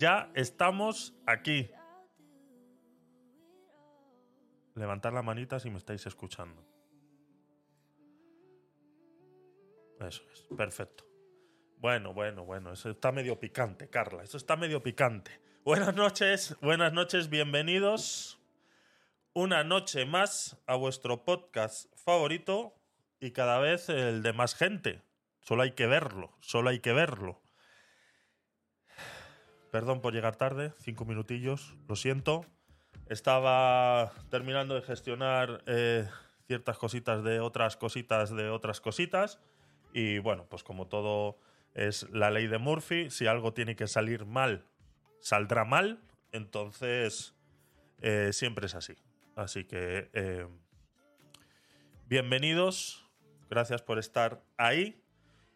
Ya estamos aquí. Levantar la manita si me estáis escuchando. Eso es, perfecto. Bueno, bueno, bueno, eso está medio picante, Carla, eso está medio picante. Buenas noches, buenas noches, bienvenidos una noche más a vuestro podcast favorito y cada vez el de más gente. Solo hay que verlo, solo hay que verlo. Perdón por llegar tarde, cinco minutillos, lo siento. Estaba terminando de gestionar eh, ciertas cositas de otras cositas de otras cositas. Y bueno, pues como todo es la ley de Murphy, si algo tiene que salir mal, saldrá mal. Entonces, eh, siempre es así. Así que, eh, bienvenidos. Gracias por estar ahí.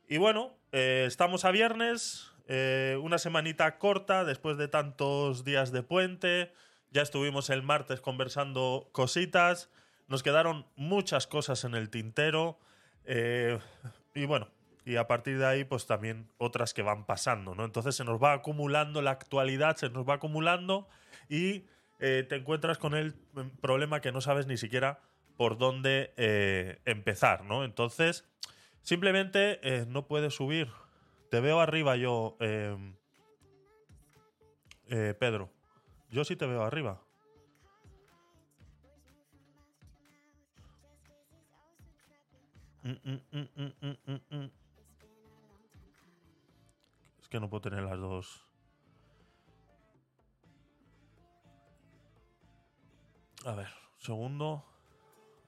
Y bueno, estamos a viernes. Eh, una semanita corta después de tantos días de puente. Ya estuvimos el martes conversando cositas. Nos quedaron muchas cosas en el tintero. Eh, y bueno, y a partir de ahí, pues también otras que van pasando, ¿no? Entonces se nos va acumulando la actualidad, se nos va acumulando y eh, te encuentras con el problema que no sabes ni siquiera por dónde empezar, ¿no? Entonces, simplemente no puedes subir te veo arriba yo, em, eh, Pedro. Yo sí te veo arriba. Mm, mm, mm, es que no puedo tener las dos. A ver, segundo.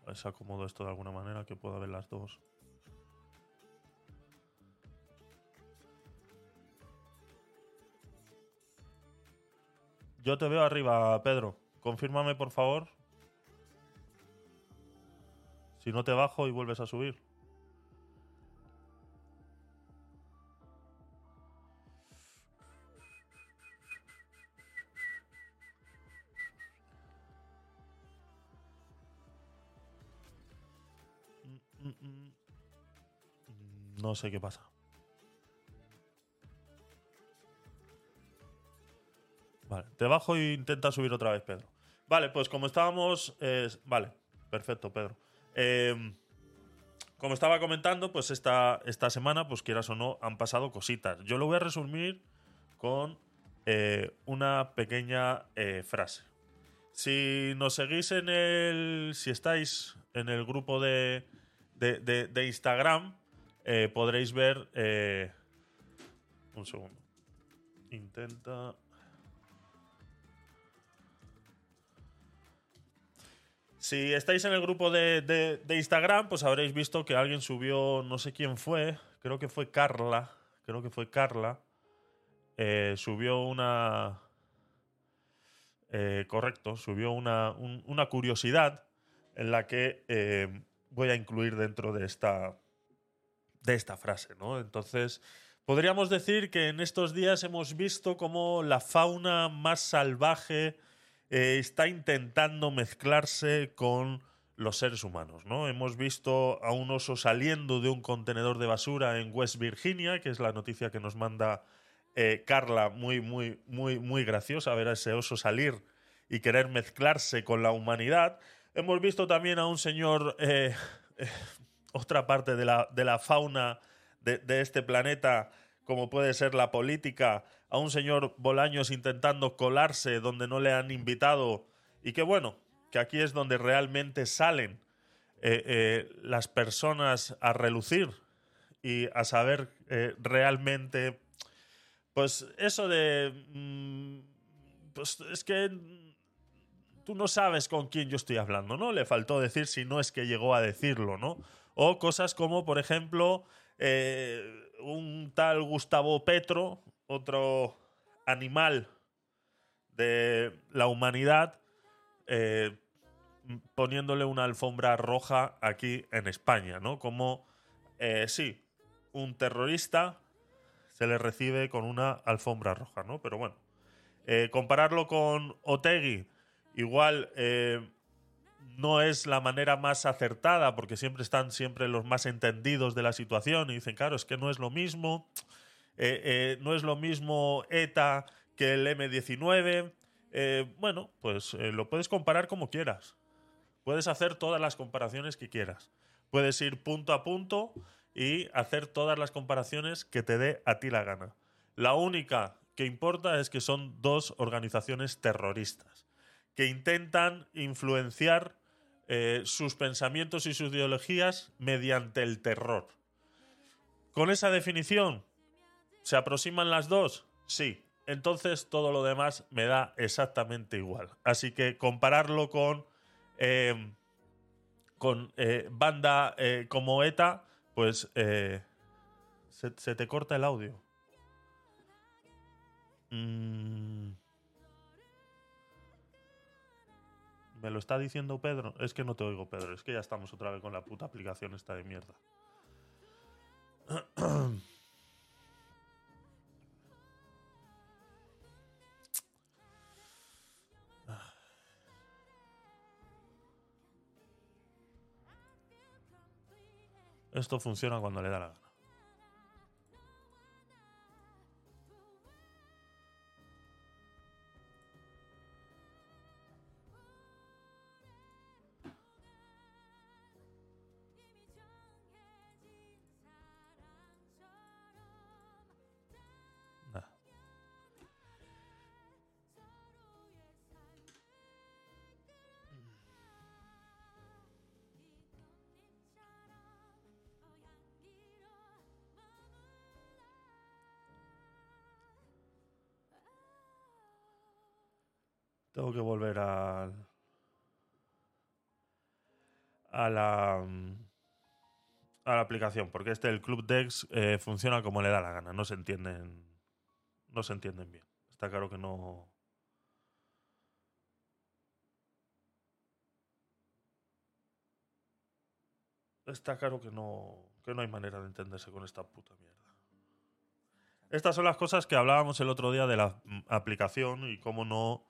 A ver si acomodo esto de alguna manera que pueda ver las dos. Yo te veo arriba, Pedro. Confírmame, por favor. Si no te bajo y vuelves a subir. No sé qué pasa. Vale, te bajo e intenta subir otra vez, Pedro. Vale, pues como estábamos. vale, perfecto, Pedro. Em, como estaba comentando, pues esta, esta semana, pues quieras o no, han pasado cositas. Yo lo voy a resumir con eh, una pequeña eh, frase. Si nos seguís en el. Si estáis en el grupo de, de Instagram, eh, podréis ver. un segundo. Intenta. Si estáis en el grupo de, Instagram, pues habréis visto que alguien subió, no sé quién fue, creo que fue Carla, creo que fue Carla, eh, subió una... Eh, correcto, subió una, curiosidad en la que eh, voy a incluir dentro de esta, de esta frase, ¿no? Entonces, podríamos decir que en estos días hemos visto cómo la fauna más salvaje eh, está intentando mezclarse con los seres humanos. ¿no? Hemos visto a un oso saliendo de un contenedor de basura en West Virginia, que es la noticia que nos manda eh, Carla, muy, muy, muy, muy graciosa ver a ese oso salir y querer mezclarse con la humanidad. Hemos visto también a un señor, eh, otra parte de la, de la fauna de, de este planeta, como puede ser la política, a un señor Bolaños intentando colarse donde no le han invitado y que bueno, que aquí es donde realmente salen eh, eh, las personas a relucir y a saber eh, realmente, pues eso de, mm, pues es que tú no sabes con quién yo estoy hablando, ¿no? Le faltó decir si no es que llegó a decirlo, ¿no? O cosas como, por ejemplo, un tal Gustavo Petro, otro animal de la humanidad eh, poniéndole una alfombra roja aquí en España, ¿no? Como, eh, sí, un terrorista se le recibe con una alfombra roja, ¿no? Pero bueno, eh, compararlo con Otegui, igual no es la manera más acertada, porque siempre están siempre los más entendidos de la situación y dicen, claro, es que no es lo mismo, eh, eh, no es lo mismo ETA que el M19. Eh, bueno, pues lo puedes comparar como quieras. Puedes hacer todas las comparaciones que quieras. Puedes ir punto a punto y hacer todas las comparaciones que te dé a ti la gana. La única que importa es que son dos organizaciones terroristas que intentan influenciar sus pensamientos y sus ideologías mediante el terror. Con esa definición, ¿se aproximan las dos? Sí. Entonces todo lo demás me da exactamente igual. Así que compararlo con, eh, con eh, banda como ETA, pues se, se, te corta el audio. Mm. ¿Me lo está diciendo Pedro? Es que no te oigo, Pedro. Es que ya estamos otra vez con la puta aplicación esta de mierda. Esto funciona cuando le da la. Tengo que volver a, a la a la aplicación, porque este el Club Dex eh, funciona como le da la gana, no se entienden no se entienden bien. Está claro que no Está claro que no que no hay manera de entenderse con esta puta mierda. Estas son las cosas que hablábamos el otro día de la mm, aplicación y cómo no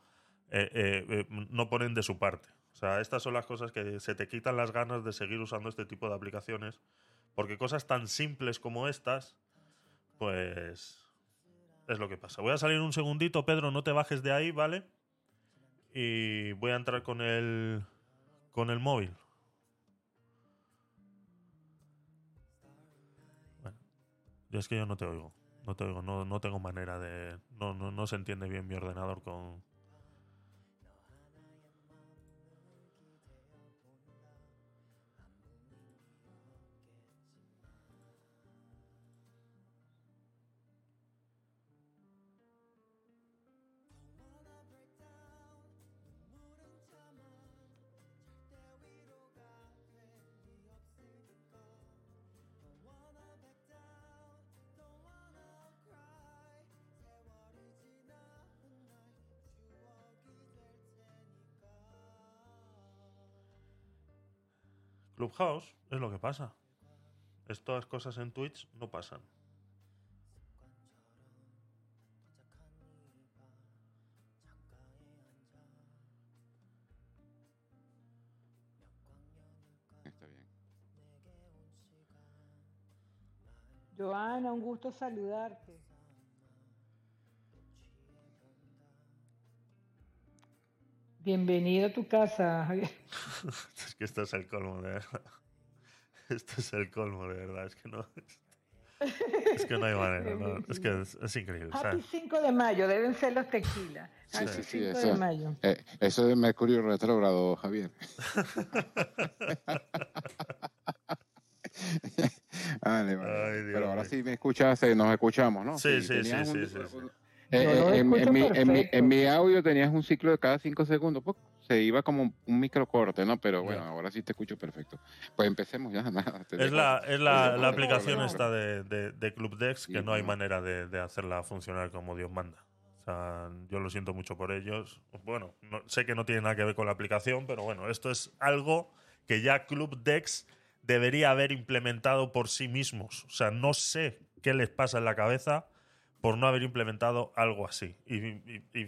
eh, eh, eh, no ponen de su parte. O sea, estas son las cosas que se te quitan las ganas de seguir usando este tipo de aplicaciones, porque cosas tan simples como estas, pues es lo que pasa. Voy a salir un segundito, Pedro, no te bajes de ahí, ¿vale? Y voy a entrar con el con el móvil. Bueno, yo es que yo no te oigo. No te oigo, no, no tengo manera de. No, no, no se entiende bien mi ordenador con, Clubhouse es lo que pasa. Estas cosas en Twitch no pasan. Está bien. Joana, un gusto saludarte. Bienvenido a tu casa, Javier. es que esto es el colmo, de verdad. Esto es el colmo, de verdad. Es que no. Es que no hay manera, ¿no? es que es, increíble. Happy ¿sabes? 5 de mayo, deben ser los tequilas. Sí, Happy sí, sí, 5 eso, de mayo. eh, eso es Mercurio retrógrado, Javier. Vale, vale. Ay, Dios Pero ahora sí me escuchas, eh, nos escuchamos, ¿no? Sí, sí, tenías sí, un- sí, sí, sí. Eh, eh, en, mi, en, mi, perfecto. en mi audio tenías un ciclo de cada cinco segundos, pues, se iba como un microcorte, ¿no? Pero bueno, ahora sí te escucho perfecto. Pues empecemos ya, nada. Es dejo. la, es la, Oye, la oye, aplicación esta de, de, de Club Dex que Sí, no hay no. manera de, de hacerla funcionar como Dios manda. O sea, yo lo siento mucho por ellos. Bueno, no- sé que no tiene nada que ver con la aplicación, pero bueno, esto es algo que ya Club Dex debería haber implementado por sí mismos. O sea, no sé qué les pasa en la cabeza por no haber implementado algo así y,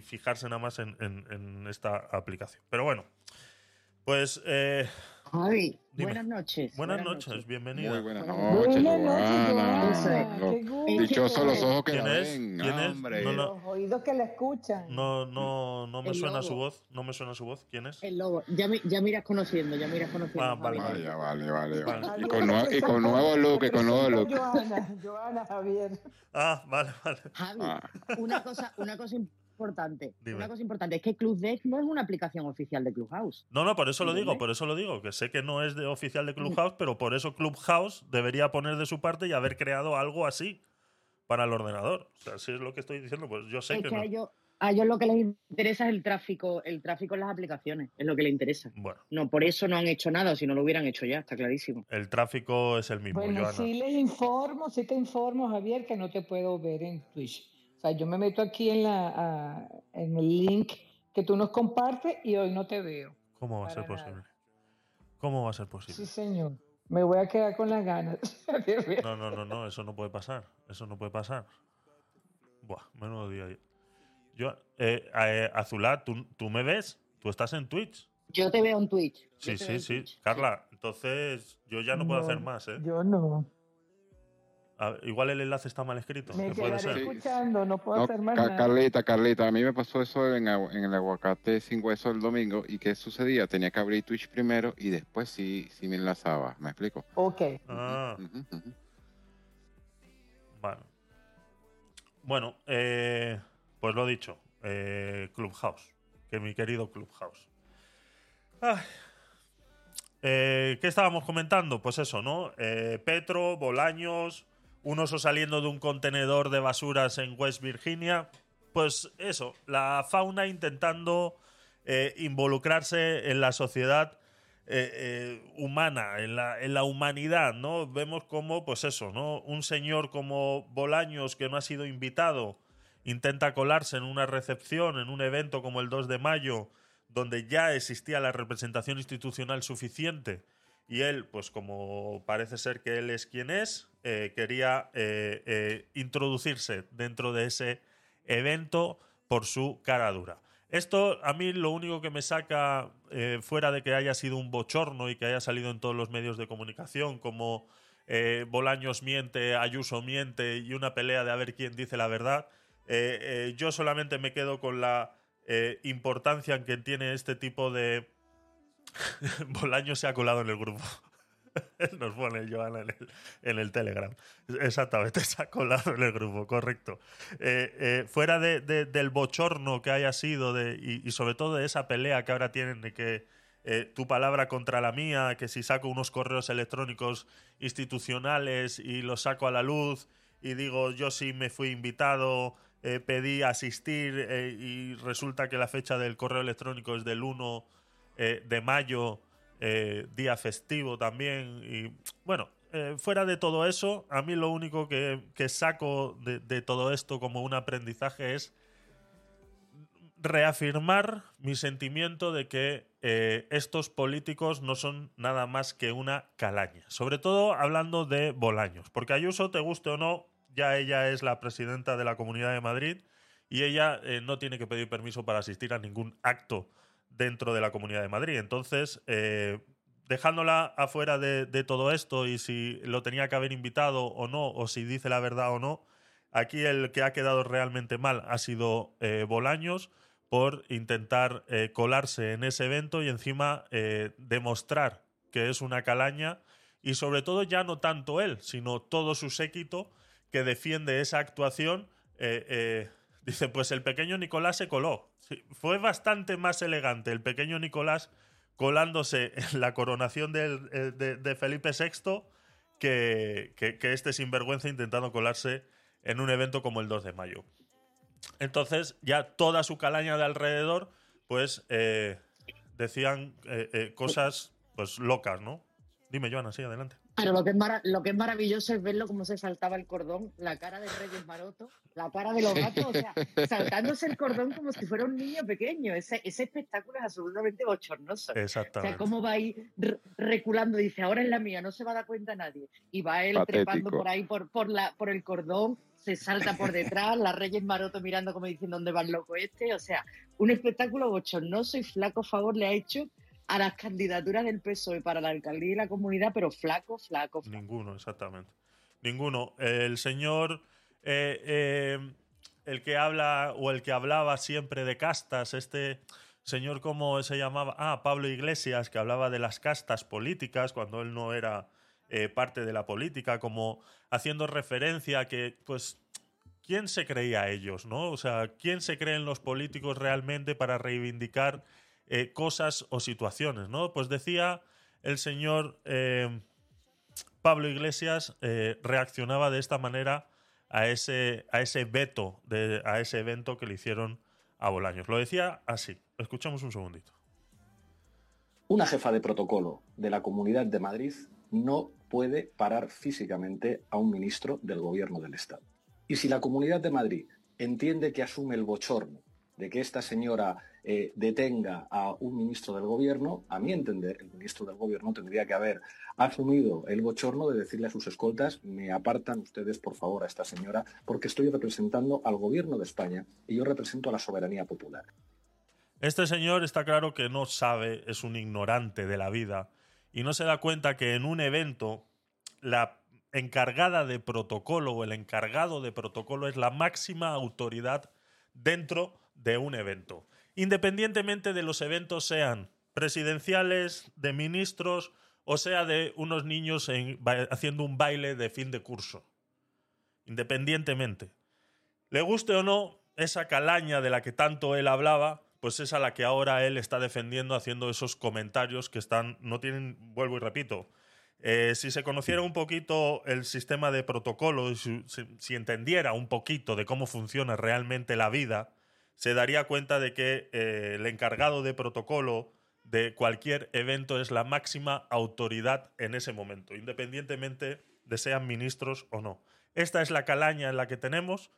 fijarse nada más en, en- en esta aplicación. Pero bueno, Pues eh, Javi, buenas noches. buenas noches, bienvenida. Muy buenas Buenas noches, Buenas noches, Joana. Dichosos los ojos que ¿Quién la es? ven. ¿Quién es? hombre. No, no. Los oídos que la escuchan. No, no, no me El suena su lobo. voz. No me suena su voz. ¿Quién es? El lobo, ya, ya miras conociendo, ya miras conociendo. Ah, vale. Vale, vale, vale. Vale. vale. Y con, y con nuevo look, y con nuevo look. Joana, Joana Javier. Ah, vale, vale. Javi, Ah. una cosa, una cosa importante. Dime. Una cosa importante es que Clubdeck no es una aplicación oficial de Clubhouse. No, no, por eso lo digo, por eso lo digo, que sé que no es de oficial de Clubhouse, pero por eso Clubhouse debería poner de su parte y haber creado algo así para el ordenador. O sea, si es lo que estoy diciendo, pues yo sé es que que no. a ellos, a ellos lo que les interesa es el tráfico, el tráfico en las aplicaciones, es lo que les interesa. Bueno, No, por eso no han hecho nada, si no lo hubieran hecho ya, está clarísimo. el tráfico es el mismo, Bueno, Joana. sí les informo, sí te informo, Javier, que no te puedo ver en Twitch. O sea, yo me meto aquí en, la, en el link que tú nos compartes y hoy no te veo. ¿Cómo va a ser nada. posible? ¿Cómo va a ser posible? Sí, señor. Me voy a quedar con las ganas. No, no, no, no, eso no puede pasar. Eso no puede pasar. Buah, menudo día. Yo, eh, eh, Azulá, ¿tú, ¿tú me ves? ¿Tú estás en Twitch? Yo te veo en Twitch. Sí, sí, en sí. Twitch. Carla, entonces yo ya no puedo No, hacer más, ¿eh? Yo no. A igual el enlace está mal escrito. Me que puede ser. Escuchando, no puedo No, hacer más Ca- nada. Carlita, Carlita, a mí me pasó eso en, el aguacate sin hueso el domingo. ¿Y qué sucedía? Tenía que abrir Twitch primero y después sí, sí me enlazaba. ¿Me explico? Ok. Ah, bueno. Bueno, eh, pues lo dicho. eh, Clubhouse. Que mi querido Clubhouse. Ay. Eh, ¿Qué estábamos comentando? Pues eso, ¿no? Eh, Petro, Bolaños, un oso saliendo de un contenedor de basuras en West Virginia. Pues eso, la fauna intentando eh, involucrarse en la sociedad eh, eh, humana, en la, humanidad, ¿no? Vemos como, pues eso, ¿no? Un señor como Bolaños que no ha sido invitado intenta colarse en una recepción, en un evento como el 2 de mayo, donde ya existía la representación institucional suficiente y él, pues como parece ser que él es quien es, eh, quería eh, eh, introducirse dentro de ese evento por su cara dura. Esto a mí lo único que me saca fuera de que haya sido un bochorno y que haya salido en todos los medios de comunicación como Bolaños miente, Ayuso miente y una pelea de a ver quién dice la verdad, yo solamente me quedo con la importancia que tiene este tipo de... Bolaños se ha colado en el grupo. Nos pone Joana en el, en el Telegram. Exactamente, se ha colado en el grupo, correcto. Eh, eh, fuera de- de- del bochorno que haya sido y, sobre todo de esa pelea que ahora tienen de que eh, tu palabra contra la mía, que si saco unos correos electrónicos institucionales y los saco a la luz y digo yo sí me fui invitado, pedí asistir y resulta que la fecha del correo electrónico es del 1 eh, de mayo, eh, día festivo también. Y bueno, eh, fuera de todo eso, a mí lo único que, saco de, de todo esto como un aprendizaje es reafirmar mi sentimiento de que estos políticos no son nada más que una calaña. Sobre todo hablando de Bolaños. Porque Ayuso, te guste o no, ya ella es la presidenta de la Comunidad de Madrid y ella no tiene que pedir permiso para asistir a ningún acto dentro de la Comunidad de Madrid. Entonces, eh, dejándola afuera de, todo esto y si lo tenía que haber invitado o no, o si dice la verdad o no, aquí el que ha quedado realmente mal ha sido eh, Bolaños por intentar eh, colarse en ese evento y encima eh, demostrar que es una calaña y sobre todo ya no tanto él, sino todo su séquito que defiende esa actuación. Dice, pues el pequeño Nicolás se coló. Fue bastante más elegante el pequeño Nicolás colándose en la coronación eh, de, Felipe VI que, este sinvergüenza intentando colarse en un evento como el 2 de mayo. Entonces, ya toda su calaña de alrededor, pues eh, decían eh, cosas pues locas, ¿no? Dime, Joana, sí, adelante. Pero lo que, es lo que es maravilloso es verlo cómo se saltaba el cordón, la cara de Reyes Maroto, la cara de los gatos, o sea, saltándose el cordón como si fuera un niño pequeño. Ese, ese espectáculo es absolutamente bochornoso. O sea, Exactamente. cómo va ahí re- reculando, dice, ahora es la mía, no se va a dar cuenta nadie. Y va él Patético. trepando por ahí, por, por, la, por el cordón, se salta por detrás, la Reyes Maroto mirando como diciendo, ¿dónde va el loco este? O sea, un espectáculo bochornoso y flaco favor le ha hecho a las candidaturas del PSOE para la alcaldía y la comunidad, pero flaco, flaco. Ninguno, exactamente. Ninguno. El señor, eh, eh, el que habla o el que hablaba siempre de castas, este señor, ¿cómo se llamaba? Ah, Pablo Iglesias, que hablaba de las castas políticas cuando él no era eh, parte de la política, como haciendo referencia a que, pues, ¿quién se creía a ellos, no? O sea, ¿quién se creen los políticos realmente para reivindicar eh, cosas o situaciones, no? Pues decía el señor eh, Pablo Iglesias eh, reaccionaba de esta manera a ese, a ese veto, a ese evento que le hicieron a Bolaños. Lo decía así. Escuchamos un segundito. Una jefa de protocolo de la Comunidad de Madrid no puede parar físicamente a un ministro del Gobierno del Estado. Y si la Comunidad de Madrid entiende que asume el bochorno de que esta señora eh, detenga a un ministro del Gobierno, a mi entender, el ministro del Gobierno tendría que haber asumido el bochorno de decirle a sus escoltas, me apartan ustedes por favor a esta señora, porque estoy representando al Gobierno de España y yo represento a la soberanía popular. Este señor está claro que no sabe, es un ignorante de la vida y no se da cuenta que en un evento la encargada de protocolo o el encargado de protocolo es la máxima autoridad dentro de un evento. Independientemente de los eventos sean presidenciales, de ministros o sea de unos niños haciendo un baile de fin de curso. Independientemente. Le guste o no, esa calaña de la que tanto él hablaba, pues es a la que ahora él está defendiendo haciendo esos comentarios que están, no tienen, vuelvo y repito, eh, si se conociera un poquito el sistema de protocolo, si, si- si entendiera un poquito de cómo funciona realmente la vida, se daría cuenta de que eh, el encargado de protocolo de cualquier evento es la máxima autoridad en ese momento, independientemente de sean ministros o no. Esta es la calaña en la que tenemos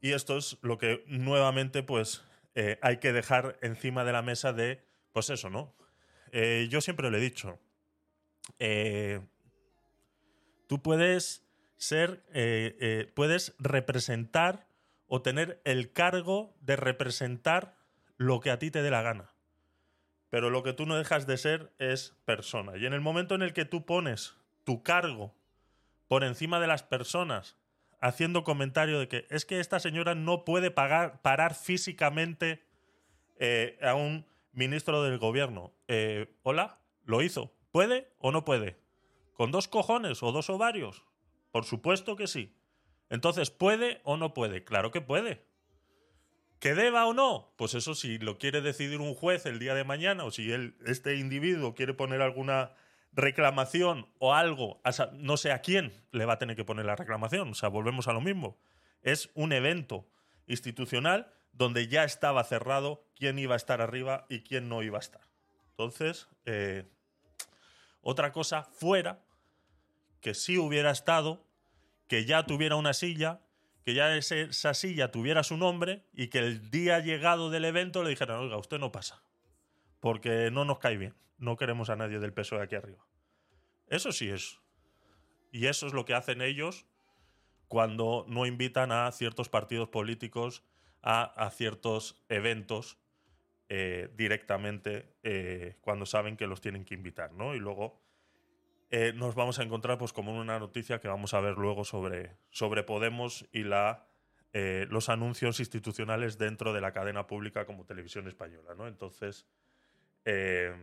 y esto es lo que nuevamente pues eh, hay que dejar encima de la mesa de, pues eso, ¿no? Eh, yo siempre le he dicho, tú puedes ser, puedes representar o tener el cargo de representar lo que a ti te dé la gana. Pero lo que tú no dejas de ser es persona. Y en el momento en el que tú pones tu cargo por encima de las personas, haciendo comentario de que es que esta señora no puede pagar, parar físicamente eh, a un ministro del gobierno. Eh, Hola, lo hizo. ¿Puede o no puede? ¿Con dos cojones o dos ovarios? Por supuesto que sí. Entonces, ¿puede o no puede? Claro que puede. ¿Que deba o no? Pues eso si lo quiere decidir un juez el día de mañana o si él, este individuo quiere poner alguna reclamación o algo, no sé a quién le va a tener que poner la reclamación. O sea, volvemos a lo mismo. Es un evento institucional donde ya estaba cerrado quién iba a estar arriba y quién no iba a estar. Entonces, eh, otra cosa fuera que sí hubiera estado, que ya tuviera una silla, que ya esa silla tuviera su nombre y que el día llegado del evento le dijeran, oiga, usted no pasa, porque no nos cae bien, no queremos a nadie del PSOE aquí arriba. Eso sí es. Y eso es lo que hacen ellos cuando no invitan a ciertos partidos políticos a, a ciertos eventos eh, directamente eh, cuando saben que los tienen que invitar, ¿no? Y luego eh, nos vamos a encontrar pues como una noticia que vamos a ver luego sobre, sobre Podemos y la, eh, los anuncios institucionales dentro de la cadena pública como televisión española, ¿no? Entonces, eh,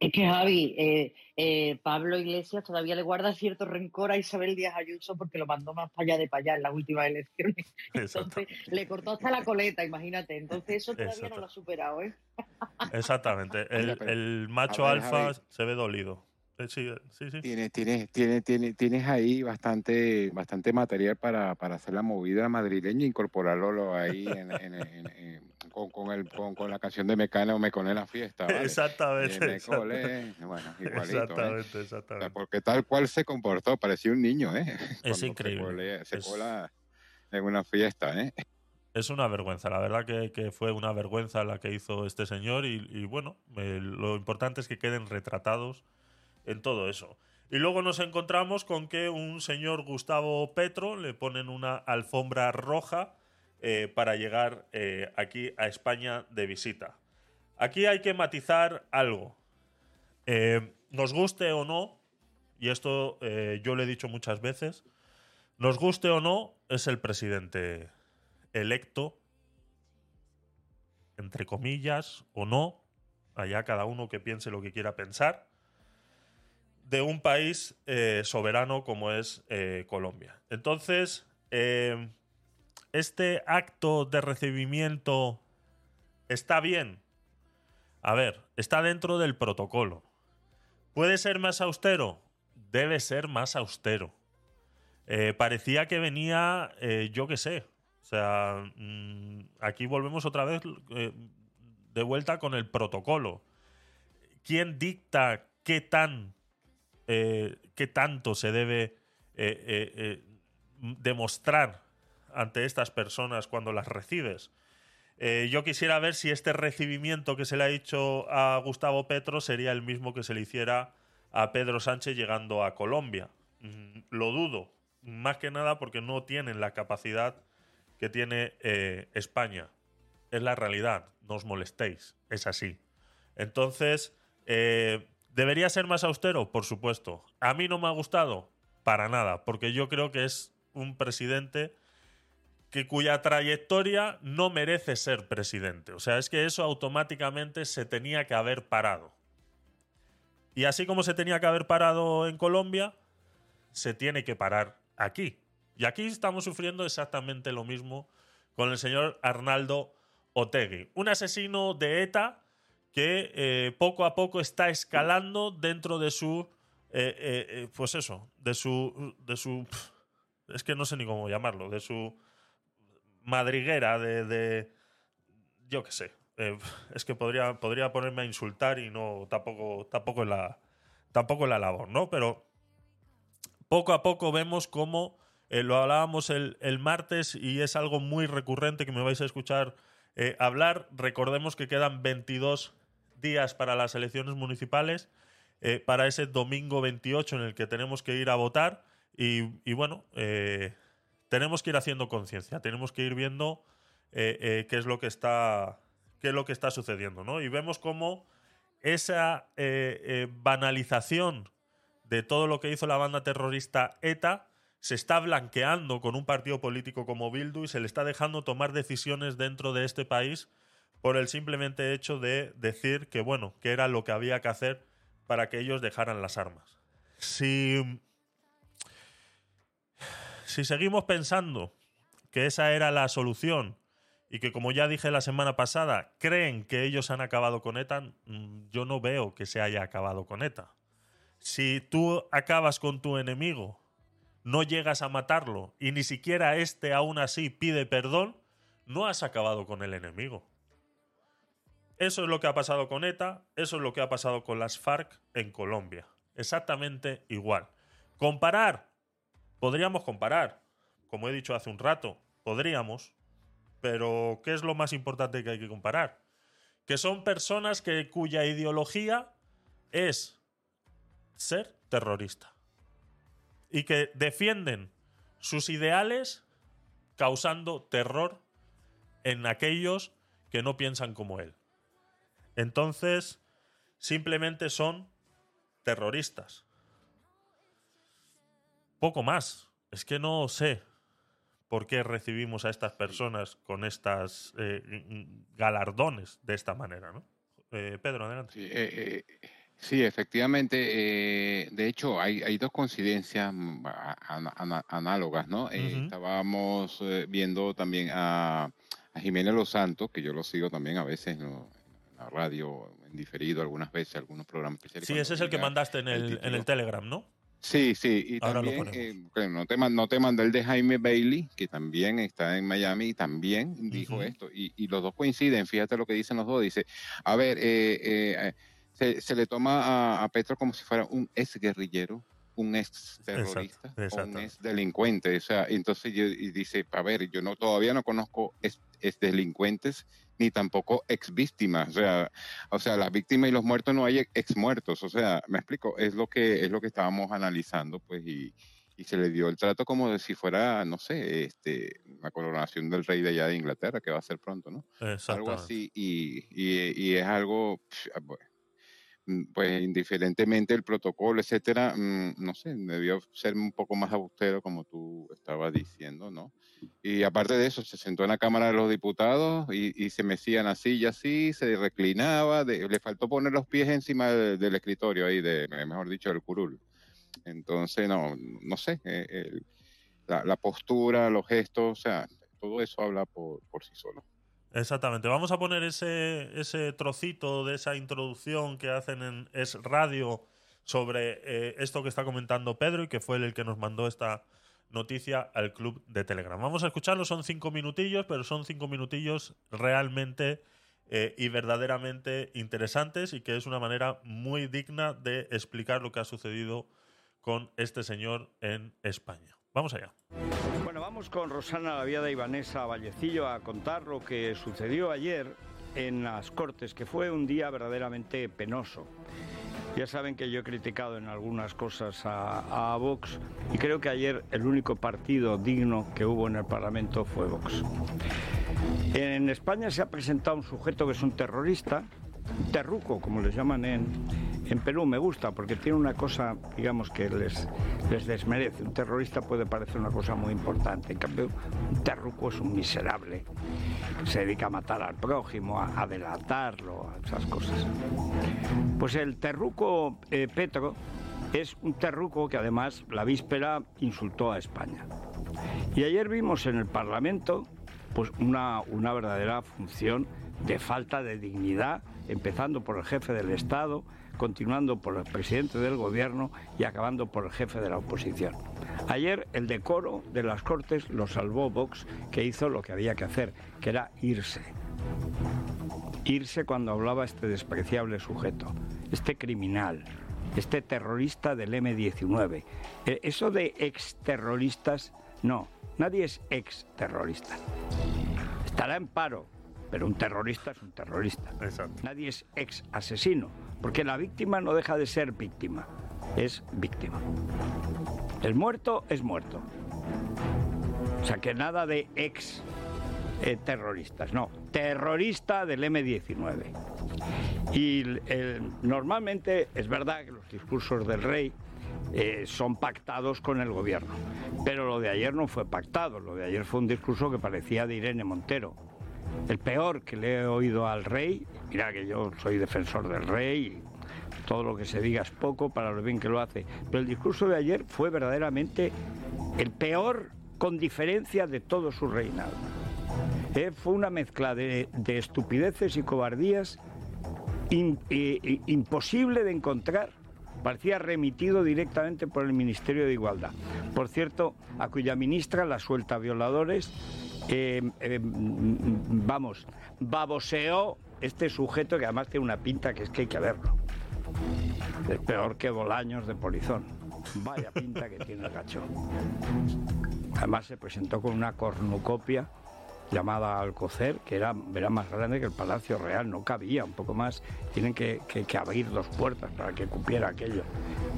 Es que Javi, eh, eh, Pablo Iglesias todavía le guarda cierto rencor a Isabel Díaz Ayuso porque lo mandó más para allá de para allá en las últimas elecciones. Entonces le cortó hasta la coleta, imagínate. Entonces eso todavía Exacto. no lo ha superado, ¿eh? exactamente. El, macho ver, alfa Javi. se ve dolido. Sí, sí, sí. Tienes, tienes, tienes, tienes, tienes ahí bastante, bastante material para, para hacer la movida madrileña e incorporarlo lo ahí en, en- en- en- con, con, el, con, con la canción de Mecane o Me colé en la fiesta. ¿vale? Exactamente. Me exactamente. colé, bueno, igualito, ¿eh? Exactamente, O sea, exactamente. porque tal cual se comportó, parecía un niño, ¿eh? Cuando se increíble. Se, Es- cola en una fiesta, ¿eh? Es una vergüenza, la verdad que, que fue una vergüenza la que hizo este señor y, y bueno, eh, lo importante es que queden retratados en todo eso. Y luego nos encontramos con que un señor Gustavo Petro le ponen una alfombra roja eh, para llegar eh, aquí a España de visita. Aquí hay que matizar algo. Eh, nos guste o no, y esto yo lo he dicho muchas veces, nos guste o no, es el presidente electo, entre comillas, o no, allá cada uno que piense lo que quiera pensar, de un país eh, soberano como es eh, Colombia. Entonces, eh, este acto de recibimiento está bien. A ver, está dentro del protocolo. ¿Puede ser más austero? Debe ser más austero. Parecía que venía, yo qué sé. O sea, mm, aquí volvemos otra vez de vuelta con el protocolo. ¿Quién dicta qué tan, eh, qué tanto se debe eh, eh, demostrar ante estas personas cuando las recibes? Yo quisiera ver si este recibimiento que se le ha hecho a Gustavo Petro sería el mismo que se le hiciera a Pedro Sánchez llegando a Colombia. Mm, lo dudo, más que nada porque no tienen la capacidad que tiene España. Es la realidad, no os molestéis, es así. Entonces, ¿debería ser más austero? Por supuesto. ¿A mí no me ha gustado? Para nada, porque yo creo que es un presidente que cuya trayectoria no merece ser presidente. O sea, es que eso automáticamente se tenía que haber parado. Y así como se tenía que haber parado en Colombia, se tiene que parar aquí. Y aquí estamos sufriendo exactamente lo mismo con el señor Arnaldo Otegui, un asesino de ETA que eh, poco a poco está escalando dentro de su, eh, eh, pues eso, de su, de su, es que no sé ni cómo llamarlo, de su madriguera, de, yo qué sé, es que podría, podría ponerme a insultar y no, tampoco, tampoco es la, tampoco la labor, ¿no? Pero poco a poco vemos cómo lo hablábamos el, el martes y es algo muy recurrente que me vais a escuchar hablar. Recordemos que quedan 22 días para las elecciones municipales, eh, para ese domingo 28 en el que tenemos que ir a votar y, y bueno, eh, tenemos que ir haciendo conciencia, tenemos que ir viendo eh, qué es lo que está qué es lo que está sucediendo, ¿no? Y vemos cómo esa banalización de todo lo que hizo la banda terrorista ETA se está blanqueando con un partido político como Bildu y se le está dejando tomar decisiones dentro de este país por el simplemente hecho de decir que, bueno, que era lo que había que hacer para que ellos dejaran las armas. Si, si seguimos pensando que esa era la solución y que, como ya dije la semana pasada, creen que ellos han acabado con ETA, mm, yo no veo que se haya acabado con ETA. Si tú acabas con tu enemigo, no llegas a matarlo y ni siquiera este aún así pide perdón, no has acabado con el enemigo. Eso es lo que ha pasado con ETA, eso es lo que ha pasado con las FARC en Colombia. Exactamente igual. Comparar, podríamos comparar, como he dicho hace un rato, podríamos, pero ¿qué es lo más importante que hay que comparar? Que son personas que, cuya ideología es ser terrorista. Y que defienden sus ideales causando terror en aquellos que no piensan como él. Entonces, simplemente son terroristas. Poco más. Es que no sé por qué recibimos a estas personas con estas eh, galardones de esta manera, ¿no? Eh, Pedro, adelante. Sí, eh, sí, efectivamente. de hecho, hay, hay dos coincidencias mm, análogas, ¿no? Estábamos viendo también a, a Jiménez Los Santos, que yo lo sigo también a veces ¿no? En radio, en diferido algunas veces, algunos programas especiales. Sí, ese es el que mandaste en el, en título. el Telegram, ¿no? Sí, sí, y Ahora también, eh, bueno, no, te, no te mandé el de Jaime Bailey, que también está en Miami y también dijo Ujú. esto, y, y los dos coinciden, fíjate lo que dicen los dos, dice, a ver, eh, eh, eh, se, se le toma a, a Petro como si fuera un ex guerrillero, un ex terrorista, o un exacto. ex delincuente, o sea, entonces yo, y dice, a ver, yo no todavía no conozco ex, ex delincuentes ni tampoco ex víctimas, o sea, o sea, las víctimas y los muertos no hay ex muertos, o sea, me explico, es lo que es lo que estábamos analizando, pues y, y se le dio el trato como de si fuera, no sé, este, la coronación del rey de allá de Inglaterra, que va a ser pronto, ¿no? Algo así, y, y, es algo, ah, pues indiferentemente el protocolo, etcétera, mm, no sé, debió ser un poco más austero como tú estabas diciendo, ¿no? Y aparte de eso, se sentó en la Cámara de los Diputados y, y se mecía en la silla así, se reclinaba, le faltó poner los pies encima del, escritorio ahí, de, mejor dicho, del curul. Entonces, no, no sé, eh, la, postura, los gestos, o sea, todo eso habla por, sí solo. Exactamente. Vamos a poner ese, ese trocito de esa introducción que hacen en Es Radio sobre eh, esto que está comentando Pedro y que fue el que nos mandó esta noticia al club de Telegram. Vamos a escucharlo, son cinco minutillos, pero son cinco minutillos realmente eh, y verdaderamente interesantes y que es una manera muy digna de explicar lo que ha sucedido con este señor en España. Vamos allá. Bueno, vamos con Rosana Laviada y Vanessa Vallecillo a contar lo que sucedió ayer en las Cortes, que fue un día verdaderamente penoso. Ya saben que yo he criticado en algunas cosas a, a, Vox y creo que ayer el único partido digno que hubo en el Parlamento fue Vox. En España se ha presentado un sujeto que es un terrorista, terruco, como les llaman en, en Perú. Me gusta porque tiene una cosa, digamos, que les, les desmerece. Un terrorista puede parecer una cosa muy importante. En cambio, un terruco es un miserable. Se dedica a matar al prójimo, a, delatarlo, a esas cosas. Pues el terruco eh, Petro es un terruco que además la víspera insultó a España. Y ayer vimos en el Parlamento pues una, una verdadera función de falta de dignidad empezando por el jefe del Estado, continuando por el presidente del gobierno y acabando por el jefe de la oposición. Ayer el decoro de las Cortes lo salvó Vox, que hizo lo que había que hacer, que era irse. Irse cuando hablaba este despreciable sujeto, este criminal, este terrorista del M-19. Eh, eso de exterroristas, no, nadie es exterrorista. Estará en paro, pero un terrorista es un terrorista. Nadie es ex asesino, porque la víctima no deja de ser víctima, es víctima. El muerto es muerto. O sea que nada de ex eh, terroristas, no, terrorista del M19. Y normalmente es verdad que los discursos del rey eh, son pactados con el gobierno, pero lo de ayer no fue pactado, lo de ayer fue un discurso que parecía de Irene Montero el peor que le he oído al rey, mira que yo soy defensor del rey, todo lo que se diga es poco para lo bien que lo hace, pero el discurso de ayer fue verdaderamente el peor con diferencia de todo su reinado. Eh, fue una mezcla de, estupideces y cobardías imposible de encontrar parecía remitido directamente por el Ministerio de Igualdad. Por cierto, a cuya ministra la suelta violadores eh, eh, vamos, baboseó este sujeto que además tiene una pinta que es que hay que verlo. Es peor que Bolaños de Polizón. Vaya pinta que tiene el gacho. Además se presentó con una cornucopia llamada Alcocer, que era, era más grande que el Palacio Real, no cabía, un poco más. Tienen que, abrir dos puertas para que cupiera aquello.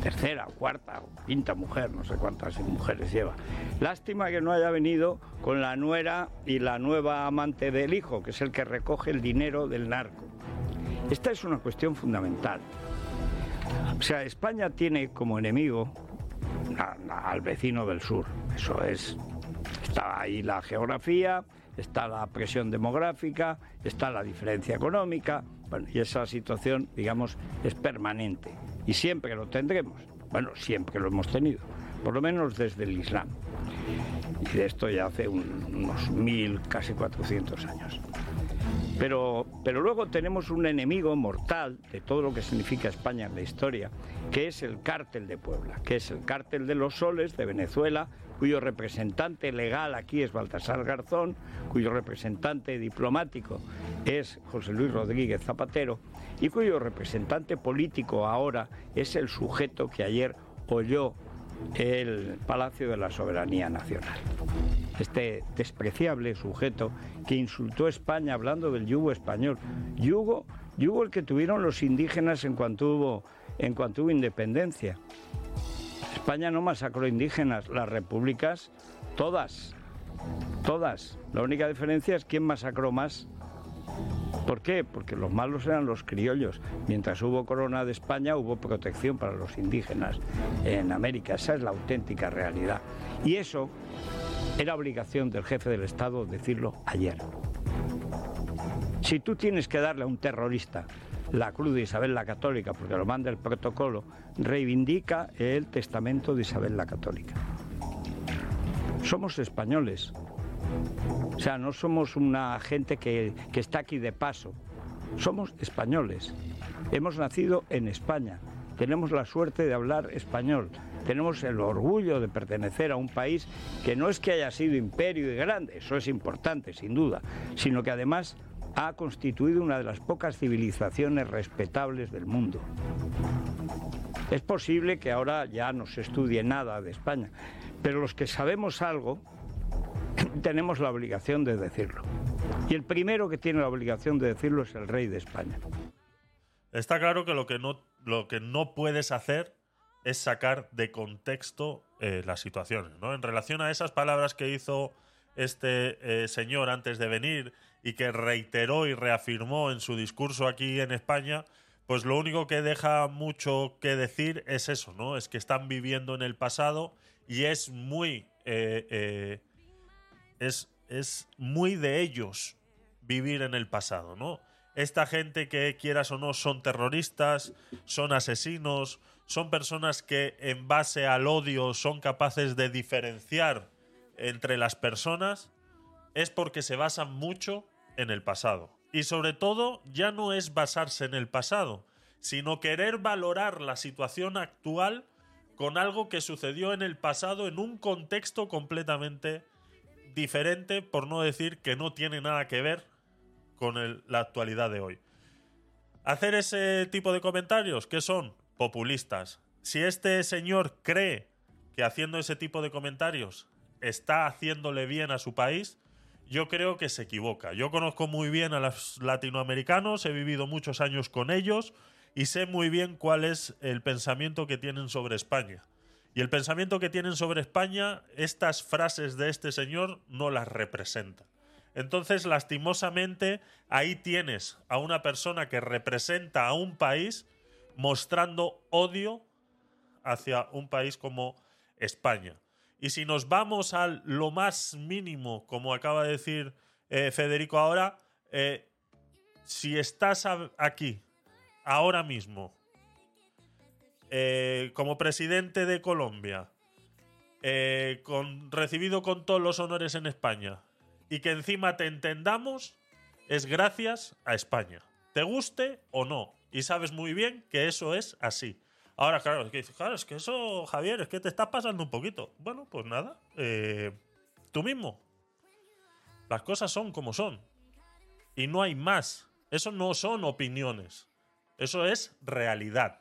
Tercera, cuarta, quinta mujer, no sé cuántas mujeres lleva. Lástima que no haya venido con la nuera y la nueva amante del hijo, que es el que recoge el dinero del narco. Esta es una cuestión fundamental. O sea, España tiene como enemigo al vecino del sur. Eso es. Está ahí la geografía, está la presión demográfica, está la diferencia económica, y esa situación, digamos, es permanente. Y siempre lo tendremos. Bueno, siempre lo hemos tenido, por lo menos desde el Islam. Y de esto ya hace unos mil, casi 400 años. Pero, pero luego tenemos un enemigo mortal de todo lo que significa España en la historia, que es el cártel de Puebla, que es el cártel de los soles de Venezuela, cuyo representante legal aquí es Baltasar Garzón, cuyo representante diplomático es José Luis Rodríguez Zapatero y cuyo representante político ahora es el sujeto que ayer oyó el Palacio de la Soberanía Nacional. Este despreciable sujeto que insultó a España hablando del yugo español. Yugo, yugo el que tuvieron los indígenas en cuanto hubo, en cuanto hubo independencia. España no masacró indígenas, las repúblicas, todas, todas. La única diferencia es quién masacró más. ¿Por qué? Porque los malos eran los criollos. Mientras hubo corona de España, hubo protección para los indígenas en América. Esa es la auténtica realidad. Y eso era obligación del jefe del Estado decirlo ayer. Si tú tienes que darle a un terrorista la cruz de Isabel la Católica, porque lo manda el protocolo, reivindica el testamento de Isabel la Católica. Somos españoles. O sea, no somos una gente que, que está aquí de paso. Somos españoles. Hemos nacido en España. Tenemos la suerte de hablar español. Tenemos el orgullo de pertenecer a un país que no es que haya sido imperio y grande, eso es importante, sin duda, sino que además ha constituido una de las pocas civilizaciones respetables del mundo. Es posible que ahora ya no se estudie nada de España, pero los que sabemos algo tenemos la obligación de decirlo. Y el primero que tiene la obligación de decirlo es el rey de España. Está claro que lo que no, lo que no puedes hacer es sacar de contexto eh, las situaciones. ¿no? En relación a esas palabras que hizo este eh, señor antes de venir y que reiteró y reafirmó en su discurso aquí en España, pues lo único que deja mucho que decir es eso, ¿no? Es que están viviendo en el pasado y es muy eh, eh, es, es muy de ellos vivir en el pasado, ¿no? Esta gente que quieras o no son terroristas, son asesinos, son personas que en base al odio son capaces de diferenciar entre las personas, es porque se basan mucho en el pasado. Y sobre todo, ya no es basarse en el pasado, sino querer valorar la situación actual con algo que sucedió en el pasado en un contexto completamente diferente, por no decir que no tiene nada que ver con la actualidad de hoy. Hacer ese tipo de comentarios, que son populistas. Si este señor cree que haciendo ese tipo de comentarios está haciéndole bien a su país, yo creo que se equivoca. Yo conozco muy bien a los latinoamericanos, he vivido muchos años con ellos y sé muy bien cuál es el pensamiento que tienen sobre España. Y el pensamiento que tienen sobre España, estas frases de este señor no las representan. Entonces, lastimosamente, ahí tienes a una persona que representa a un país mostrando odio hacia un país como España. Y si nos vamos a lo más mínimo, como acaba de decir eh, Federico ahora, eh, si estás aquí, ahora mismo, eh, como presidente de Colombia, recibido con todos los honores en España, y que encima te entendamos, es gracias a España. Te guste o no. Y sabes muy bien que eso es así. Ahora, claro, es que, dices, claro, es que eso, Javier, es que te está pasando un poquito. Bueno, pues nada. eh, tú mismo. Las cosas son como son. Y no hay más. Eso no son opiniones. Eso es realidad.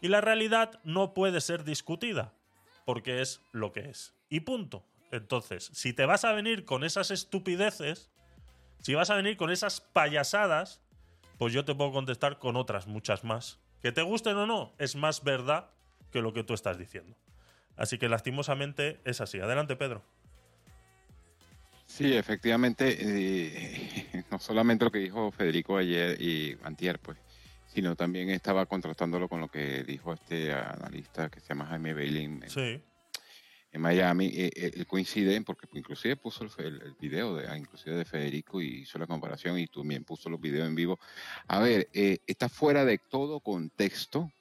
Y la realidad no puede ser discutida. Porque es lo que es. Y punto. Entonces, si te vas a venir con esas estupideces, si vas a venir con esas payasadas, pues yo te puedo contestar con otras muchas más. Que te gusten o no, es más verdad que lo que tú estás diciendo. Así que lastimosamente es así. Adelante, Pedro. Sí, efectivamente, eh, no solamente lo que dijo Federico ayer y antier, pues, sino también estaba contrastándolo con lo que dijo este analista que se llama Jaime Bailey en, Sí. En Miami. Eh, eh, él coincide, porque inclusive puso el, el- el video de, ah, inclusive de Federico y hizo la comparación y también puso los videos en vivo. A ver, eh, está fuera de todo contexto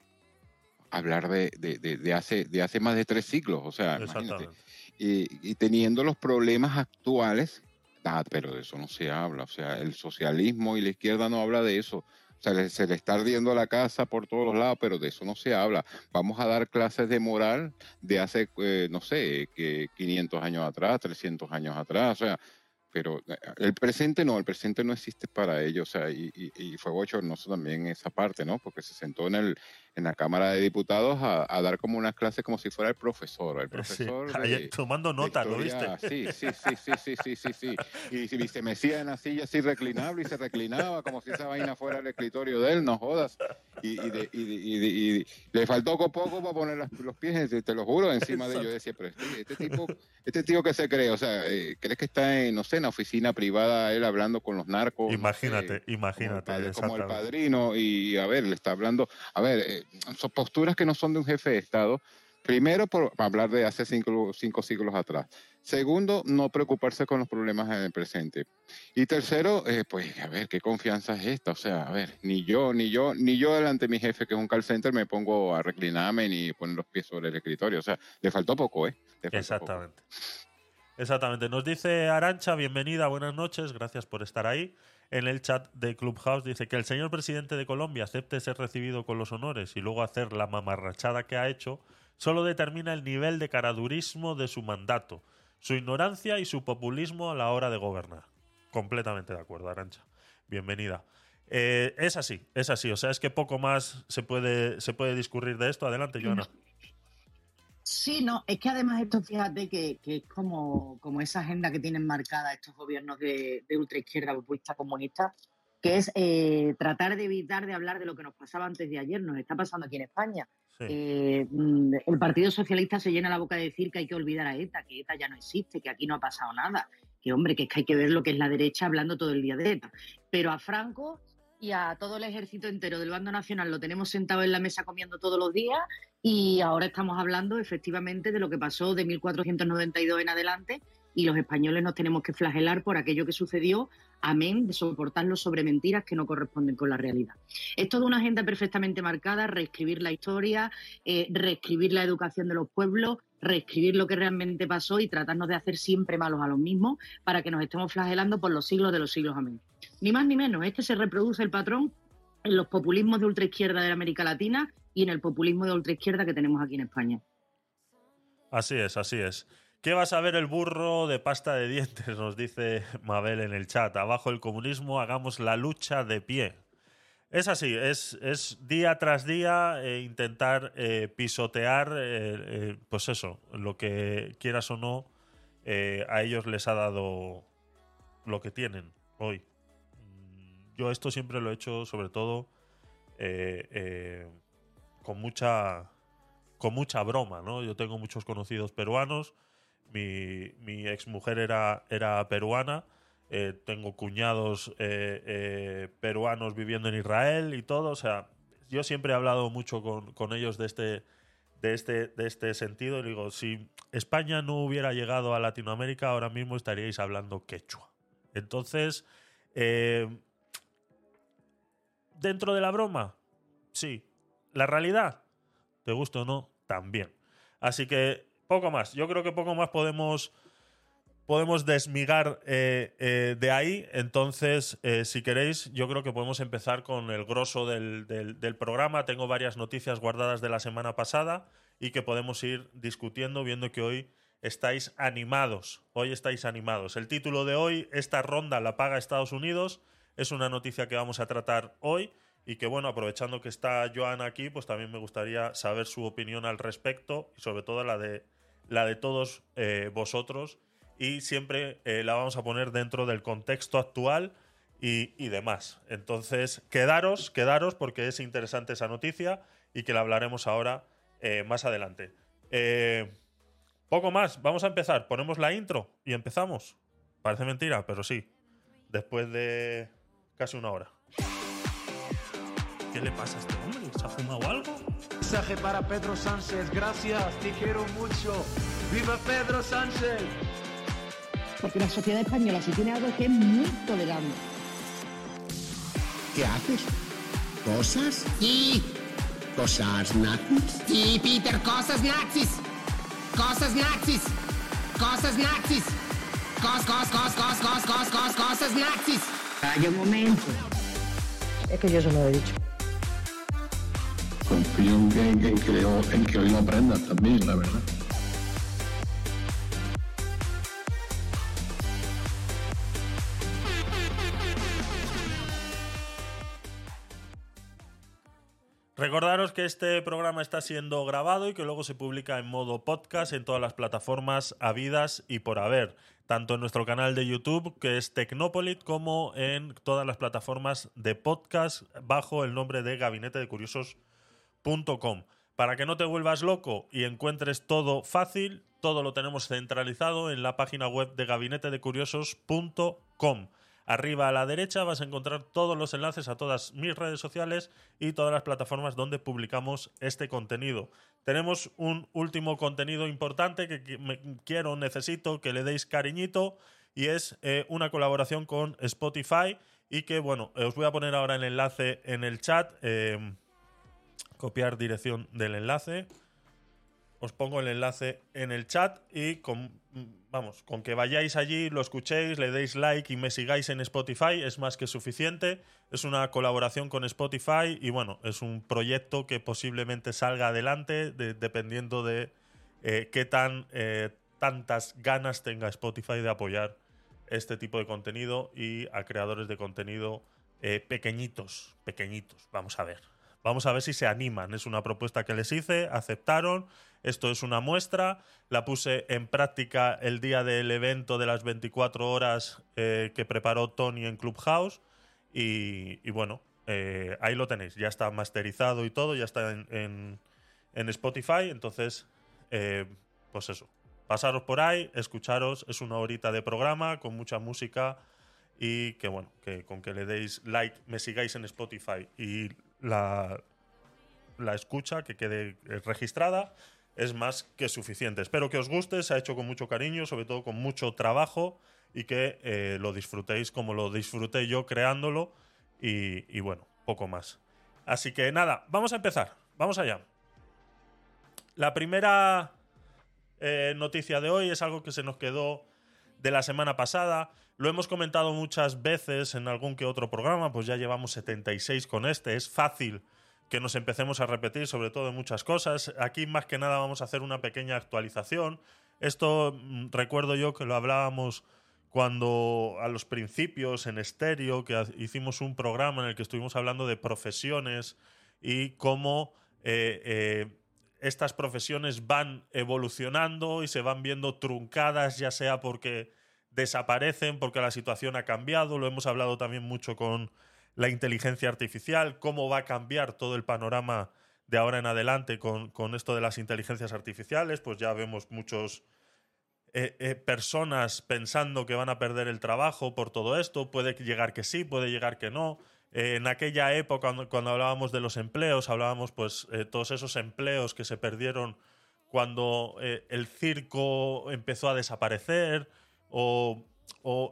hablar de, de, de- de hace, de hace más de tres siglos, o sea, imagínate y teniendo los problemas actuales, ah, pero de eso no se habla. O sea, el socialismo y la izquierda no habla de eso. O sea, le- se le está ardiendo la casa por todos los lados, pero de eso no se habla. Vamos a dar clases de moral de hace, eh, no sé, que 500 años atrás, 300 años atrás. O sea, pero eh, el presente no, el presente no existe para ellos. O sea, y, y, y fue bochornoso también esa parte, ¿no? Porque se sentó en el, en la Cámara de Diputados a, dar como unas clases como si fuera el profesor. El profesor tomando nota, ¿lo viste? Sí, sí, sí, sí, sí, sí, sí, sí. Y, se mecía en la silla así reclinable y se reclinaba como si esa vaina fuera el escritorio de él, no jodas. Y, y, le faltó poco para poner los pies, te lo juro, encima de ellos. Yo decía, pero este, este, tipo, este tío que se cree, o sea, eh, ¿crees que está en, no sé, en la oficina privada él hablando con los narcos? Imagínate, imagínate. Como el, padrino y a ver, le está hablando, a ver, eh, son posturas que no son de un jefe de Estado. Primero, por hablar de hace cinco, cinco siglos atrás. Segundo, no preocuparse con los problemas en el presente. Y tercero, eh, pues a ver, ¿qué confianza es esta? O sea, a ver, ni yo, ni yo, ni yo delante de mi jefe, que es un call center, me pongo a reclinarme ni poner los pies sobre el escritorio. O sea, le faltó poco, ¿eh? Exactamente. Exactamente. Nos dice Arancha, bienvenida, buenas noches, gracias por estar ahí en el chat de Clubhouse dice que el señor presidente de Colombia acepte ser recibido con los honores y luego hacer la mamarrachada que ha hecho, solo determina el nivel de caradurismo de su mandato, su ignorancia y su populismo a la hora de gobernar. Completamente de acuerdo, Arancha. Bienvenida. Eh, es así, es así. O sea, es que poco más se puede, se puede discurrir de esto. Adelante, Joana. Sí, no, es que además esto, fíjate que, es como, como, esa agenda que tienen marcada estos gobiernos de, de ultraizquierda populista comunista, que es eh, tratar de evitar de hablar de lo que nos pasaba antes de ayer, nos está pasando aquí en España. Eh, mm, el Partido Socialista se llena la boca de decir que hay que olvidar a ETA, que ETA ya no existe, que aquí no ha pasado nada, que hombre, que es que hay que ver lo que es la derecha hablando todo el día de ETA. Pero a Franco y a todo el ejército entero del bando nacional lo tenemos sentado en la mesa comiendo todos los días y ahora estamos hablando efectivamente de lo que pasó de 1492 en adelante y los españoles nos tenemos que flagelar por aquello que sucedió, amén de soportarlo sobre mentiras que no corresponden con la realidad. Es toda una agenda perfectamente marcada, reescribir la historia, eh, reescribir la educación de los pueblos, reescribir lo que realmente pasó y tratarnos de hacer siempre malos a los mismos para que nos estemos flagelando por los siglos de los siglos. Amén. Ni más ni menos, este se reproduce el patrón en los populismos de ultraizquierda de América Latina y en el populismo de ultraizquierda que tenemos aquí en España. Así es, así es. ¿Qué vas a ver el burro de pasta de dientes? Nos dice Mabel en el chat. Abajo el comunismo, hagamos la lucha de pie. Es así, es, es día tras día eh, intentar eh, pisotear, eh, pues eso, lo que quieras o no, a ellos les ha dado lo que tienen hoy. Yo esto siempre lo he hecho, sobre todo, con mucha con mucha broma, ¿no? Yo tengo muchos conocidos peruanos, mi, mi exmujer era, era peruana eh, tengo cuñados eh, eh, peruanos viviendo en Israel y todo. O sea, yo siempre he hablado mucho con, ellos de este, de, este, de este sentido. Y digo, si España no hubiera llegado a Latinoamérica, ahora mismo estaríais hablando quechua. Entonces, dentro de la broma, sí. La realidad, te gusta o no, también. Así que poco más. Yo creo que poco más podemos podemos desmigar eh, eh, de ahí. Entonces, eh, si queréis, yo creo que podemos empezar con el grosso del, programa. Tengo varias noticias guardadas de la semana pasada y que podemos ir discutiendo, viendo que hoy estáis animados. Hoy estáis animados. El título de hoy, esta ronda la paga Estados Unidos, es una noticia que vamos a tratar hoy y que bueno, aprovechando que está Joan aquí, pues también me gustaría saber su opinión al respecto y sobre todo la de, la de todos vosotros y siempre eh, la vamos a poner dentro del contexto actual y, demás. Entonces, quedaros, quedaros porque es interesante esa noticia y que la hablaremos ahora eh, más adelante. Eh, poco más, vamos a empezar. Ponemos la intro y empezamos. Parece mentira, pero sí. Después de casi una hora. ¿Qué le pasa a este hombre? ¿Se ha fumado algo? Mensaje para Pedro Sánchez. Gracias, te quiero mucho. ¡Viva Pedro Sánchez! porque la sociedad española si tiene algo que es muy tolerante. ¿Qué haces? ¿Cosas? Sí. ¿Cosas nazis? Sí, Peter, cosas nazis. Cosas nazis. Cosas nazis. Cos, cos, cos, cos, cos, cos, cos, cosas nazis. Hay un momento. Es que yo se lo he dicho. Confío en que, en que, en que hoy lo aprendas también, la verdad. Recordaros que este programa está siendo grabado y que luego se publica en modo podcast en todas las plataformas habidas y por haber, tanto en nuestro canal de YouTube, que es Tecnopolit, como en todas las plataformas de podcast bajo el nombre de Gabinete de Curiosos.com. Para que no te vuelvas loco y encuentres todo fácil, todo lo tenemos centralizado en la página web de gabinetedecuriosos.com. Arriba a la derecha vas a encontrar todos los enlaces a todas mis redes sociales y todas las plataformas donde publicamos este contenido. Tenemos un último contenido importante que me- quiero, necesito que le deis cariñito y es eh, una colaboración con Spotify y que, bueno, os voy a poner ahora el enlace en el chat. eh, copiar dirección del enlace. Os pongo el enlace en el chat y con, vamos, con que vayáis allí, lo escuchéis, le deis like y me sigáis en Spotify es más que suficiente. Es una colaboración con Spotify y bueno, es un proyecto que posiblemente salga adelante de- dependiendo de eh, qué tan eh, tantas ganas tenga Spotify de apoyar este tipo de contenido y a creadores de contenido eh, pequeñitos, pequeñitos. Vamos a ver. Vamos a ver si se animan. Es una propuesta que les hice, aceptaron. Esto es una muestra. La puse en práctica el día del evento de las 24 horas eh, que preparó Tony en Clubhouse. Y, y bueno, eh, ahí lo tenéis. Ya está masterizado y todo, ya está en, en- Spotify. Entonces, eh, pues eso. Pasaros por ahí, escucharos. Es una horita de programa con mucha música. Y que bueno, que con que le deis like, me sigáis en Spotify y la, la escucha que quede registrada es más que suficiente. Espero que os guste, se ha hecho con mucho cariño, sobre todo con mucho trabajo y que eh, lo disfrutéis como lo disfruté yo creándolo y, bueno, poco más. Así que nada, vamos a empezar, vamos allá. La primera eh, noticia de hoy es algo que se nos quedó de la semana pasada. Lo hemos comentado muchas veces en algún que otro programa, pues ya llevamos 76 con este. Es fácil que nos empecemos a repetir, sobre todo en muchas cosas. Aquí más que nada vamos a hacer una pequeña actualización. Esto mm, recuerdo yo que lo hablábamos cuando a los principios en estéreo, que hicimos un programa en el que estuvimos hablando de profesiones y cómo eh, eh, estas profesiones van evolucionando y se van viendo truncadas, ya sea porque desaparecen, porque la situación ha cambiado. Lo hemos hablado también mucho con la inteligencia artificial, cómo va a cambiar todo el panorama de ahora en adelante con, con esto de las inteligencias artificiales. Pues ya vemos muchos eh, eh, personas pensando que van a perder el trabajo por todo esto. Puede llegar que sí, puede llegar que no. Eh, en aquella época, cuando, hablábamos de los empleos, hablábamos pues todos esos empleos que se perdieron cuando el circo empezó a desaparecer o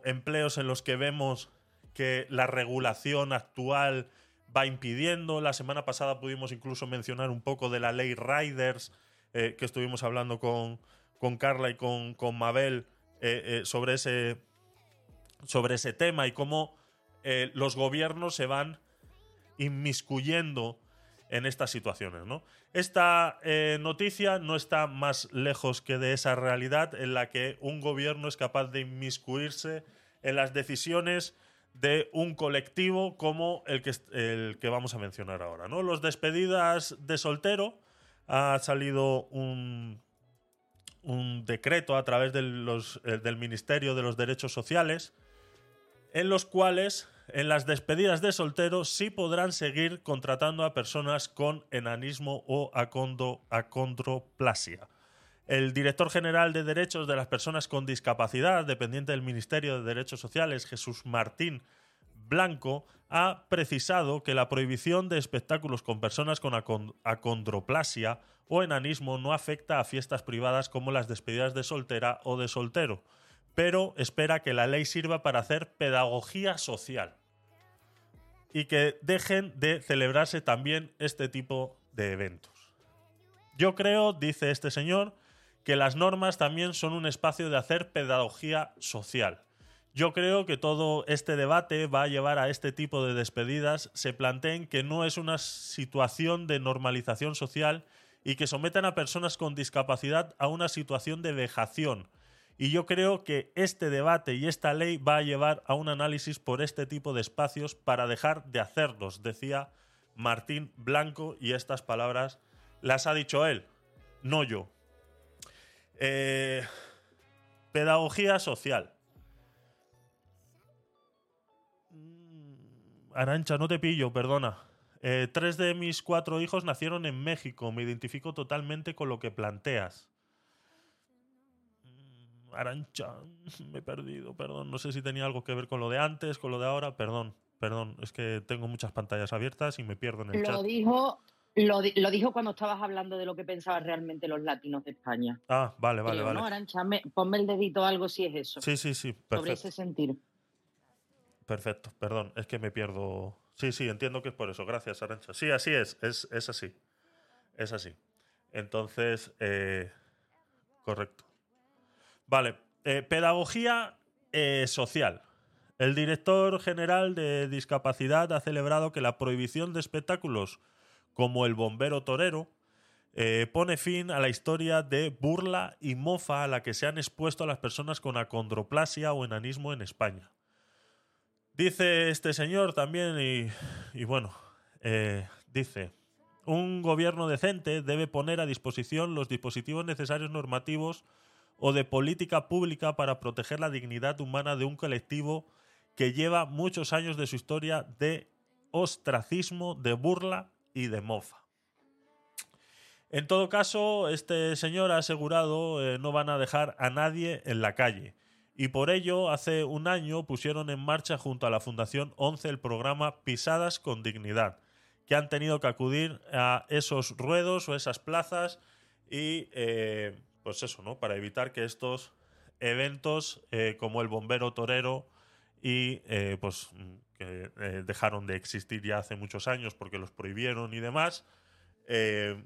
empleos en los que vemos que la regulación actual va impidiendo. La semana pasada pudimos incluso mencionar un poco de la ley Riders, eh, que estuvimos hablando con, con Carla y con, con Mabel eh, eh, sobre, ese, sobre ese tema y cómo los gobiernos se van inmiscuyendo en estas situaciones. ¿no? Esta noticia no está más lejos que de esa realidad en la que un gobierno es capaz de inmiscuirse en las decisiones de un colectivo como el que, el que vamos a mencionar ahora. ¿no? Los despedidas de soltero ha salido un, un decreto a través eh, del Ministerio de los Derechos Sociales en los cuales en las despedidas de soltero sí podrán seguir contratando a personas con enanismo o acondroplasia. El director general de Derechos de las Personas con Discapacidad, dependiente del Ministerio de Derechos Sociales, Jesús Martín Blanco, ha precisado que la prohibición de espectáculos con personas con acon- acondroplasia o enanismo no afecta a fiestas privadas como las despedidas de soltera o de soltero, pero espera que la ley sirva para hacer pedagogía social y que dejen de celebrarse también este tipo de eventos. Yo creo, dice este señor, que las normas también son un espacio de hacer pedagogía social. Yo creo que todo este debate va a llevar a este tipo de despedidas se planteen que no es una situación de normalización social y que sometan a personas con discapacidad a una situación de vejación. Y yo creo que este debate y esta ley va a llevar a un análisis por este tipo de espacios para dejar de hacerlos, decía Martín Blanco y estas palabras las ha dicho él, no yo. Eh, pedagogía social. Mm, Arancha, no te pillo, perdona. Eh, tres de mis cuatro hijos nacieron en México. Me identifico totalmente con lo que planteas. Mm, Arancha, me he perdido, perdón. No sé si tenía algo que ver con lo de antes, con lo de ahora. Perdón, perdón. Es que tengo muchas pantallas abiertas y me pierdo en el Lo chat. dijo, lo, di- lo dijo cuando estabas hablando de lo que pensaban realmente los latinos de España. Ah, vale, vale, Creo, vale. ¿no, Arantxa? Me- ponme el dedito algo si es eso. Sí, sí, sí, sobre perfecto. ese sentir. Perfecto, perdón, es que me pierdo. Sí, sí, entiendo que es por eso. Gracias, Arancha. Sí, así es, es, es así. Es así. Entonces, eh, correcto. Vale, eh, pedagogía eh, social. El director general de discapacidad ha celebrado que la prohibición de espectáculos como el bombero torero eh, pone fin a la historia de burla y mofa a la que se han expuesto las personas con acondroplasia o enanismo en España. Dice este señor también, y, y bueno, eh, dice, un gobierno decente debe poner a disposición los dispositivos necesarios normativos o de política pública para proteger la dignidad humana de un colectivo que lleva muchos años de su historia de ostracismo, de burla y de mofa. En todo caso, este señor ha asegurado eh, no van a dejar a nadie en la calle. Y por ello, hace un año pusieron en marcha junto a la Fundación 11 el programa Pisadas con Dignidad, que han tenido que acudir a esos ruedos o esas plazas y, eh, pues eso, ¿no? Para evitar que estos eventos eh, como el bombero torero y, pues, que eh, dejaron de existir ya hace muchos años porque los prohibieron y demás. eh,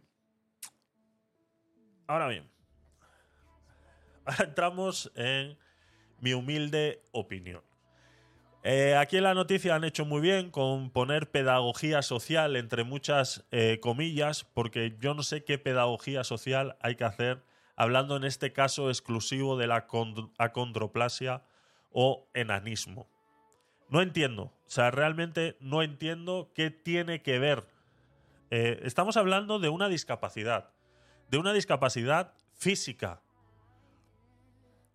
ahora bien, entramos en mi humilde opinión. Eh, aquí en la noticia han hecho muy bien con poner pedagogía social entre muchas comillas, porque yo no sé qué pedagogía social hay que hacer, hablando en este caso exclusivo de la acond- acondroplasia o enanismo. No entiendo, o sea, realmente no entiendo qué tiene que ver. Eh, estamos hablando de una discapacidad, de una discapacidad física,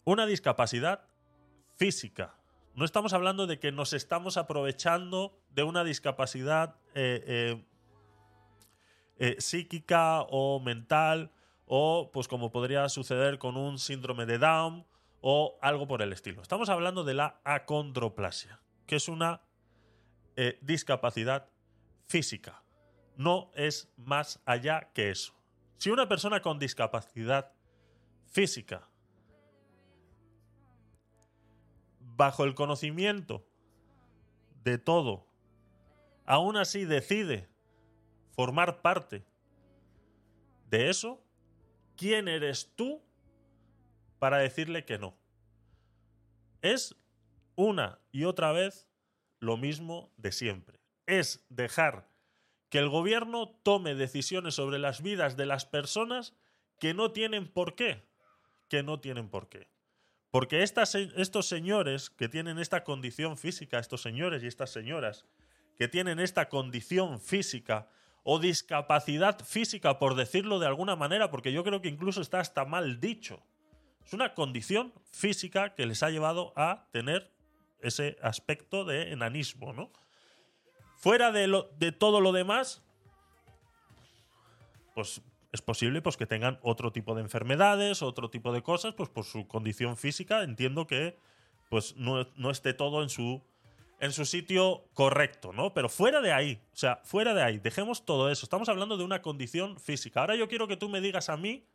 una discapacidad física. No estamos hablando de que nos estamos aprovechando de una discapacidad eh, eh, psíquica o mental o pues como podría suceder con un síndrome de Down o algo por el estilo. Estamos hablando de la acondroplasia, que es una eh, discapacidad física. No es más allá que eso. Si una persona con discapacidad física bajo el conocimiento de todo, aún así decide formar parte de eso, ¿quién eres tú para decirle que no? Es una y otra vez lo mismo de siempre. Es dejar que el gobierno tome decisiones sobre las vidas de las personas que no tienen por qué. Que no tienen por qué. Porque estas, estos señores que tienen esta condición física, estos señores y estas señoras que tienen esta condición física o discapacidad física, por decirlo de alguna manera, porque yo creo que incluso está hasta mal dicho. Es una condición física que les ha llevado a tener ese aspecto de enanismo, ¿no? Fuera de, lo, de todo lo demás, pues es posible pues, que tengan otro tipo de enfermedades, otro tipo de cosas, pues por su condición física entiendo que pues no, no esté todo en su, en su sitio correcto, ¿no? Pero fuera de ahí, o sea, fuera de ahí, dejemos todo eso. Estamos hablando de una condición física. Ahora yo quiero que tú me digas a mí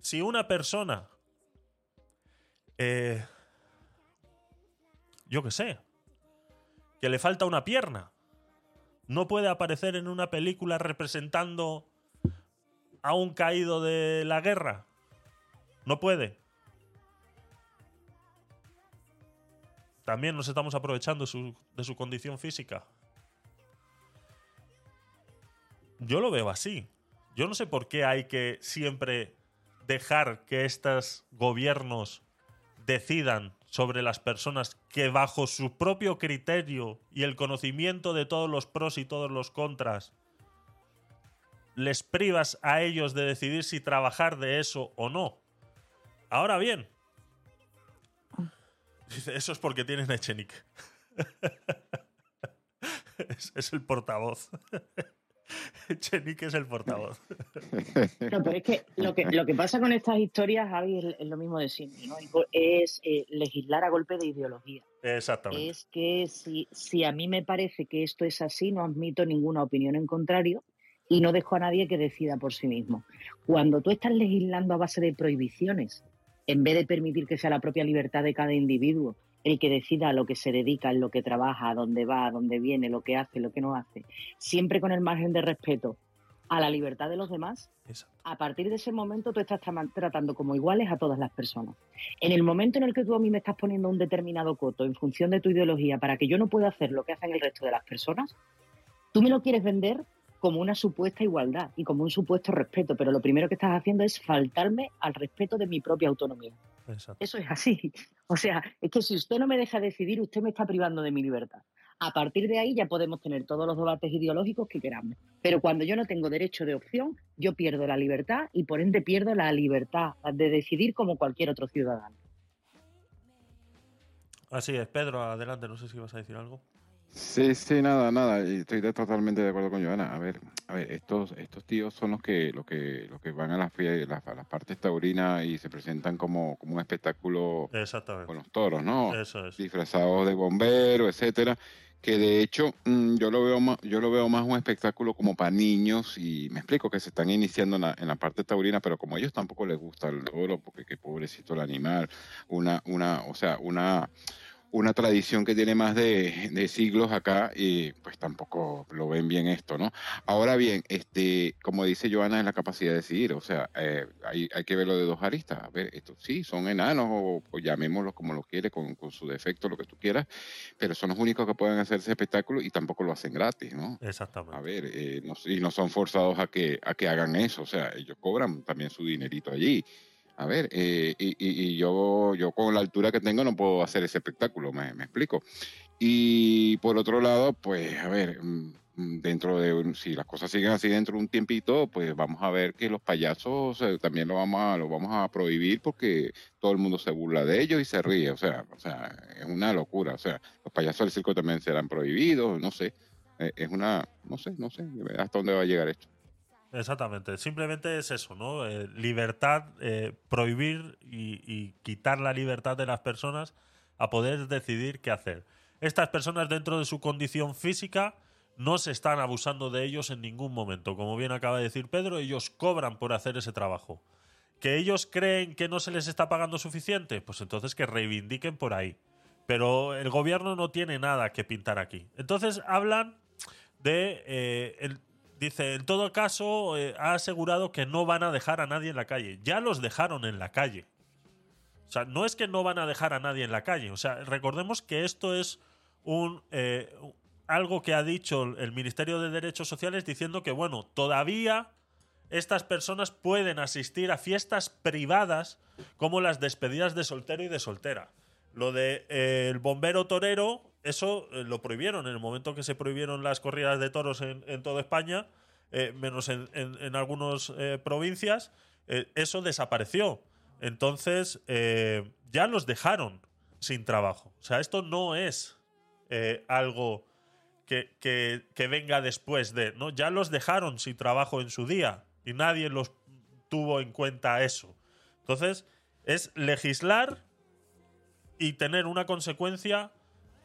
si una persona, eh, yo qué sé, que le falta una pierna, no puede aparecer en una película representando a un caído de la guerra. No puede. También nos estamos aprovechando de su condición física. Yo lo veo así. Yo no sé por qué hay que siempre dejar que estos gobiernos decidan sobre las personas que bajo su propio criterio y el conocimiento de todos los pros y todos los contras les privas a ellos de decidir si trabajar de eso o no. Ahora bien, eso es porque tienen a Echenique. es el portavoz. Echenique es el portavoz. No, pero es que lo que, lo que pasa con estas historias, Javi, es, es lo mismo de siempre, ¿no? Es eh, legislar a golpe de ideología. Exactamente. Es que si, si a mí me parece que esto es así, no admito ninguna opinión en contrario y no dejo a nadie que decida por sí mismo. Cuando tú estás legislando a base de prohibiciones, en vez de permitir que sea la propia libertad de cada individuo el que decida a lo que se dedica, en lo que trabaja, a dónde va, a dónde viene, lo que hace, lo que no hace, siempre con el margen de respeto a la libertad de los demás, Exacto. a partir de ese momento tú estás tra- tratando como iguales a todas las personas. En el momento en el que tú a mí me estás poniendo un determinado coto en función de tu ideología para que yo no pueda hacer lo que hacen el resto de las personas, tú me lo quieres vender como una supuesta igualdad y como un supuesto respeto, pero lo primero que estás haciendo es faltarme al respeto de mi propia autonomía. Exacto. Eso es así. O sea, es que si usted no me deja decidir, usted me está privando de mi libertad. A partir de ahí ya podemos tener todos los debates ideológicos que queramos. Pero cuando yo no tengo derecho de opción, yo pierdo la libertad y por ende pierdo la libertad de decidir como cualquier otro ciudadano. Así es, Pedro, adelante, no sé si vas a decir algo. Sí, sí, nada, nada, estoy totalmente de acuerdo con Joana. A ver, a ver, estos, estos tíos son los que, los que, los que van a las las, a las partes taurinas y se presentan como, como un espectáculo con los toros, ¿no? Eso es. Disfrazados de bomberos, etcétera. Que de hecho mm, yo lo veo más, yo lo veo más un espectáculo como para niños y me explico que se están iniciando en la, en la parte taurina, pero como a ellos tampoco les gusta el toro, porque qué pobrecito el animal, una, una, o sea, una una tradición que tiene más de, de siglos acá y pues tampoco lo ven bien esto, ¿no? Ahora bien, este, como dice Joana, es la capacidad de decidir, o sea, eh, hay, hay que verlo de dos aristas. A ver, esto sí, son enanos o, o llamémoslos como lo quiere, con, con su defecto, lo que tú quieras, pero son los únicos que pueden hacer ese espectáculo y tampoco lo hacen gratis, ¿no? Exactamente. A ver, eh, no, y no son forzados a que, a que hagan eso, o sea, ellos cobran también su dinerito allí. A ver, eh, y, yo, yo con la altura que tengo no puedo hacer ese espectáculo, me, explico. Y por otro lado, pues, a ver, mm, mm, dentro de, si las cosas siguen así dentro de un tiempito, pues vamos a ver que los payasos eh, también lo vamos a, lo vamos a prohibir porque todo el mundo se burla de ellos y se ríe, o sea, o sea, es una locura, o sea, los payasos del circo también serán prohibidos, no sé, eh, es una, no sé, no sé, hasta dónde va a llegar esto. Exactamente. Simplemente es eso, ¿no? Eh, libertad, eh, prohibir y, quitar la libertad de las personas a poder decidir qué hacer. Estas personas dentro de su condición física no se están abusando de ellos en ningún momento. Como bien acaba de decir Pedro, ellos cobran por hacer ese trabajo. ¿Que ellos creen que no se les está pagando suficiente? Pues entonces que reivindiquen por ahí. Pero el gobierno no tiene nada que pintar aquí. Entonces hablan de... eh, el- dice, en todo caso, eh, ha asegurado que no van a dejar a nadie en la calle. Ya los dejaron en la calle. O sea, no es que no van a dejar a nadie en la calle. O sea, recordemos que esto es un eh, algo que ha dicho el Ministerio de Derechos Sociales diciendo que, bueno, todavía estas personas pueden asistir a fiestas privadas como las despedidas de soltero y de soltera. Lo de eh, el bombero torero, eso eh, lo prohibieron en el momento que se prohibieron las corridas de toros en, toda España, eh, menos en, algunas eh, provincias, eso desapareció. Entonces, ya los dejaron sin trabajo. O sea, esto no es algo que, que- que venga después de. ¿no? Ya los dejaron sin trabajo en su día y nadie los tuvo en cuenta eso. Entonces, es legislar y tener una consecuencia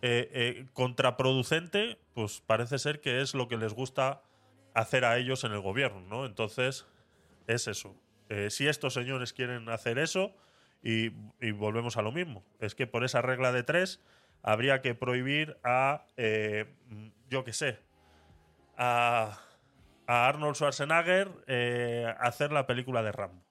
eh, eh, contraproducente, pues parece ser que es lo que les gusta hacer a ellos en el gobierno, ¿no? Entonces, es eso. Eh, si estos señores quieren hacer eso, y, volvemos a lo mismo, es que por esa regla de tres habría que prohibir a, yo qué sé, a, a Arnold Schwarzenegger hacer la película de Rambo.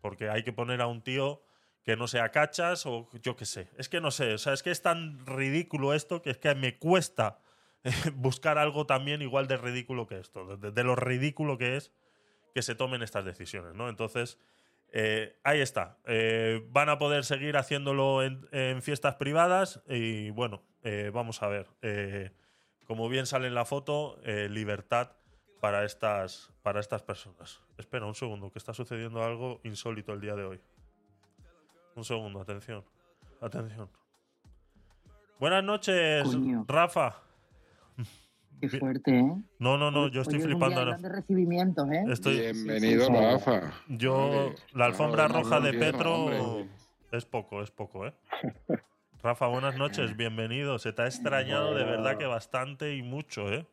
Porque hay que poner a un tío que no sea cachas o yo qué sé. Es que no sé, o sea, es que es tan ridículo esto que es que me cuesta eh, buscar algo también igual de ridículo que esto, de, lo ridículo que es que se tomen estas decisiones, ¿no? Entonces, eh, ahí está. Eh, van a poder seguir haciéndolo en, fiestas privadas y bueno, vamos a ver. Como bien sale en la foto, libertad para estas, para estas personas. Espera un segundo, que está sucediendo algo insólito el día de hoy. Un segundo, atención. Atención. Buenas noches, Coño. Rafa. Qué fuerte, ¿eh? No, no, no, yo estoy Hoy es un flipando. día de recibimientos, ¿eh? Estoy, Bienvenido, sí, sí. Rafa. yo, Vale. la alfombra roja no, de Petro hombre. es poco, es poco, ¿eh? Rafa, buenas noches, bienvenido. Se te ha extrañado de verdad que bastante y mucho, ¿eh?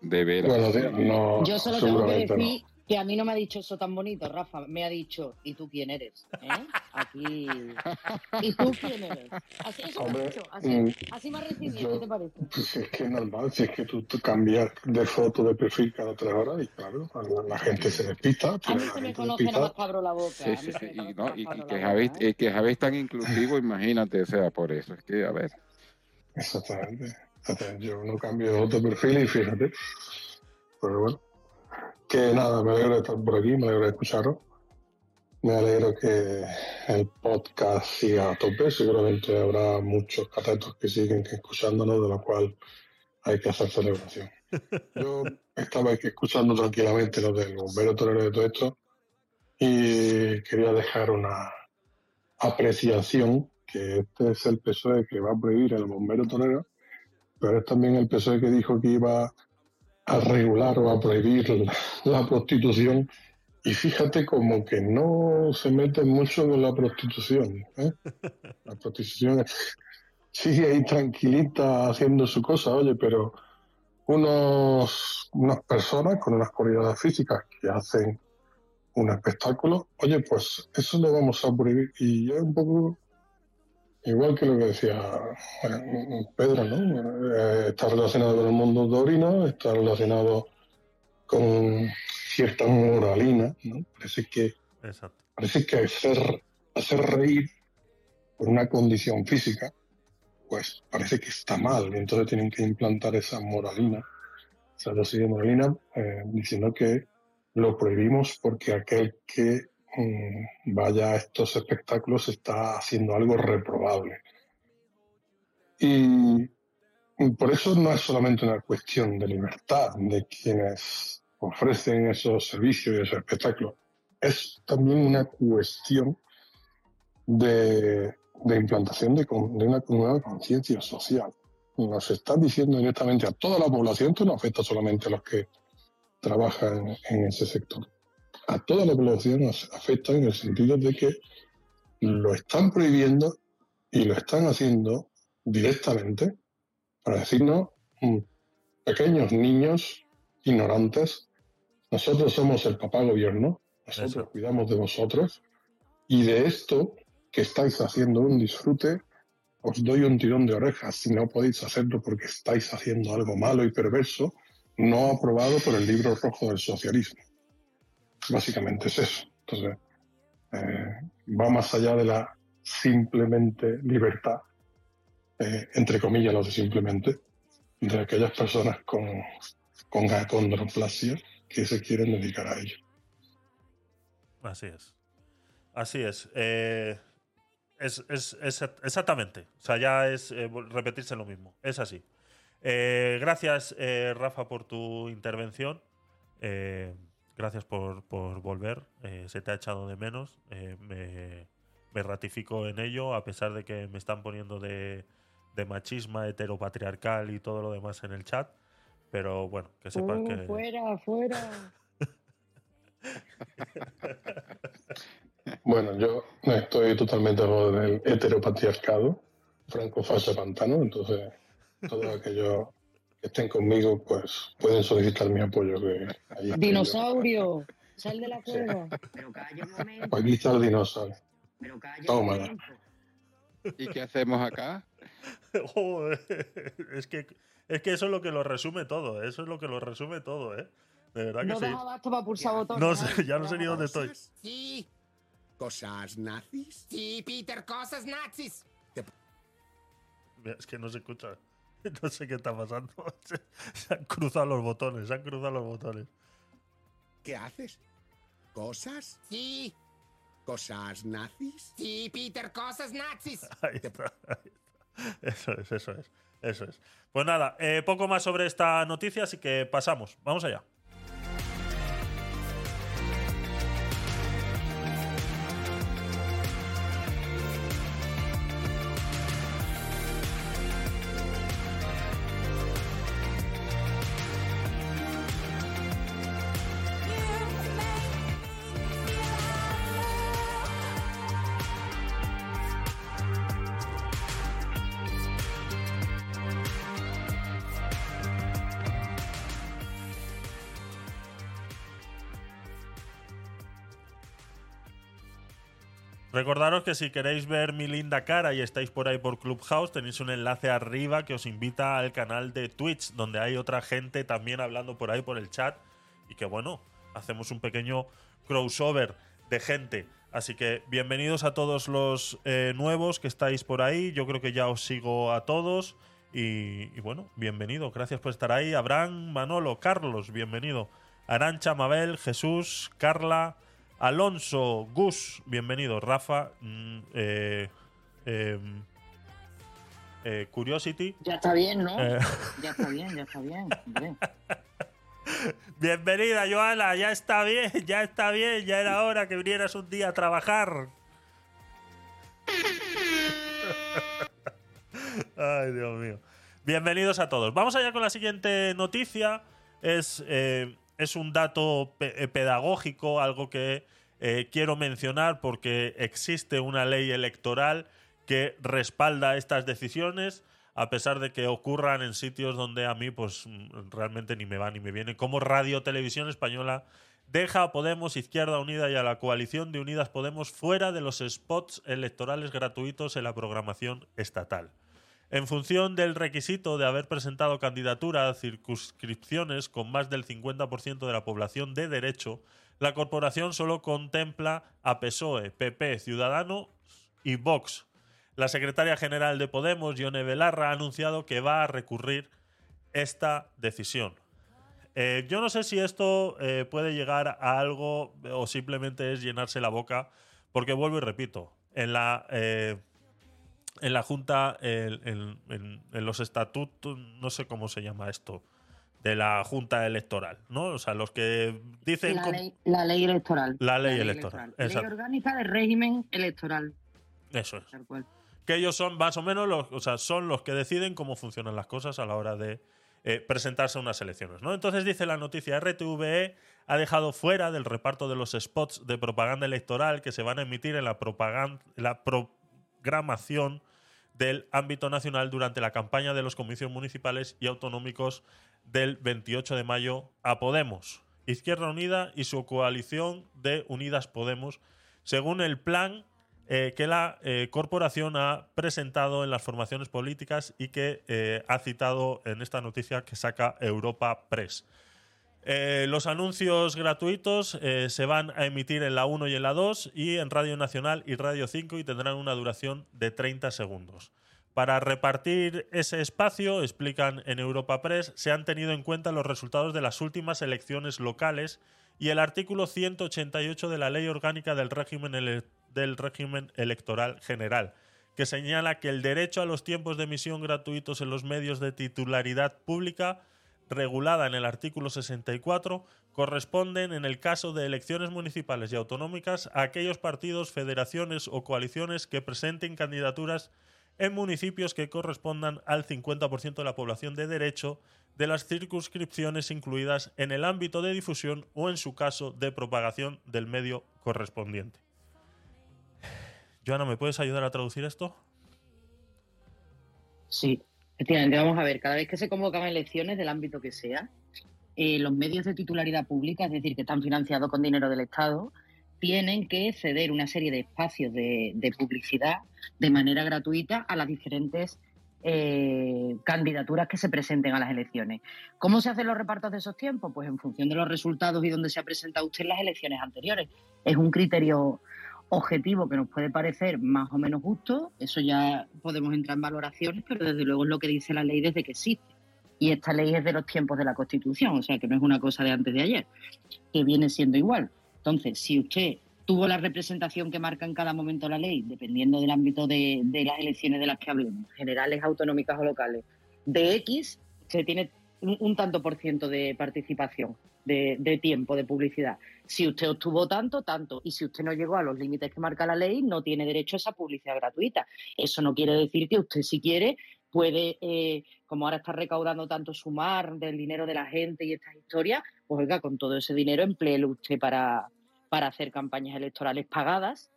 De veras. Buenos días. No, Yo solo tengo que seguramente no. decir que a mí no me ha dicho eso tan bonito, Rafa. Me ha dicho, ¿y tú quién eres? ¿Eh? Aquí. ¿Y tú quién eres? Así, eso me ha Hombre, dicho. Así, mm, así me ha recibido, yo- ¿qué te parece? Pues es que es normal, si es que tú, tú cambias de foto de perfil cada tres horas y claro, la, la gente se despista. A mí se me conoce nada más cabro la boca. Sí, sí, sí. Y, no, y, que Javi, ¿eh? eh, que Javi es tan inclusivo, imagínate, o sea, por eso. Es que, a ver. Exactamente. Exactamente. Yo no cambio de otro perfil y fíjate. Pero bueno. Que nada, me alegro de estar por aquí, me alegro de escucharos. Me alegro que el podcast siga a tope. Seguramente habrá muchos catetos que siguen escuchándonos, de lo cual hay que hacer celebración. Yo estaba aquí escuchando tranquilamente lo del bombero torero de todo esto y quería dejar una apreciación que este es el PSOE que va a prohibir el bombero torero, pero es también el PSOE que dijo que iba a regular o a prohibir la, prostitución y fíjate como que no se meten mucho con la prostitución. ¿eh? La prostitución sigue ahí tranquilita haciendo su cosa, oye, pero unos, unas personas con unas cualidades físicas que hacen un espectáculo, oye, pues eso lo vamos a prohibir. Y yo un poco, igual que lo que decía bueno, Pedro, ¿no? Eh, está relacionado con el mundo taurino, está relacionado con cierta moralina, ¿no? Parece que, Exacto. parece que hacer, hacer reír por una condición física, pues parece que está mal, y entonces tienen que implantar esa moralina, esa dosis de moralina, eh, diciendo que lo prohibimos porque aquel que vaya a estos espectáculos está haciendo algo reprobable. Y, por eso no es solamente una cuestión de libertad de quienes ofrecen esos servicios y esos espectáculos, es también una cuestión de, implantación de, una nueva conciencia social. Nos está diciendo directamente a toda la población, esto no afecta solamente a los que trabajan en ese sector. A toda la población nos afecta en el sentido de que lo están prohibiendo y lo están haciendo directamente para decirnos, mm, pequeños niños ignorantes, nosotros somos el papá gobierno, nosotros Eso. cuidamos de vosotros y de esto que estáis haciendo un disfrute, os doy un tirón de orejas si no podéis hacerlo porque estáis haciendo algo malo y perverso, no aprobado por el libro rojo del socialismo. Básicamente es eso. Entonces, eh, va más allá de la simplemente libertad, eh, entre comillas, no de simplemente, de aquellas personas con, con que se quieren dedicar a ello. Así es. Así es. Eh, es, es- exactamente. O sea, ya es repetirse lo mismo. Es así. Eh, gracias, Rafa, por tu intervención. Gracias por, por volver. Eh, se te ha echado de menos. Eh, me, me ratifico en ello, a pesar de que me están poniendo de, de machisma, heteropatriarcal y todo lo demás en el chat. Pero bueno, que sepan Uh, que. Fuera, fuera. Bueno, yo estoy totalmente a favor del heteropatriarcado, franco falso pantano, entonces todos aquellos que estén conmigo pues pueden solicitar mi apoyo. Que ahí. Dinosaurio, sal de la cueva. Pero calla un momento, Aquí está el dinosaurio. pero calla un Tómala. momento. ¿Y qué hacemos acá? Joder, es que es que eso es lo que lo resume todo, eso es lo que lo resume todo, ¿eh? De verdad que No sí. abasto para pulsar botones. No Javi, sé, ya no sé ni dónde estoy. Sí. ¿Cosas nazis? Sí, Peter, cosas nazis. Es que no se escucha. No sé qué está pasando. Se, se han cruzado los botones, se han cruzado los botones. ¿Qué haces? ¿Cosas? Sí. ¿Cosas nazis? Sí, Peter, cosas nazis. Ahí está. ahí está. Eso es, eso es, eso es. Pues nada, eh, poco más sobre esta noticia, así que pasamos. Vamos allá. Recordaros que si queréis ver mi linda cara y estáis por ahí por Clubhouse, tenéis un enlace arriba que os invita al canal de Twitch, donde hay otra gente también hablando por ahí por el chat. Y que bueno, hacemos un pequeño crossover de gente. Así que bienvenidos a todos los eh, nuevos que estáis por ahí. Yo creo que ya os sigo a todos. Y, y bueno, bienvenido. Gracias por estar ahí. Abraham, Manolo, Carlos, bienvenido. Arancha, Mabel, Jesús, Carla, Alonso, Gus, bienvenido. Rafa, mm, eh, em, eh, Curiosity. Ya está bien, ¿no? Eh. Ya está bien, ya está bien. Bienvenida, Joana, ya está bien, ya está bien, ya era hora que vinieras un día a trabajar. Ay, Dios mío. Bienvenidos a todos. Vamos allá con la siguiente noticia. Es, eh, es un dato eh, pedagógico, algo que eh, quiero mencionar porque existe una ley electoral que respalda estas decisiones, a pesar de que ocurran en sitios donde a mí pues mm, realmente ni me va ni me viene, como Radio Televisión Española deja a Podemos, Izquierda Unida y a la coalición de Unidas Podemos fuera de los spots electorales gratuitos en la programación estatal. En función del requisito de haber presentado candidatura a circunscripciones con más del 50% de la población de derecho, la corporación solo contempla a PSOE, PP, Ciudadano y Vox. La secretaria general de Podemos, Yone Belarra, ha anunciado que va a recurrir esta decisión. Eh, yo no sé si esto eh, puede llegar a algo o simplemente es llenarse la boca, porque vuelvo y repito, en la, eh, en la Junta, el- en, en- en los estatutos, no sé cómo se llama esto, de la Junta Electoral, ¿no? O sea, los que dicen... La ley, la ley electoral. La ley electoral, Ley exacto. orgánica del régimen electoral. Eso es. Que ellos son más o menos los, o sea, son los que deciden cómo funcionan las cosas a la hora de eh, presentarse a unas elecciones. ¿no? Entonces dice la noticia, RTVE ha dejado fuera del reparto de los spots de propaganda electoral que se van a emitir en la, la programación del ámbito nacional durante la campaña de los comicios municipales y autonómicos del 28 de mayo a Podemos, Izquierda Unida y su coalición de Unidas Podemos, según el plan eh, que la eh, corporación ha presentado en las formaciones políticas y que eh, ha citado en esta noticia que saca Europa Press. Eh, los anuncios gratuitos eh, se van a emitir en la 1 y en la 2 y en Radio Nacional y Radio 5 y tendrán una duración de 30 segundos. Para repartir ese espacio, explican en Europa Press, se han tenido en cuenta los resultados de las últimas elecciones locales y el artículo 188 de la Ley Orgánica del Régimen, ele- del régimen Electoral General, que señala que el derecho a los tiempos de emisión gratuitos en los medios de titularidad pública regulada en el artículo 64 corresponden en el caso de elecciones municipales y autonómicas a aquellos partidos, federaciones o coaliciones que presenten candidaturas en municipios que correspondan al 50% de la población de derecho de las circunscripciones incluidas en el ámbito de difusión o en su caso de propagación del medio correspondiente. Joana, ¿me puedes ayudar a traducir esto? Sí, efectivamente, vamos a ver, cada vez que se convocan elecciones del ámbito que sea, eh, los medios de titularidad pública, es decir, que están financiados con dinero del Estado, tienen que ceder una serie de espacios de, publicidad de manera gratuita a las diferentes eh, candidaturas que se presenten a las elecciones. ¿Cómo se hacen los repartos de esos tiempos? Pues en función de los resultados y donde se ha presentado usted en las elecciones anteriores. Es un criterio objetivo que nos puede parecer más o menos justo, eso ya podemos entrar en valoraciones, pero desde luego es lo que dice la ley desde que existe. Y esta ley es de los tiempos de la Constitución, o sea que no es una cosa de antes de ayer, que viene siendo igual. Entonces, si usted tuvo la representación que marca en cada momento la ley, dependiendo del ámbito de, de las elecciones de las que hablemos, generales, autonómicas o locales, de X, se tiene un, un tanto por ciento de participación, de, de tiempo, de publicidad. Si usted obtuvo tanto, tanto. Y si usted no llegó a los límites que marca la ley, no tiene derecho a esa publicidad gratuita. Eso no quiere decir que usted, si quiere, puede, eh, como ahora está recaudando tanto sumar del dinero de la gente y estas historias, pues oiga, con todo ese dinero empleelo usted para, para hacer campañas electorales pagadas,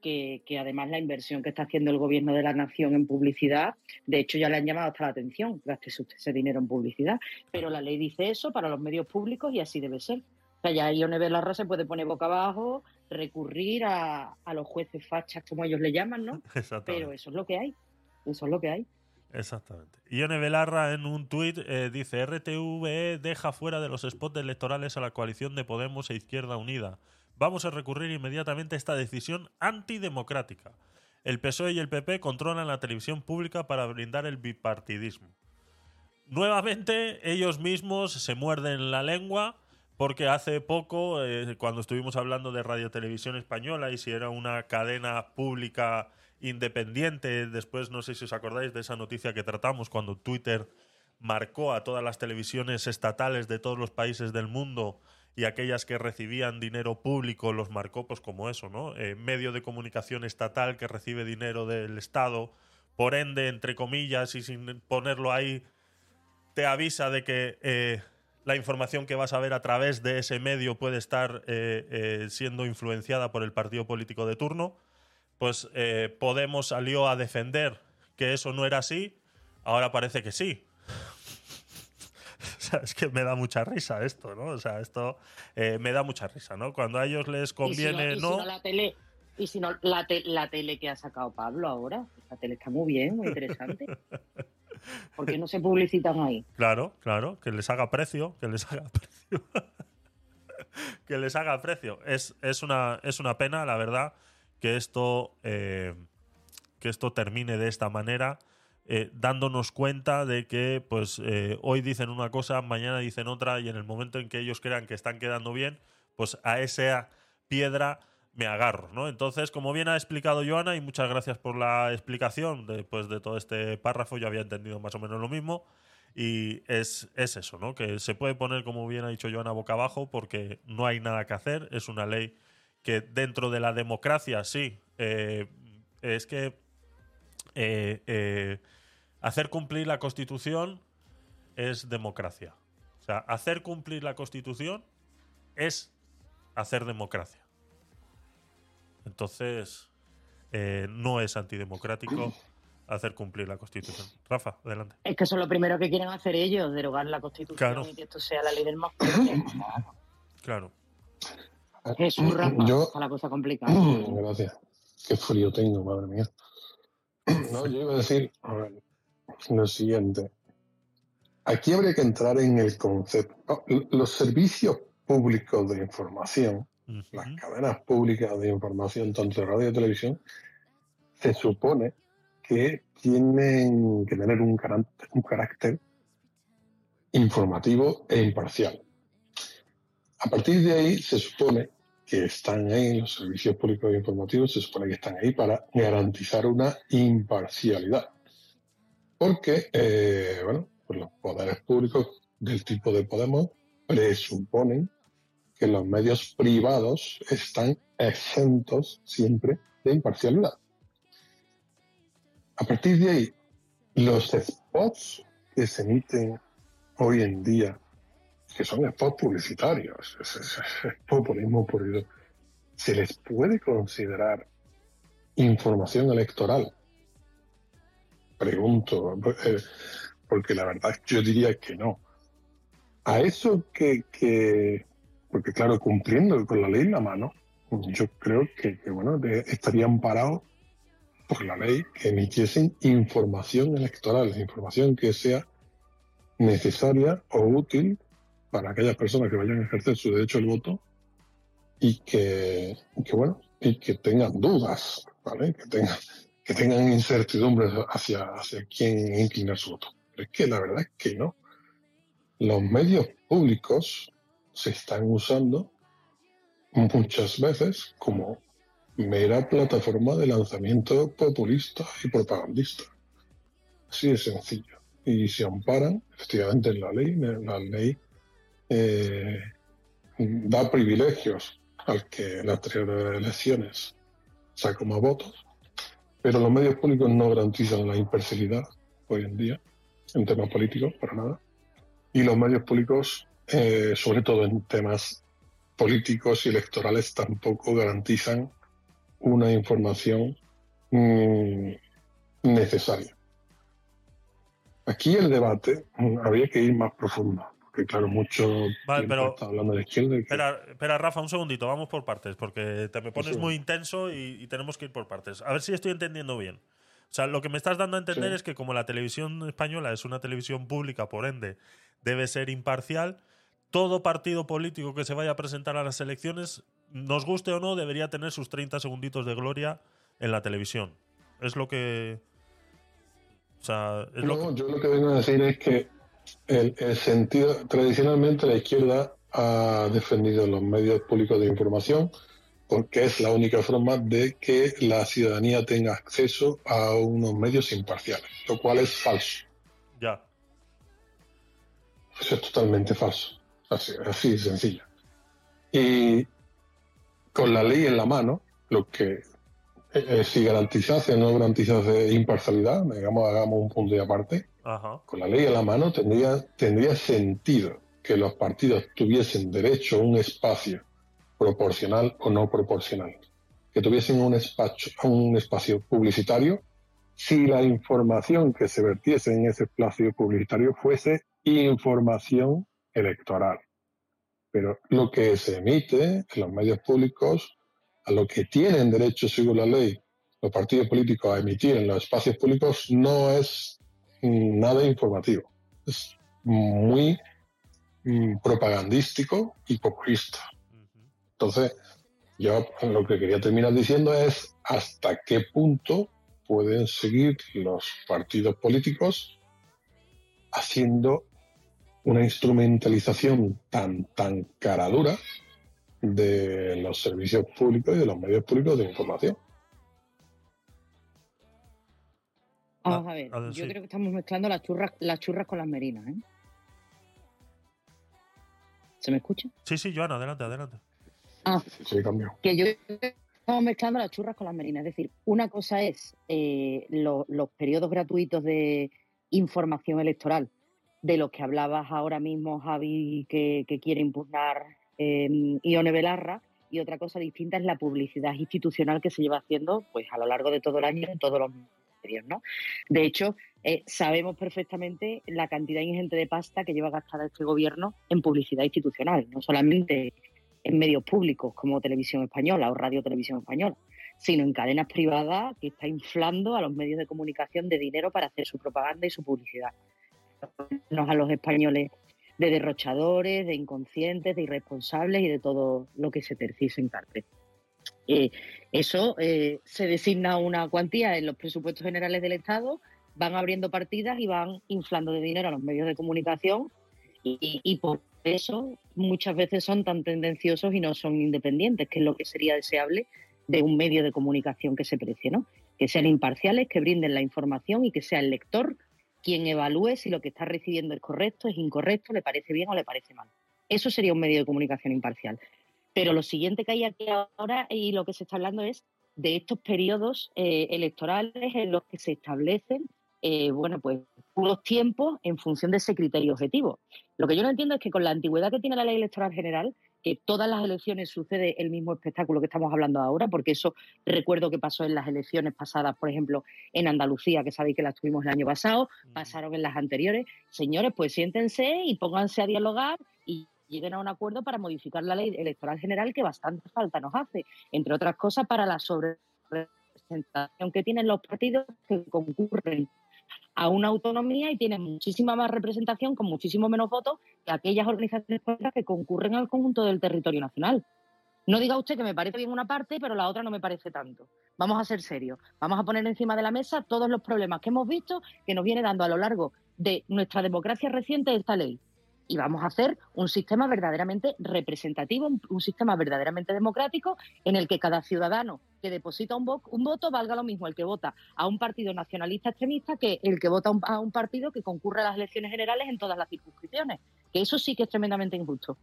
que, que además la inversión que está haciendo el gobierno de la nación en publicidad, de hecho ya le han llamado hasta la atención, gástese usted ese dinero en publicidad, pero la ley dice eso para los medios públicos y así debe ser. O sea, ya Ione Belarra se puede poner boca abajo, recurrir a, a los jueces fachas, como ellos le llaman, ¿no? Exactamente. Pero eso es lo que hay, eso es lo que hay. Exactamente. Ione Belarra en un tuit eh, dice RTVE deja fuera de los spots electorales a la coalición de Podemos e Izquierda Unida. Vamos a recurrir inmediatamente a esta decisión antidemocrática. El PSOE y el PP controlan la televisión pública para brindar el bipartidismo. Nuevamente ellos mismos se muerden la lengua porque hace poco, eh, cuando estuvimos hablando de Radio Televisión Española y si era una cadena pública independiente, después no sé si os acordáis de esa noticia que tratamos cuando Twitter marcó a todas las televisiones estatales de todos los países del mundo y aquellas que recibían dinero público los marcó pues como eso, ¿no? Eh, medio de comunicación estatal que recibe dinero del Estado, por ende, entre comillas, y sin ponerlo ahí, te avisa de que eh, la información que vas a ver a través de ese medio puede estar eh, siendo influenciada por el partido político de turno, pues Podemos salió a defender que eso no era así, ahora parece que sí. O sea, es que me da mucha risa esto, ¿no? O sea, esto eh, me da mucha risa, ¿no? Cuando a ellos les conviene, y si ¿no? no, y si no la tele, y si no la, te- la tele que ha sacado Pablo ahora, la tele está muy bien, muy interesante. ¿Por qué no se publicitan ahí? Claro, claro, que les haga precio, que les haga precio. que les haga precio. Es, es, una, es una pena, la verdad, que esto, eh, que esto termine de esta manera, eh, dándonos cuenta de que pues eh, hoy dicen una cosa, mañana dicen otra, y en el momento en que ellos crean que están quedando bien, pues a esa piedra me agarro, ¿no? Entonces, como bien ha explicado Joana, y muchas gracias por la explicación después de todo este párrafo, yo había entendido más o menos lo mismo. Y es, es eso, ¿no? Que se puede poner, como bien ha dicho Joana, boca abajo porque no hay nada que hacer. Es una ley que dentro de la democracia, sí, eh, es que hacer cumplir la Constitución es democracia. O sea, hacer cumplir la Constitución es hacer democracia. Entonces, eh, no es antidemocrático hacer cumplir la Constitución. Rafa, adelante. Es que eso es lo primero que quieren hacer ellos, derogar la Constitución Claro. y que esto sea la ley del más fuerte. Claro. Jesús, Rafa, Yo- está la cosa complicada. Gracias. Qué frío tengo, madre mía. No, yo iba a decir a ver, lo siguiente. Aquí habría que entrar en el concepto. no, Los servicios públicos de información, las cadenas públicas de información, tanto de radio y televisión, se supone que tienen que tener un carácter, un carácter informativo e imparcial. A partir de ahí se supone que están ahí, los servicios públicos informativos, se supone que están ahí para garantizar una imparcialidad. Porque, eh, bueno, pues los poderes públicos del tipo de Podemos presuponen que los medios privados están exentos siempre de imparcialidad. A partir de ahí, los spots que se emiten hoy en día que son spots publicitarios, es, es- es populismo. ¿Se les puede considerar información electoral? Pregunto, eh, porque la verdad yo diría que no. A eso que, que- porque claro, cumpliendo con la ley en la mano, yo creo que, que, bueno, estarían parados por la ley que emitiesen información electoral, información que sea necesaria o útil para aquellas personas que vayan a ejercer su derecho al voto y que, que, bueno, y que tengan dudas, ¿vale? Que tengan, que tengan incertidumbres hacia, hacia quién inclinar su voto. Pero es que la verdad es que no. Los medios públicos se están usando muchas veces como mera plataforma de lanzamiento populista y propagandista. Así de sencillo. Y se amparan efectivamente en la ley. La ley eh, da privilegios al que en las tres elecciones saca más votos, pero los medios públicos no garantizan la imparcialidad hoy en día en temas políticos, para nada. Y los medios públicos, eh, sobre todo en temas políticos y electorales, tampoco garantizan una información mm, necesaria. Aquí el debate mm, habría que ir más profundo, claro, mucho Vale, pero- está hablando de izquierda y que- Espera, espera, Rafa, un segundito, vamos por partes, porque te me pones Sí. muy intenso y, y tenemos que ir por partes. A ver si estoy entendiendo bien. O sea, lo que me estás dando a entender Sí. es que como la televisión española es una televisión pública, por ende, debe ser imparcial, todo partido político que se vaya a presentar a las elecciones, nos guste o no, debería tener sus 30 segunditos de gloria en la televisión. Es lo que... O sea, es lo No, que... yo lo que vengo a decir es que el, el sentido, tradicionalmente la izquierda ha defendido los medios públicos de información porque es la única forma de que la ciudadanía tenga acceso a unos medios imparciales, lo cual es falso. Ya. Eso es totalmente falso. Así, así de sencillo. Y con la ley en la mano, lo que eh, si garantizase o no garantizase imparcialidad, digamos, hagamos un punto de aparte, Con la ley en la mano tendría, sentido que los partidos tuviesen derecho a un espacio proporcional o no proporcional, que tuviesen un espacio, un espacio publicitario. Si la información que se vertiese en ese espacio publicitario fuese información electoral. Pero lo que se emite en los medios públicos, a lo que tienen derecho según la ley los partidos políticos a emitir en los espacios públicos, no es nada informativo. Es muy mm, propagandístico y populista. Entonces, yo lo que quería terminar diciendo es hasta qué punto pueden seguir los partidos políticos haciendo una instrumentalización tan, tan cara dura de los servicios públicos y de los medios públicos de información. Vamos a ver, a ver, yo sí. creo que estamos mezclando las churras, las churras con las merinas, ¿eh? ¿Se me escucha? Sí, sí, Joana, adelante, adelante. Ah, Sí, cambio. que yo creo que estamos mezclando las churras con las merinas. Es decir, una cosa es eh, lo- los periodos gratuitos de información electoral, de los que hablabas ahora mismo, Javi, que, que quiere impugnar eh, Ione Belarra, y otra cosa distinta es la publicidad institucional que se lleva haciendo pues a lo largo de todo el año en todos los De hecho, eh, sabemos perfectamente la cantidad ingente de pasta que lleva gastada este gobierno en publicidad institucional, no solamente en medios públicos como Televisión Española o Radio Televisión Española, sino en cadenas privadas que está inflando a los medios de comunicación de dinero para hacer su propaganda y su publicidad. A los españoles de derrochadores, de inconscientes, de irresponsables y de todo lo que se tercise en cárcel. Eh, eso eh, se designa una cuantía en los presupuestos generales del Estado, van abriendo partidas y van inflando de dinero a los medios de comunicación y, y- por eso muchas veces son tan tendenciosos y no son independientes, que es lo que sería deseable de un medio de comunicación que se precie, ¿no? Que sean imparciales, que brinden la información y que sea el lector quien evalúe si lo que está recibiendo es correcto, es incorrecto, le parece bien o le parece mal. Eso sería un medio de comunicación imparcial. Pero lo siguiente que hay aquí ahora y lo que se está hablando es de estos periodos eh, electorales en los que se establecen eh, bueno, pues unos tiempos en función de ese criterio objetivo. Lo que yo no entiendo es que con la antigüedad que tiene la ley electoral general, que todas las elecciones sucede el mismo espectáculo que estamos hablando ahora, porque eso recuerdo que pasó en las elecciones pasadas, por ejemplo, en Andalucía, que sabéis que las tuvimos el año pasado, pasaron en las anteriores. Señores, pues siéntense y pónganse a dialogar y lleguen a un acuerdo para modificar la ley electoral general que bastante falta nos hace, entre otras cosas para la sobrerepresentación que tienen los partidos que concurren a una autonomía y tienen muchísima más representación con muchísimo menos votos que aquellas organizaciones que concurren al conjunto del territorio nacional. No diga usted que me parece bien una parte, pero la otra no me parece tanto. Vamos a ser serios. Vamos a poner encima de la mesa todos los problemas que hemos visto que nos viene dando a lo largo de nuestra democracia reciente esta ley. Y vamos a hacer un sistema verdaderamente representativo, un, sistema verdaderamente democrático en el que cada ciudadano que deposita un, un voto valga lo mismo el que vota a un partido nacionalista extremista que el que vota a un, a un partido que concurre a las elecciones generales en todas las circunscripciones. Que eso sí que es tremendamente injusto.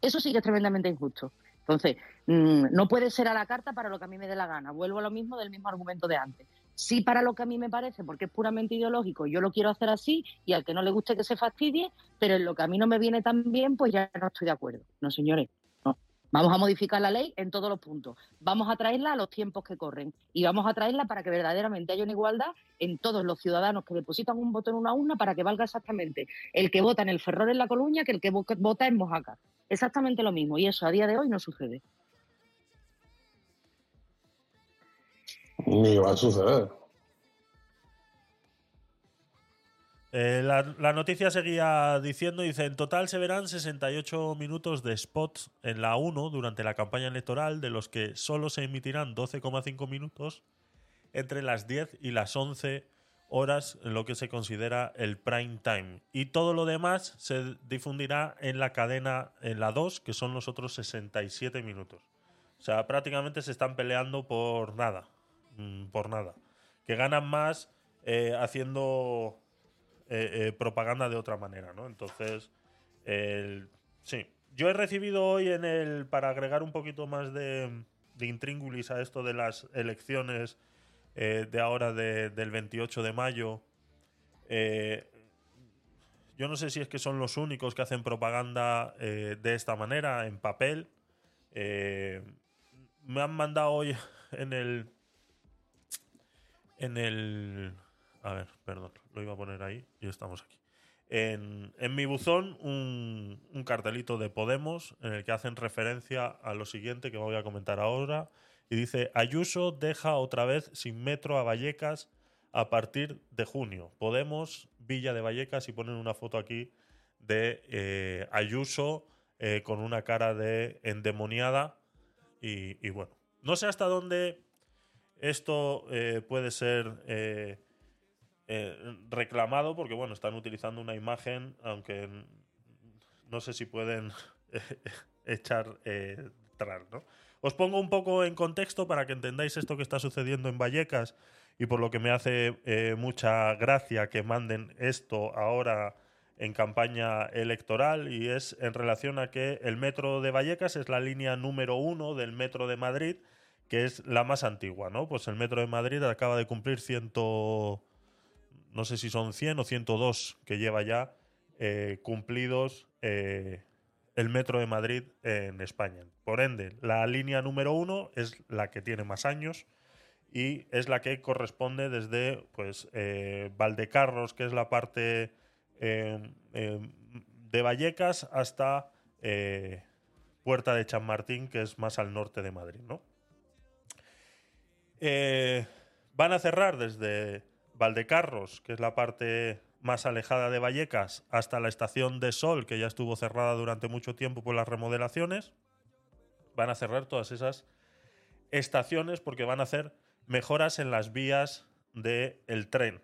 Eso sí que es tremendamente injusto. Entonces, mm, no puede ser a la carta para lo que a mí me dé la gana. Vuelvo a lo mismo del mismo argumento de antes. Sí para lo que a mí me parece, porque es puramente ideológico, yo lo quiero hacer así y al que no le guste que se fastidie, pero en lo que a mí no me viene tan bien, pues ya no estoy de acuerdo. No, señores, no. Vamos a modificar la ley en todos los puntos. Vamos a traerla a los tiempos que corren y vamos a traerla para que verdaderamente haya una igualdad en todos los ciudadanos que depositan un voto en una urna para que valga exactamente el que vota en el Ferrol en La Coruña que el que vo- vota en Mojaca. Exactamente lo mismo y eso a día de hoy no sucede. Ni va a suceder. Eh, la, la noticia seguía diciendo, dice, en total se verán 68 minutos de spots en la 1 durante la campaña electoral, de los que solo se emitirán 12,5 minutos entre las 10 y las 11 horas en lo que se considera el prime time. Y todo lo demás se difundirá en la cadena, en la 2, que son los otros 67 minutos. O sea, prácticamente se están peleando por nada. Mm, por nada. Que ganan más eh, haciendo eh, eh, propaganda de otra manera, ¿no? Entonces, sí. Yo he recibido hoy en el, para agregar un poquito más de, intríngulis a esto de las elecciones de ahora de- del 28 de mayo, yo no sé si es que son los únicos que hacen propaganda de esta manera, en papel. Me han mandado hoy en el. En el. A ver, perdón, lo iba a poner ahí y estamos aquí. En, en mi buzón, un, un cartelito de Podemos en el que hacen referencia a lo siguiente que voy a comentar ahora. Y dice: Ayuso deja otra vez sin metro a Vallecas a partir de junio. Podemos, Villa de Vallecas, y ponen una foto aquí de eh, Ayuso eh, con una cara de endemoniada. Y, y bueno, no sé hasta dónde esto eh, puede ser eh, eh, reclamado, porque bueno, están utilizando una imagen, aunque no sé si pueden echar eh, tras. Os pongo un poco en contexto para que entendáis esto que está sucediendo en Vallecas y por lo que me hace eh, mucha gracia que manden esto ahora en campaña electoral y es en relación a que el metro de Vallecas es la línea número uno del metro de Madrid, que es la más antigua, ¿no? Pues el metro de Madrid acaba de cumplir ciento, no sé si son 100 o 102 que lleva ya eh, cumplidos eh, el metro de Madrid en España. Por ende, la línea número uno es la que tiene más años y es la que corresponde desde pues eh, Valdecarros, que es la parte de Vallecas, hasta Puerta de Chamartín, que es más al norte de Madrid, ¿no? Eh, van a cerrar desde Valdecarros, que es la parte más alejada de Vallecas, hasta la estación de Sol, que ya estuvo cerrada durante mucho tiempo por las remodelaciones. Van a cerrar todas esas estaciones porque van a hacer mejoras en las vías del tren.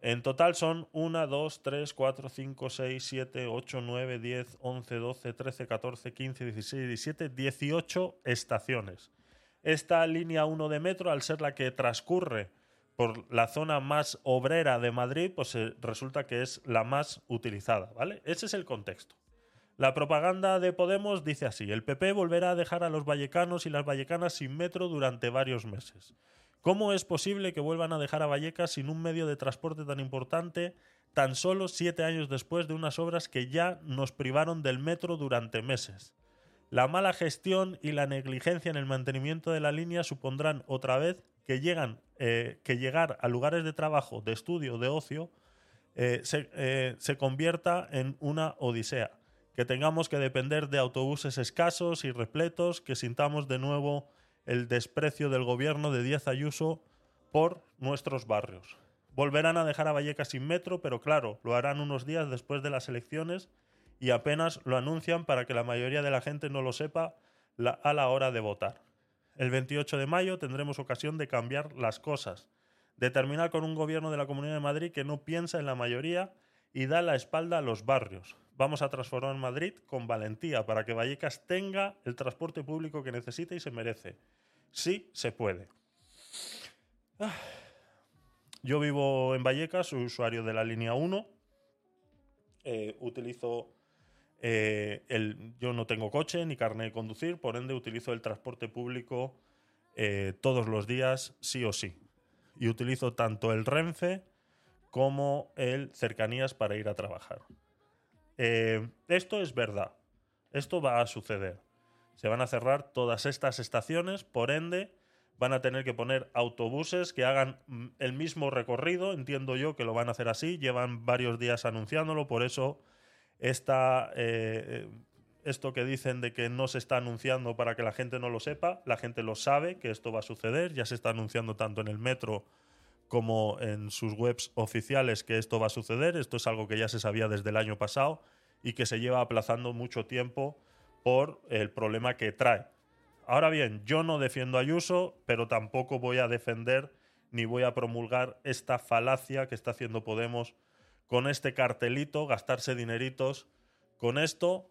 En total son 1, 2, 3, 4, 5, 6, 7, 8, 9, 10, 11, 12, 13, 14, 15, 16, 17, 18 estaciones. Esta línea 1 de metro, al ser la que transcurre por la zona más obrera de Madrid, pues eh, resulta que es la más utilizada, ¿vale? Ese es el contexto. La propaganda de Podemos dice así: el PP volverá a dejar a los vallecanos y las vallecanas sin metro durante varios meses. ¿Cómo es posible que vuelvan a dejar a Vallecas sin un medio de transporte tan importante tan solo siete años después de unas obras que ya nos privaron del metro durante meses? La mala gestión y la negligencia en el mantenimiento de la línea supondrán otra vez que, eh, llegar a lugares de trabajo, de estudio, de ocio, eh, se, eh, se convierta en una odisea. Que tengamos que depender de autobuses escasos y repletos, que sintamos de nuevo el desprecio del gobierno de Díaz Ayuso por nuestros barrios. Volverán a dejar a Vallecas sin metro, pero claro, lo harán unos días después de las elecciones y apenas lo anuncian para que la mayoría de la gente no lo sepa a la hora de votar. El 28 de mayo tendremos ocasión de cambiar las cosas, de terminar con un gobierno de la Comunidad de Madrid que no piensa en la mayoría y da la espalda a los barrios. vamos a transformar Madrid con valentía para que Vallecas tenga el transporte público que necesita y se merece. Sí, se puede. Yo vivo en Vallecas, soy usuario de la línea 1. Eh, utilizo eh, yo no tengo coche ni carne de conducir, por ende utilizo el transporte público eh, todos los días, sí o sí. Y utilizo tanto el Renfe como el Cercanías para ir a trabajar. Eh, esto es verdad. Esto va a suceder. Se van a cerrar todas estas estaciones, por ende, van a tener que poner autobuses que hagan mm, el mismo recorrido. Entiendo yo que lo van a hacer así. Llevan varios días anunciándolo, por eso esta, eh, esto que dicen de que no se está anunciando para que la gente no lo sepa, la gente lo sabe que esto va a suceder. Ya se está anunciando tanto en el metro como en sus webs oficiales que esto va a suceder. Esto es algo que ya se sabía desde el año pasado y que se lleva aplazando mucho tiempo por el problema que trae. Ahora bien, yo no defiendo a Ayuso, pero tampoco voy a defender ni voy a promulgar esta falacia que está haciendo Podemos con este cartelito, gastarse dineritos con esto,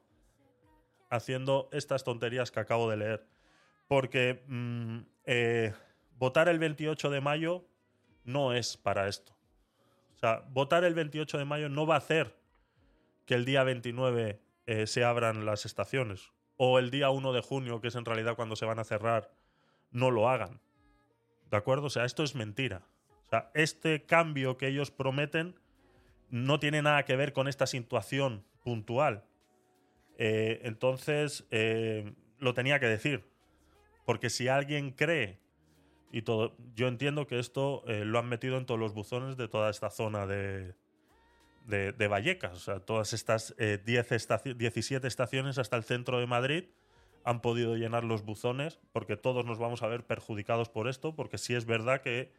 haciendo estas tonterías que acabo de leer. Porque mm, eh, votar el 28 de mayo no es para esto. O sea, votar el 28 de mayo no va a hacer que el día 29 eh, se abran las estaciones. O el día 1 de junio, que es en realidad cuando se van a cerrar, no lo hagan. ¿De acuerdo? O sea, esto es mentira. O sea, este cambio que ellos prometen no tiene nada que ver con esta situación puntual. Eh, entonces, eh, lo tenía que decir. Porque si alguien cree, y todo, yo entiendo que esto eh, lo han metido en todos los buzones de toda esta zona de, de, Vallecas. O sea, todas estas 10 estaci- 17 estaciones hasta el centro de Madrid han podido llenar los buzones porque todos nos vamos a ver perjudicados por esto, porque sí es verdad que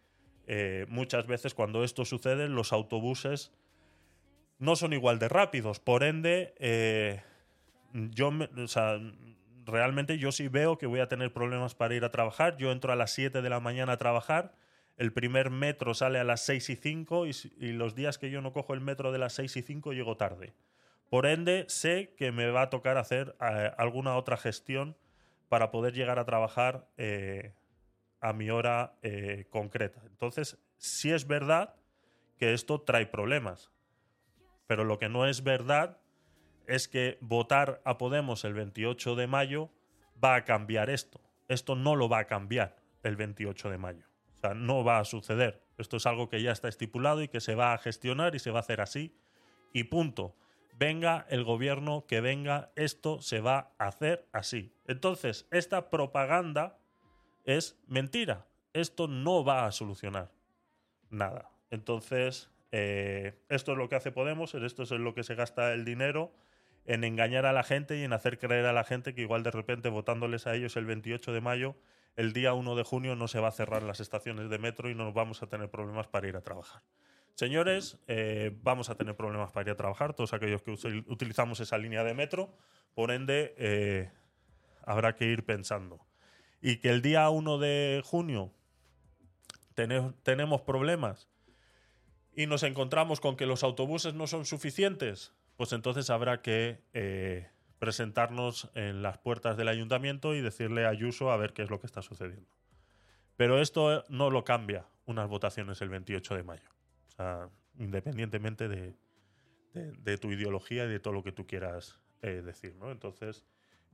muchas veces cuando esto sucede los autobuses no son igual de rápidos. Por ende, eh, yo o sea, realmente yo sí veo que voy a tener problemas para ir a trabajar. Yo entro a las 7 de la mañana a trabajar. El primer metro sale a las 6 y 5 y, los días que yo no cojo el metro de las 6 y 5 llego tarde. Por ende, sé que me va a tocar hacer eh, alguna otra gestión para poder llegar a trabajar eh, a mi hora concreta. Entonces, sí es verdad que esto trae problemas. Pero lo que no es verdad es que votar a Podemos el 28 de mayo va a cambiar esto. Esto no lo va a cambiar el 28 de mayo. O sea, no va a suceder. Esto es algo que ya está estipulado y que se va a gestionar y se va a hacer así. Y punto. Venga el gobierno que venga, esto se va a hacer así. Entonces, esta propaganda es mentira. Esto no va a solucionar nada. Entonces, eh, esto es lo que hace Podemos, esto es en lo que se gasta el dinero, en engañar a la gente y en hacer creer a la gente que igual de repente votándoles a ellos el 28 de mayo, el día 1 de junio no se va a cerrar las estaciones de metro y no vamos a tener problemas para ir a trabajar. Señores, eh, vamos a tener problemas para ir a trabajar, todos aquellos que utilizamos esa línea de metro, por ende, eh, habrá que ir pensando. Y que el día 1 de junio tene- tenemos problemas y nos encontramos con que los autobuses no son suficientes, pues entonces habrá que eh, presentarnos en las puertas del ayuntamiento y decirle a Ayuso a ver qué es lo que está sucediendo. Pero esto no lo cambia unas votaciones el 28 de mayo. O sea, independientemente de, de- tu ideología y de todo lo que tú quieras eh, decir, ¿no? Entonces,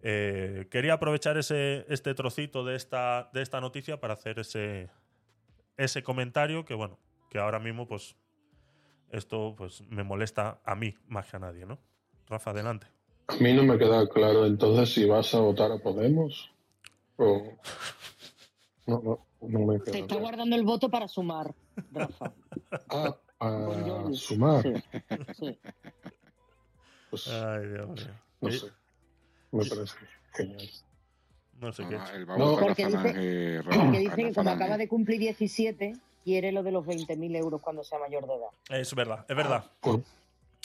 eh, quería aprovechar ese, este trocito de esta, de esta noticia para hacer ese, ese comentario que, bueno, que ahora mismo, pues, esto pues me molesta a mí más que a nadie, ¿no? Rafa, adelante. A mí no me queda claro entonces si vas a votar a Podemos o... No, no, no me Se queda está claro. guardando el voto para sumar, Rafa. Ah, a Buongiorno. sumar. Sí, sí. Pues Ay, Dios mío. no sé. Me parece genial. No sé qué. Ah, a No, porque dice- Porque dice que como acaba de cumplir 17, quiere lo de los 20.000 euros cuando sea mayor de edad. Es verdad, es verdad. Por,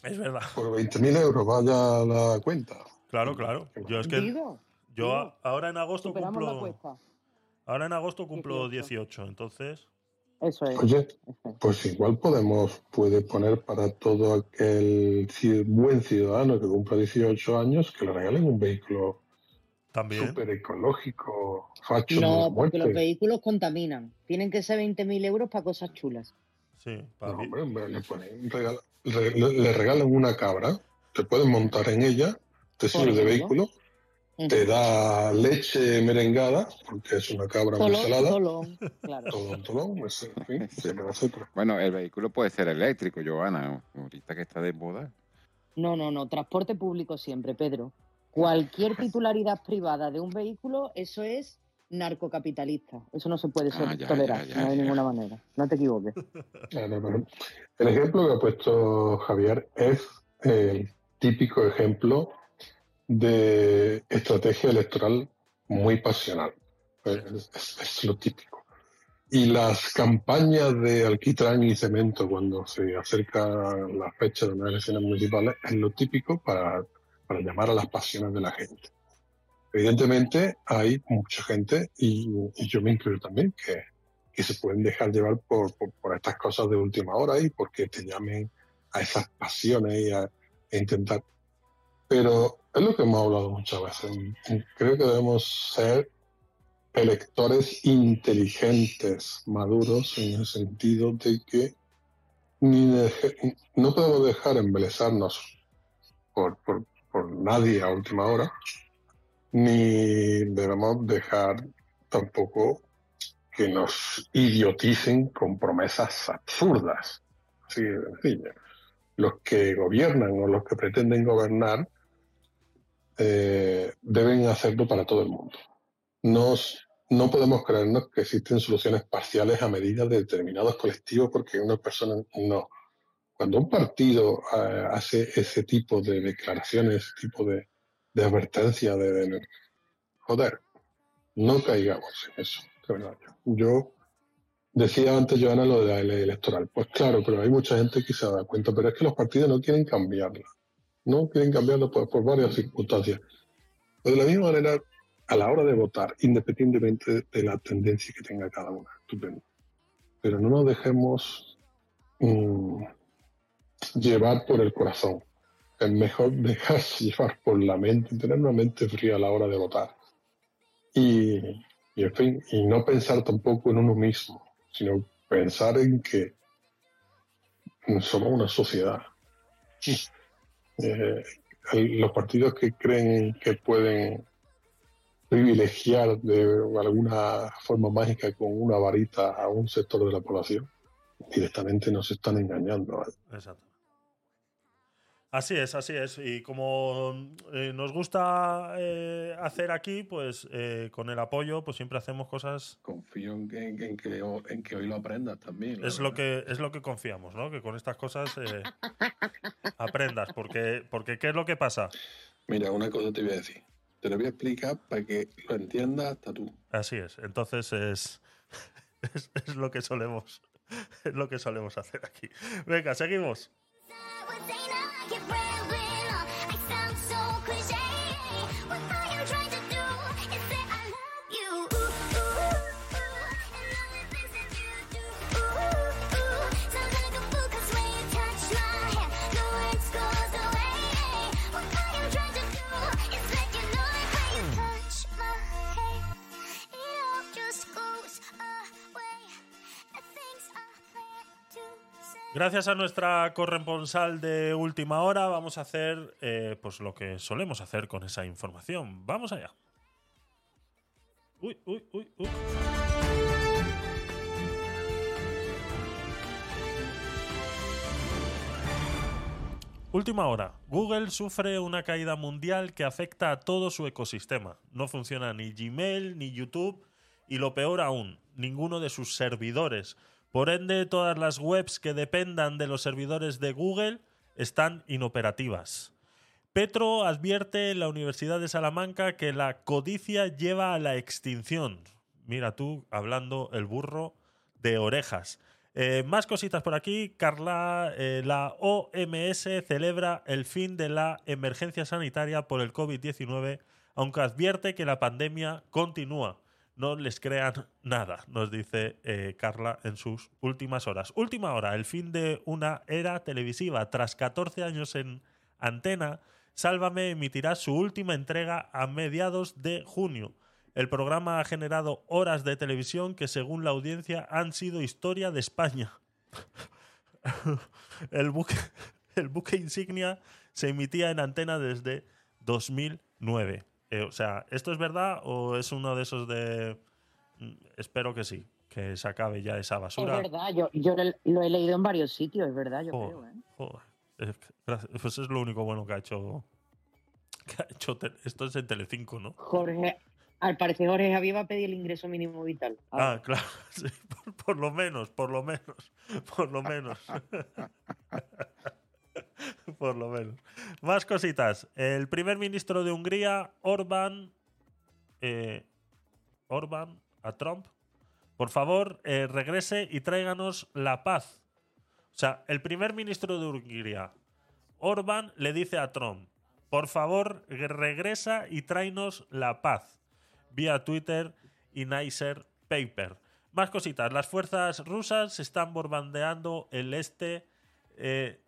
Es verdad. por 20.000 euros vaya la cuenta. Claro, claro. Yo es que Digo, yo digo, ahora en agosto cumplo ahora en agosto cumplo 18. 18, entonces Eso es. Oye, pues igual podemos, puede poner para todo aquel buen ciudadano que cumpla 18 años que le regalen un vehículo También. súper ecológico, facho No, porque los vehículos contaminan. Tienen que ser 20.000 euros para cosas chulas. Sí, para No, mí. hombre, hombre, le, ponen- regala- re- le- le regalan una cabra, te puedes montar en ella, te sirve de vehículo, te da leche merengada, porque es una cabra muy Tolón, salada, tolón, claro. tolón, tolón, pues, en fin. Bueno, el vehículo puede ser eléctrico, Joana, ahorita que está de moda. No, no, no. Transporte público siempre, Pedro. Cualquier titularidad privada de un vehículo, eso es narcocapitalista. Eso no se puede Ah, ya, tolerar, ya, ya, no de ninguna manera. No te equivoques. El ejemplo que ha puesto Javier es el típico ejemplo de estrategia electoral muy pasional. Es, es- es lo típico. Y las campañas de alquitrán y cemento cuando se acerca la fecha de unas elecciones municipales es lo típico para, para llamar a las pasiones de la gente. Evidentemente hay mucha gente, y, y yo me incluyo también, que, que se pueden dejar llevar por, por, por estas cosas de última hora y porque te llamen a esas pasiones y a, a intentar. Pero es lo que hemos hablado muchas veces. Creo que debemos ser electores inteligentes, maduros, en el sentido de que ni deje- no podemos dejar embelezarnos por, por, por nadie a última hora, ni debemos dejar tampoco que nos idioticen con promesas absurdas. Así de sencillo. Los que gobiernan o los que pretenden gobernar eh, deben hacerlo para todo el mundo. Nos- no podemos creernos que existen soluciones parciales a medida de determinados colectivos porque una persona no. Cuando un partido eh, hace ese tipo de declaraciones, ese tipo de, de advertencia, de, de- joder, no caigamos en eso. Yo decía antes, Joana, lo de la ley electoral. Pues claro, pero hay mucha gente que se da cuenta, pero es que los partidos no quieren cambiarla. No quieren cambiarla por, por varias circunstancias. De la misma manera, a la hora de votar, independientemente de la tendencia que tenga cada una, estupendo. Pero no nos dejemos mm, llevar por el corazón. Es mejor dejarse llevar por la mente, tener una mente fría a la hora de votar. Y, y, en fin, y no pensar tampoco en uno mismo, sino pensar en que somos una sociedad. Eh, los partidos que creen que pueden privilegiar de alguna forma mágica con una varita a un sector de la población, directamente nos están engañando. Exacto. Así es, así es. Y como eh, nos gusta eh, hacer aquí, pues eh, con el apoyo, pues siempre hacemos cosas. Confío en que, en que, ho- en que hoy lo aprendas también. Es lo que es lo que confiamos, ¿no? Que con estas cosas eh, aprendas, porque porque qué es lo que pasa. Mira, una cosa te voy a decir. Te lo voy a explicar para que lo entiendas hasta tú. Así es. Entonces es es, es lo que solemos es lo que solemos hacer aquí. Venga, seguimos. get ready. Gracias a nuestra corresponsal de última hora, vamos a hacer eh, pues lo que solemos hacer con esa información. Vamos allá. Uy, uy, uy, uy. Última hora. Google sufre una caída mundial que afecta a todo su ecosistema. No funciona ni Gmail ni YouTube y lo peor aún, ninguno de sus servidores. Por ende, todas las webs que dependan de los servidores de Google están inoperativas. Petro advierte en la Universidad de Salamanca que la codicia lleva a la extinción. Mira tú, hablando el burro de orejas. Eh, más cositas por aquí. Carla, eh, la OMS celebra el fin de la emergencia sanitaria por el COVID-19, aunque advierte que la pandemia continúa. No les crean nada, nos dice eh, Carla en sus últimas horas. Última hora, el fin de una era televisiva. Tras 14 años en antena, Sálvame emitirá su última entrega a mediados de junio. El programa ha generado horas de televisión que, según la audiencia, han sido historia de España. el, buque, el buque insignia se emitía en antena desde 2009. Eh, o sea, ¿esto es verdad o es uno de esos de... Mm, Espero que sí, que se acabe ya esa Es basura. verdad, yo, yo lo he leído en varios sitios, es verdad, yo Joder, creo. ¿eh? joder. Es Pues es lo único bueno que ha hecho... Que ha hecho esto es en Telecinco, ¿no? Jorge, al parecer Jorge Javier va a pedir el ingreso mínimo vital. Ah, claro, sí, por, por lo menos, por lo menos, por lo menos. por lo menos. Más cositas. El primer ministro de Hungría, Orbán, eh, Orbán, a Trump, por favor, eh, regrese y tráiganos la paz. O sea, el primer ministro de Hungría, Orbán, le dice a Trump, por favor, regresa y tráenos la paz. Vía Twitter y Nicer Paper. Más cositas. Las fuerzas rusas están bombardeando el este eh,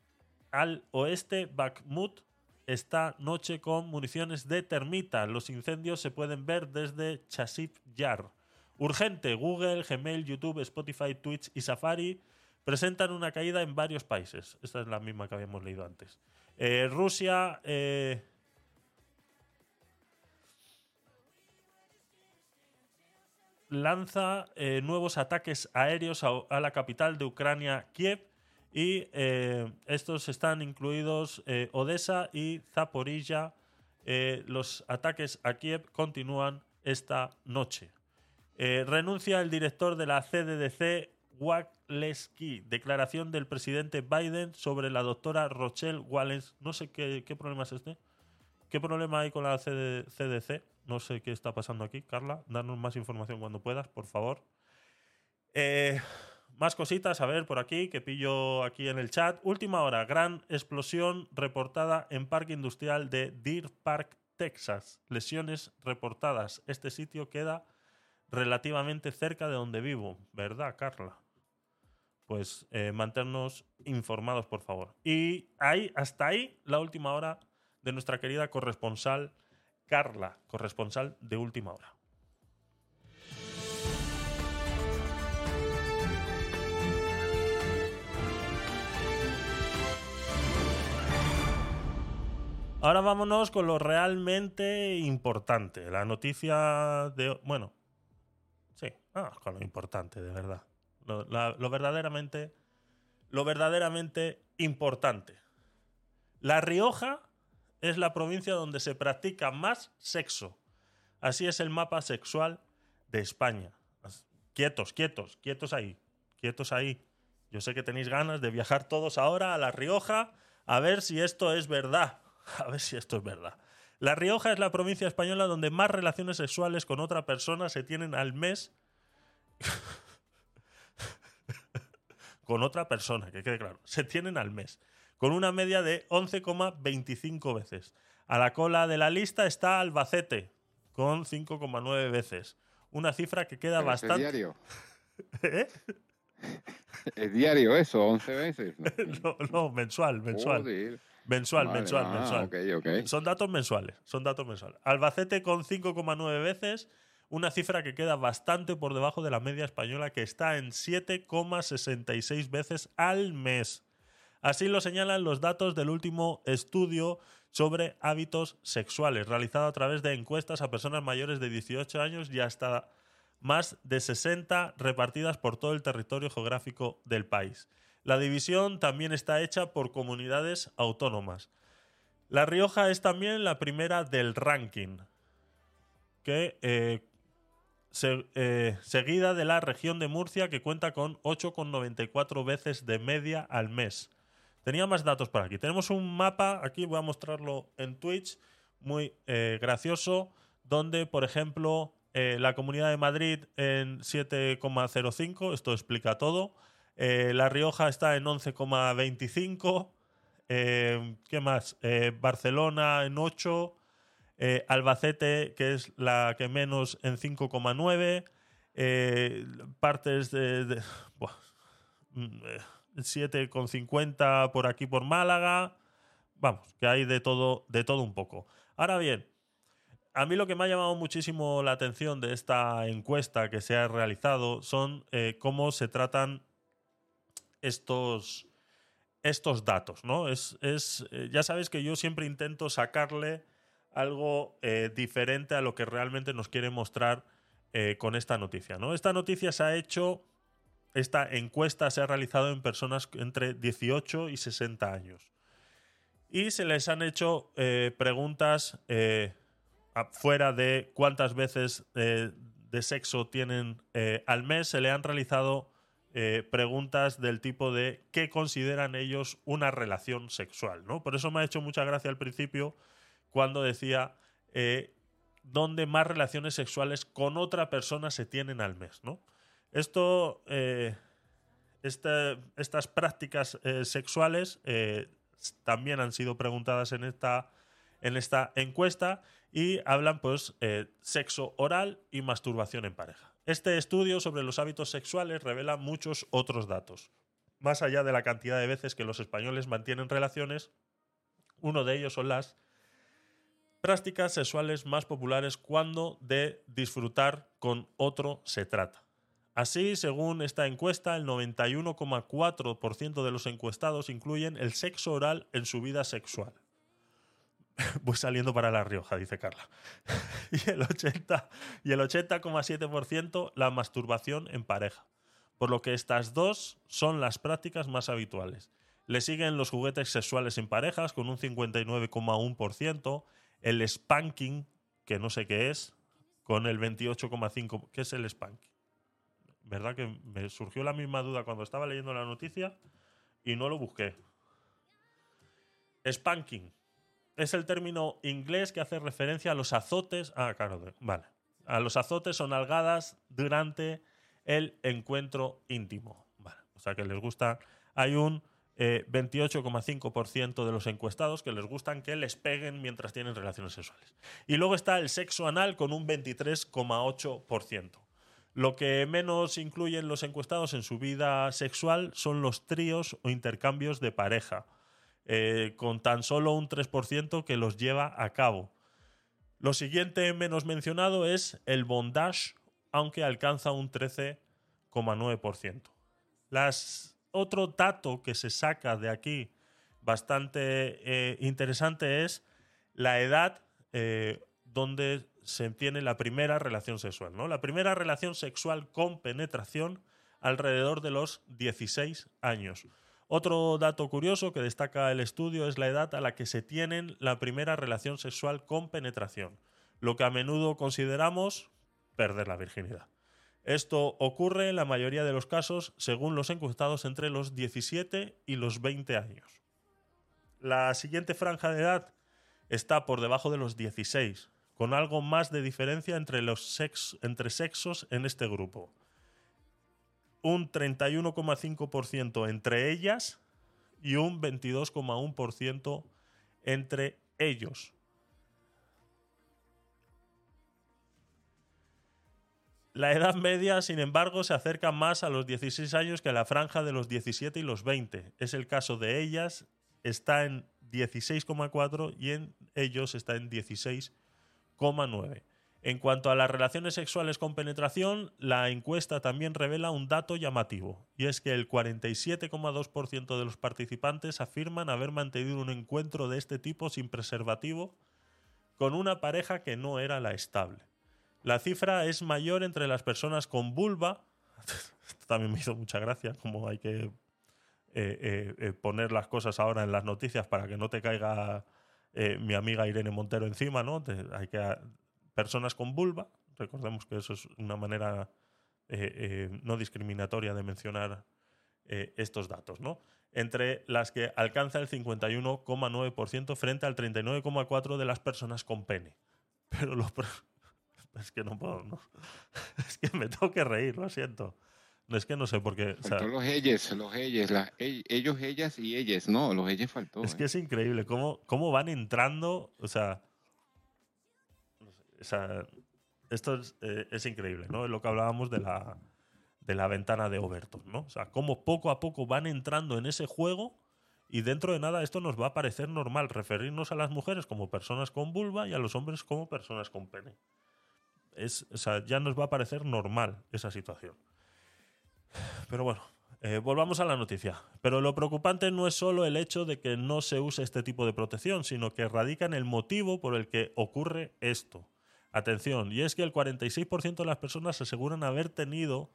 al oeste. Bakhmut esta noche con municiones de termita. Los incendios se pueden ver desde Chasiv Yar. Urgente. Google, Gmail, YouTube, Spotify, Twitch y Safari presentan una caída en varios países. Esta es la misma que habíamos leído antes. Eh, Rusia. eh, lanza eh, nuevos ataques aéreos a la capital de Ucrania, Kiev, y eh, estos están incluidos eh, Odessa y Zaporilla. Eh, los ataques a Kiev continúan esta noche. Eh, renuncia el director de la CDDC, Waleski. Declaración del presidente Biden sobre la doctora Rochelle Wallens. No sé qué, qué problema es este. ¿Qué problema hay con la CD CDC? No sé qué está pasando aquí. Carla, danos más información cuando puedas, por favor. Eh, más cositas, a ver, por aquí, que pillo aquí en el chat. Última hora, gran explosión reportada en Parque Industrial de Deer Park, Texas. Lesiones reportadas. Este sitio queda relativamente cerca de donde vivo, ¿verdad, Carla? Pues eh, mantenernos informados, por favor. Y ahí, hasta ahí, la última hora de nuestra querida corresponsal Carla, corresponsal de última hora. Ahora vámonos con lo realmente importante. La noticia de. Bueno. Sí, ah, con lo importante, de verdad. Lo, verdaderamente. Lo verdaderamente importante. La Rioja es la provincia donde se practica más sexo. Así es el mapa sexual de España. Quietos, quietos, quietos ahí. Quietos ahí. Yo sé que tenéis ganas de viajar todos ahora a La Rioja a ver si esto es verdad. A ver si esto es verdad. La Rioja es la provincia española donde más relaciones sexuales con otra persona se tienen al mes. con otra persona, que quede claro. Se tienen al mes. Con una media de 11,25 veces. A la cola de la lista está Albacete, con 5,9 veces. Una cifra que queda Pero eso es bastante. diario. ¿Eh? Es diario eso, 11 veces. No, no, mensual, mensual. Joder. Mensual, Vale, mensual, ah, mensual. Son datos mensuales, son datos mensuales. Albacete con 5,9 veces, una cifra que queda bastante por debajo de la media española que está en 7,66 veces al mes. Así lo señalan los datos del último estudio sobre hábitos sexuales, realizado a través de encuestas a personas mayores de 18 años y hasta más de 60 repartidas por todo el territorio geográfico del país. La división también está hecha por comunidades autónomas. La Rioja es también la primera del ranking, eh, eh, seguida de la región de Murcia, que cuenta con 8,94 veces de media al mes. Tenía más datos por aquí. Tenemos un mapa, aquí voy a mostrarlo en Twitch, muy eh, gracioso, donde, por ejemplo, la Comunidad de Madrid en 7,05, esto explica todo. Eh, la Rioja está en 11,25. Eh, ¿Qué más? Eh, Barcelona en 8. Eh, Albacete, que es la que menos en 5,9. Eh, partes de, de buah, mm, 7,50 por aquí por Málaga. Vamos, que hay de todo, de todo un poco. Ahora bien, a mí lo que me ha llamado muchísimo la atención de esta encuesta que se ha realizado son cómo se tratan estos, estos datos, ¿no? Es, es, eh, ya sabes que yo siempre intento sacarle algo eh, diferente a lo que realmente nos quiere mostrar eh, con esta noticia, ¿no? Esta noticia se ha hecho, esta encuesta se ha realizado en personas entre 18 y 60 años. Y se les han hecho preguntas fuera de cuántas veces de sexo tienen al mes, se le han realizado eh, preguntas del tipo de qué consideran ellos una relación sexual, ¿no? Por eso me ha hecho mucha gracia al principio cuando decía eh, dónde más relaciones sexuales con otra persona se tienen al mes, ¿no? Esto, eh, esta- estas prácticas sexuales también han sido preguntadas en esta, en esta encuesta y hablan, pues, sexo oral y masturbación en pareja. Este estudio sobre los hábitos sexuales revela muchos otros datos. Más allá de la cantidad de veces que los españoles mantienen relaciones, uno de ellos son las prácticas sexuales más populares cuando de disfrutar con otro se trata. Así, según esta encuesta, el 91,4% de los encuestados incluyen el sexo oral en su vida sexual. Voy saliendo para La Rioja, dice Carla. y el 80 y el 80,7% la masturbación en pareja. Por lo que estas dos son las prácticas más habituales. Le siguen los juguetes sexuales en parejas con un 59,1%, el spanking, que no sé qué es, con el 28,5%. ¿Qué es el spanking? ¿Verdad que me surgió la misma duda cuando estaba leyendo la noticia y no lo busqué? Spanking es el término inglés que hace referencia a los azotes. Ah, claro, vale. A los azotes o nalgadas durante el encuentro íntimo. Vale. O sea que les gusta. Hay un eh, 28,5% de los encuestados que les gustan que les peguen mientras tienen relaciones sexuales. Y luego está el sexo anal con un 23,8%. Lo que menos incluyen los encuestados en su vida sexual son los tríos o intercambios de pareja, eh, con tan solo un 3% que los lleva a cabo. Lo siguiente menos mencionado es el bondage, aunque alcanza un 13,9%. Las otro dato que se saca de aquí bastante eh, interesante es la edad eh, donde se tiene la primera relación sexual. ¿no? La primera relación sexual con penetración alrededor de los 16 años. Otro dato curioso que destaca el estudio es la edad a la que se tienen la primera relación sexual con penetración, lo que a menudo consideramos perder la virginidad. Esto ocurre en la mayoría de los casos, según los encuestados, entre los 17 y los 20 años. La siguiente franja de edad está por debajo de los 16, con algo más de diferencia entre, los entre sexos en este grupo. Un 31,5% entre ellas y un 22,1% entre ellos. La edad media, sin embargo, se acerca más a los 16 años que a la franja de los 17 y los 20. Es el caso de ellas, está en 16,4 y en ellos está en 16,9. En cuanto a las relaciones sexuales con penetración, la encuesta también revela un dato llamativo, y es que el 47,2% de los participantes afirman haber mantenido un encuentro de este tipo sin preservativo con una pareja que no era la estable. La cifra es mayor entre las personas con vulva. Esto también me hizo mucha gracia, como hay que eh, eh, eh, poner las cosas ahora en las noticias para que no te caiga mi amiga Irene Montero encima, ¿no? Hay que personas con vulva, recordemos que eso es una manera eh, eh, no discriminatoria de mencionar eh, estos datos, ¿no? Entre las que alcanza el 51,9% frente al 39,4% de las personas con pene. Pero lo, pro- es que no puedo, no. Es que me tengo que reír, lo siento. No es que no sé por qué. o sea, Faltó los ellos, los ellos, ellos, ellas y ellas. No, los ellos faltó. es eh. que es increíble cómo, cómo van entrando. O sea, O sea, esto es, eh, es increíble, ¿no? Lo que hablábamos de la, de la ventana de Overton, ¿no? O sea, cómo poco a poco van entrando en ese juego y dentro de nada esto nos va a parecer normal, referirnos a las mujeres como personas con vulva y a los hombres como personas con pene. Es, o sea, ya nos va a parecer normal esa situación. Pero bueno, eh, volvamos a la noticia. Pero lo preocupante no es solo el hecho de que no se use este tipo de protección, sino que radica en el motivo por el que ocurre esto. Atención, y es que el 46% de las personas aseguran haber tenido,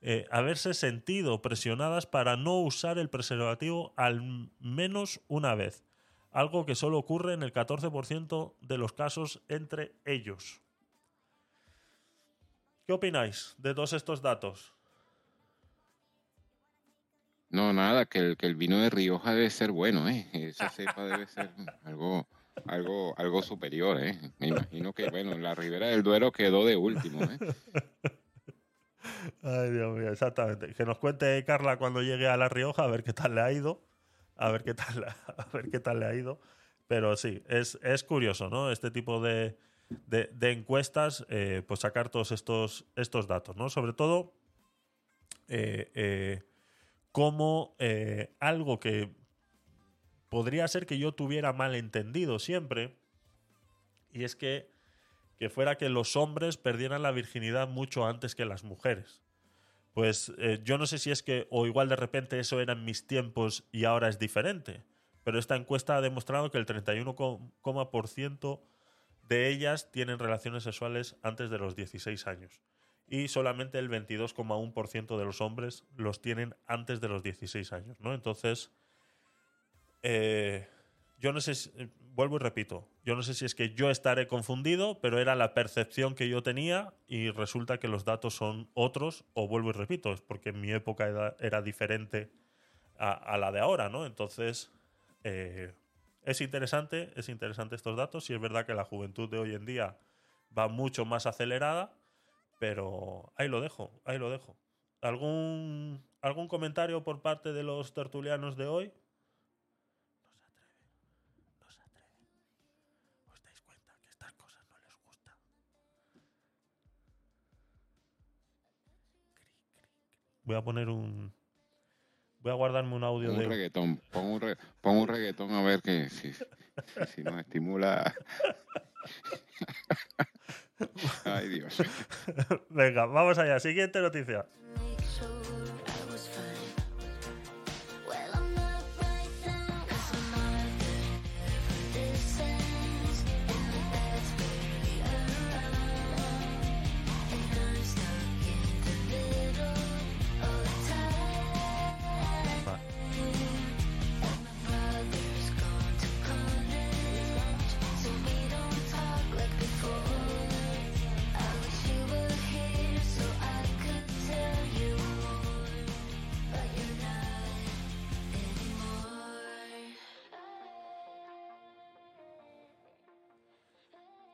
eh, haberse sentido presionadas para no usar el preservativo al menos una vez, algo que solo ocurre en el 14% de los casos entre ellos. ¿Qué opináis de todos estos datos? No, nada, que el, que el vino de Rioja debe ser bueno, ¿eh? Esa cepa debe ser algo, algo, algo superior, ¿eh? Me imagino que, bueno, la Ribera del Duero quedó de último, ¿eh? Ay, Dios mío, exactamente. Que nos cuente Carla cuando llegue a La Rioja a ver qué tal le ha ido. A ver qué tal, a ver qué tal le ha ido. Pero sí, es, es curioso, ¿no? Este tipo de, de- encuestas, eh, pues sacar todos estos, estos datos, ¿no? Sobre todo, eh, como algo que podría ser que yo tuviera mal entendido siempre, y es que, que fuera que los hombres perdieran la virginidad mucho antes que las mujeres. Pues eh, yo no sé si es que, o igual de repente eso era en mis tiempos y ahora es diferente, pero esta encuesta ha demostrado que el 31,% de ellas tienen relaciones sexuales antes de los 16 años y solamente el 22,1% de los hombres los tienen antes de los 16 años, ¿no? Entonces, eh, yo no sé, si- eh, vuelvo y repito, yo no sé si es que yo estaré confundido, pero era la percepción que yo tenía y resulta que los datos son otros, o vuelvo y repito, es porque mi época era, era diferente a, a la de ahora, ¿no? Entonces, eh, es interesante, es interesante estos datos, y es verdad que la juventud de hoy en día va mucho más acelerada, pero ahí lo dejo, ahí lo dejo. ¿Algún, algún comentario por parte de los tertulianos de hoy? Voy a poner un. Voy a guardarme un audio Pon un de. reggaetón, pon un, re- pon un reggaetón a ver que si, si, si nos estimula. Ay, Dios. Venga, vamos allá. Siguiente noticia.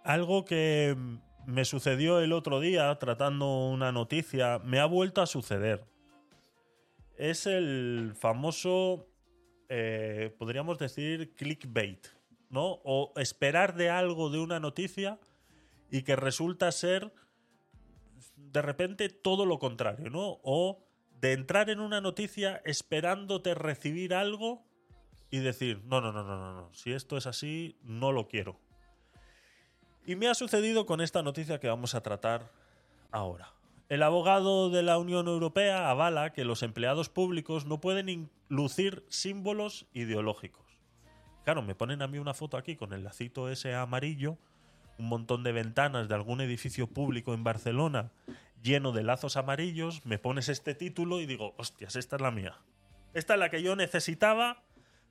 Algo que mm, me sucedió el otro día tratando una noticia, me ha vuelto a suceder. Es el famoso, eh, podríamos decir, clickbait, ¿no? O esperar de algo de una noticia y que resulta ser de repente todo lo contrario, ¿no? O de entrar en una noticia esperándote recibir algo y decir, no, no, no, no, no, no, si esto es así, no lo quiero. Y me ha sucedido con esta noticia que vamos a tratar ahora. El abogado de la Unión Europea avala que los empleados públicos no pueden lucir símbolos ideológicos. Claro, me ponen a mí una foto aquí con el lacito ese amarillo, un montón de ventanas de algún edificio público en Barcelona lleno de lazos amarillos, me pones este título y digo, hostias, esta es la mía. Esta es la que yo necesitaba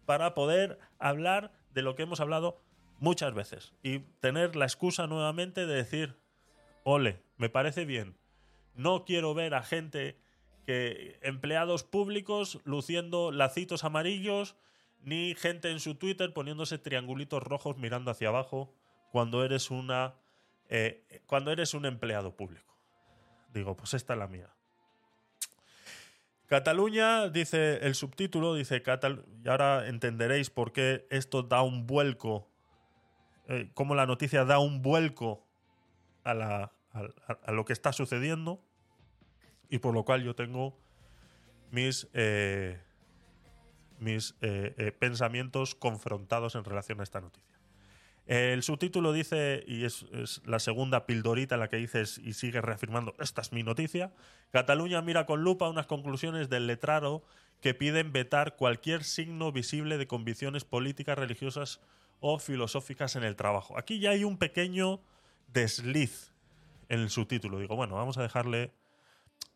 para poder hablar de lo que hemos hablado muchas veces y tener la excusa nuevamente de decir, ole, me parece bien. No quiero ver a gente que empleados públicos luciendo lacitos amarillos ni gente en su Twitter poniéndose triangulitos rojos mirando hacia abajo cuando eres una eh, cuando eres un empleado público. Digo, pues esta es la mía. Cataluña, dice el subtítulo, dice Catal y ahora entenderéis por qué esto da un vuelco, eh, cómo la noticia da un vuelco a, la- a- a- lo que está sucediendo y por lo cual yo tengo mis, eh, mis eh, pensamientos confrontados en relación a esta noticia. El subtítulo dice, y es, la segunda pildorita en la que dices y sigue reafirmando, esta es mi noticia, Cataluña mira con lupa unas conclusiones del letrado que piden vetar cualquier signo visible de convicciones políticas, religiosas o filosóficas en el trabajo. Aquí ya hay un pequeño desliz en el subtítulo. Digo, bueno, vamos a dejarle,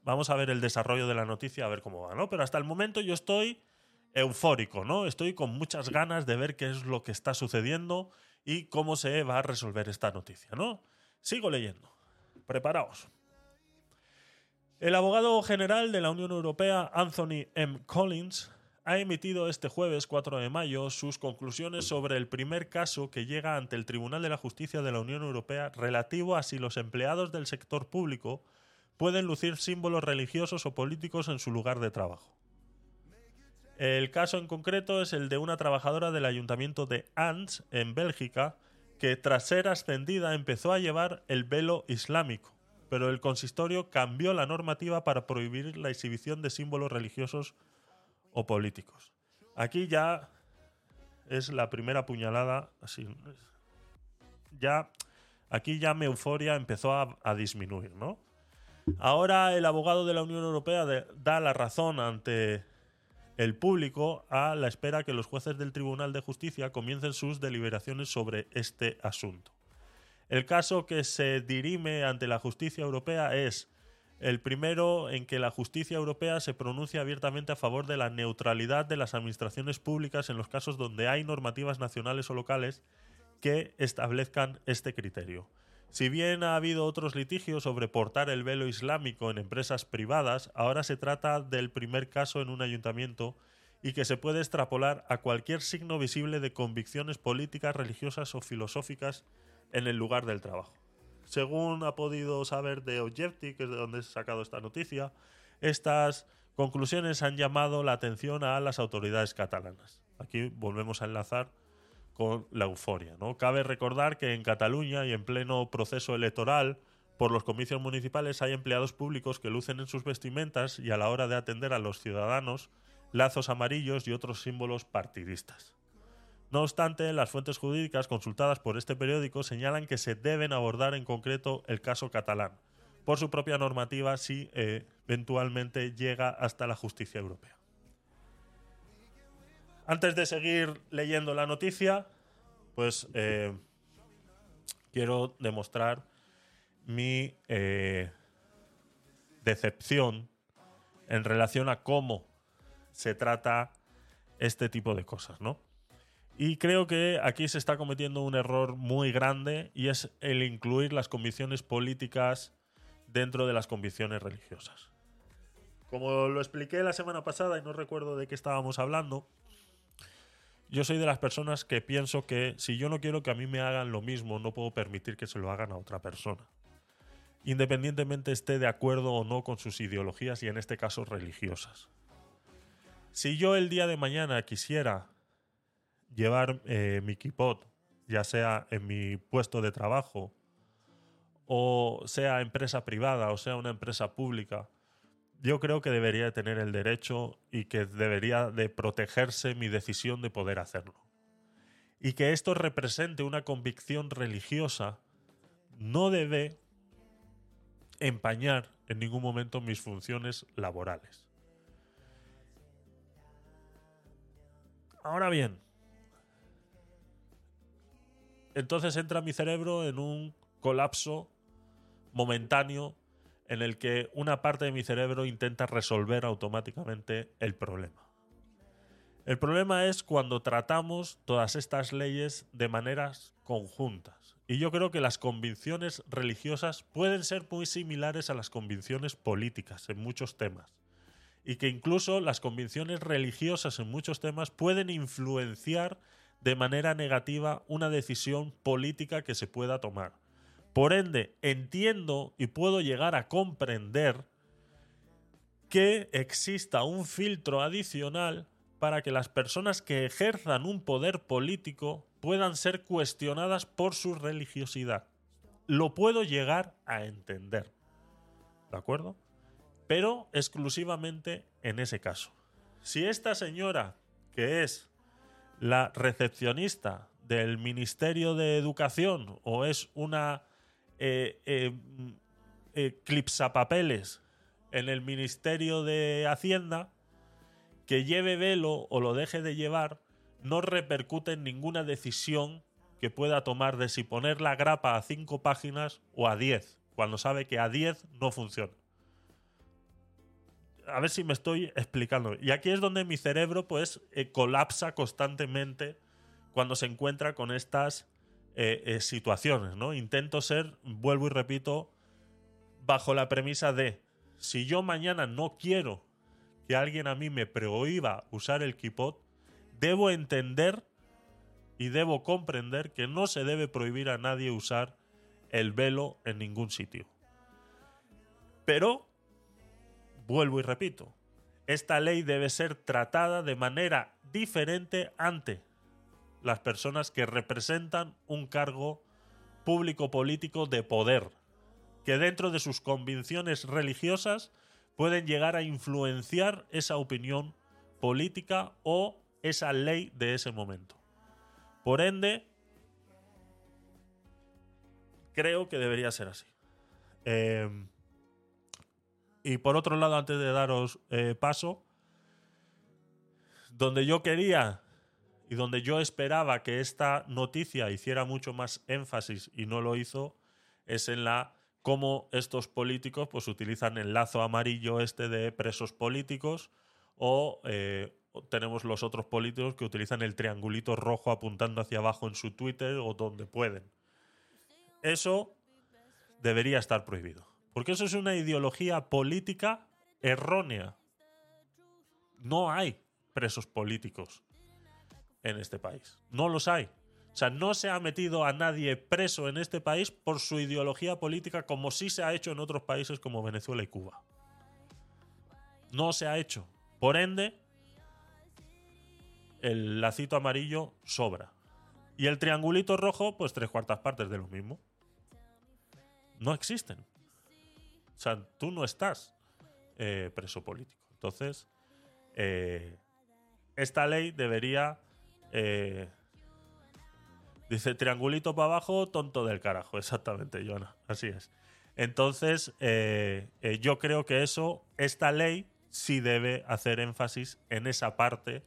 vamos a ver el desarrollo de la noticia, a ver cómo va, ¿no? Pero hasta el momento yo estoy eufórico, ¿no? Estoy con muchas ganas de ver qué es lo que está sucediendo y cómo se va a resolver esta noticia, ¿no? Sigo leyendo. Preparaos. El abogado general de la Unión Europea, Anthony M. Collins, ha emitido este jueves 4 de mayo sus conclusiones sobre el primer caso que llega ante el Tribunal de la Justicia de la Unión Europea relativo a si los empleados del sector público pueden lucir símbolos religiosos o políticos en su lugar de trabajo. El caso en concreto es el de una trabajadora del ayuntamiento de Ans, en Bélgica, que tras ser ascendida empezó a llevar el velo islámico, pero el consistorio cambió la normativa para prohibir la exhibición de símbolos religiosos o políticos. Aquí ya es la primera puñalada, así, ya aquí ya mi euforia empezó a, disminuir, ¿no? Ahora el abogado de la Unión Europea da la razón ante el público a la espera que los jueces del Tribunal de Justicia comiencen sus deliberaciones sobre este asunto. El caso que se dirime ante la justicia europea es el primero en que la justicia europea se pronuncia abiertamente a favor de la neutralidad de las administraciones públicas en los casos donde hay normativas nacionales o locales que establezcan este criterio. Si bien ha habido otros litigios sobre portar el velo islámico en empresas privadas, ahora se trata del primer caso en un ayuntamiento y que se puede extrapolar a cualquier signo visible de convicciones políticas, religiosas o filosóficas en el lugar del trabajo. Según ha podido saber de Objective, que es de donde he sacado esta noticia, estas conclusiones han llamado la atención a las autoridades catalanas. Aquí volvemos a enlazar con la euforia. ¿no? Cabe recordar que en Cataluña y en pleno proceso electoral por los comicios municipales hay empleados públicos que lucen en sus vestimentas y a la hora de atender a los ciudadanos lazos amarillos y otros símbolos partidistas. No obstante, las fuentes jurídicas consultadas por este periódico señalan que se deben abordar en concreto el caso catalán, por su propia normativa si eh, eventualmente llega hasta la justicia europea. Antes de seguir leyendo la noticia, pues eh, quiero demostrar mi eh, decepción en relación a cómo se trata este tipo de cosas, ¿no? Y creo que aquí se está cometiendo un error muy grande y es el incluir las convicciones políticas dentro de las convicciones religiosas. Como lo expliqué la semana pasada y no recuerdo de qué estábamos hablando, yo soy de las personas que pienso que si yo no quiero que a mí me hagan lo mismo, no puedo permitir que se lo hagan a otra persona. Independientemente esté de acuerdo o no con sus ideologías y en este caso religiosas. Si yo el día de mañana quisiera llevar eh, mi kipot, ya sea en mi puesto de trabajo, o sea empresa privada, o sea una empresa pública, yo creo que debería de tener el derecho y que debería de protegerse mi decisión de poder hacerlo. Y que esto represente una convicción religiosa no debe empañar en ningún momento mis funciones laborales. Ahora bien, entonces entra mi cerebro en un colapso momentáneo en el que una parte de mi cerebro intenta resolver automáticamente el problema. El problema es cuando tratamos todas estas leyes de maneras conjuntas. Y yo creo que las convicciones religiosas pueden ser muy similares a las convicciones políticas en muchos temas. Y que incluso las convicciones religiosas en muchos temas pueden influenciar de manera negativa una decisión política que se pueda tomar. Por ende, entiendo y puedo llegar a comprender que exista un filtro adicional para que las personas que ejerzan un poder político puedan ser cuestionadas por su religiosidad. lo puedo llegar a entender. ¿De acuerdo? Pero exclusivamente en ese caso. Si esta señora, que es la recepcionista del Ministerio de Educación o es una eh, eh, mm, en el Ministerio de Hacienda, que lleve velo o lo deje de llevar, no repercute en ninguna decisión que pueda tomar de si poner la grapa a cinco páginas o a 10, cuando sabe que a 10 no funciona. A ver si me estoy explicando. Y aquí es donde mi cerebro pues eh, colapsa constantemente cuando se encuentra con estas eh, eh, situaciones, ¿no? Intento ser, vuelvo y repito, bajo la premisa de si yo mañana no quiero que alguien a mí me prohíba usar el kipot, debo entender y debo comprender que no se debe prohibir a nadie usar el velo en ningún sitio. Pero, vuelvo y repito, esta ley debe ser tratada de manera diferente ante las personas que representan un cargo público político de poder, que dentro de sus convicciones religiosas pueden llegar a influenciar esa opinión política o esa ley de ese momento. Por ende, creo que debería ser así. Eh, y por otro lado, antes de daros eh, paso, donde yo quería y donde yo esperaba que esta noticia hiciera mucho más énfasis y no lo hizo, es en la cómo estos políticos pues utilizan el lazo amarillo este de presos políticos o eh, tenemos los otros políticos que utilizan el triangulito rojo apuntando hacia abajo en su Twitter o donde pueden. Eso debería estar prohibido. Porque eso es una ideología política errónea. No hay presos políticos en este país. No los hay. O sea, no se ha metido a nadie preso en este país por su ideología política como sí se ha hecho en otros países como Venezuela y Cuba. No se ha hecho. Por ende, el lacito amarillo sobra. Y el triangulito rojo, pues tres cuartas partes de lo mismo. No existen. O sea, tú no estás eh, preso político. Entonces, eh, esta ley debería... eh, dice triangulito para abajo, tonto del carajo. Exactamente, Joana. Así es. Entonces, yo creo que eso, esta ley sí debe hacer énfasis en esa parte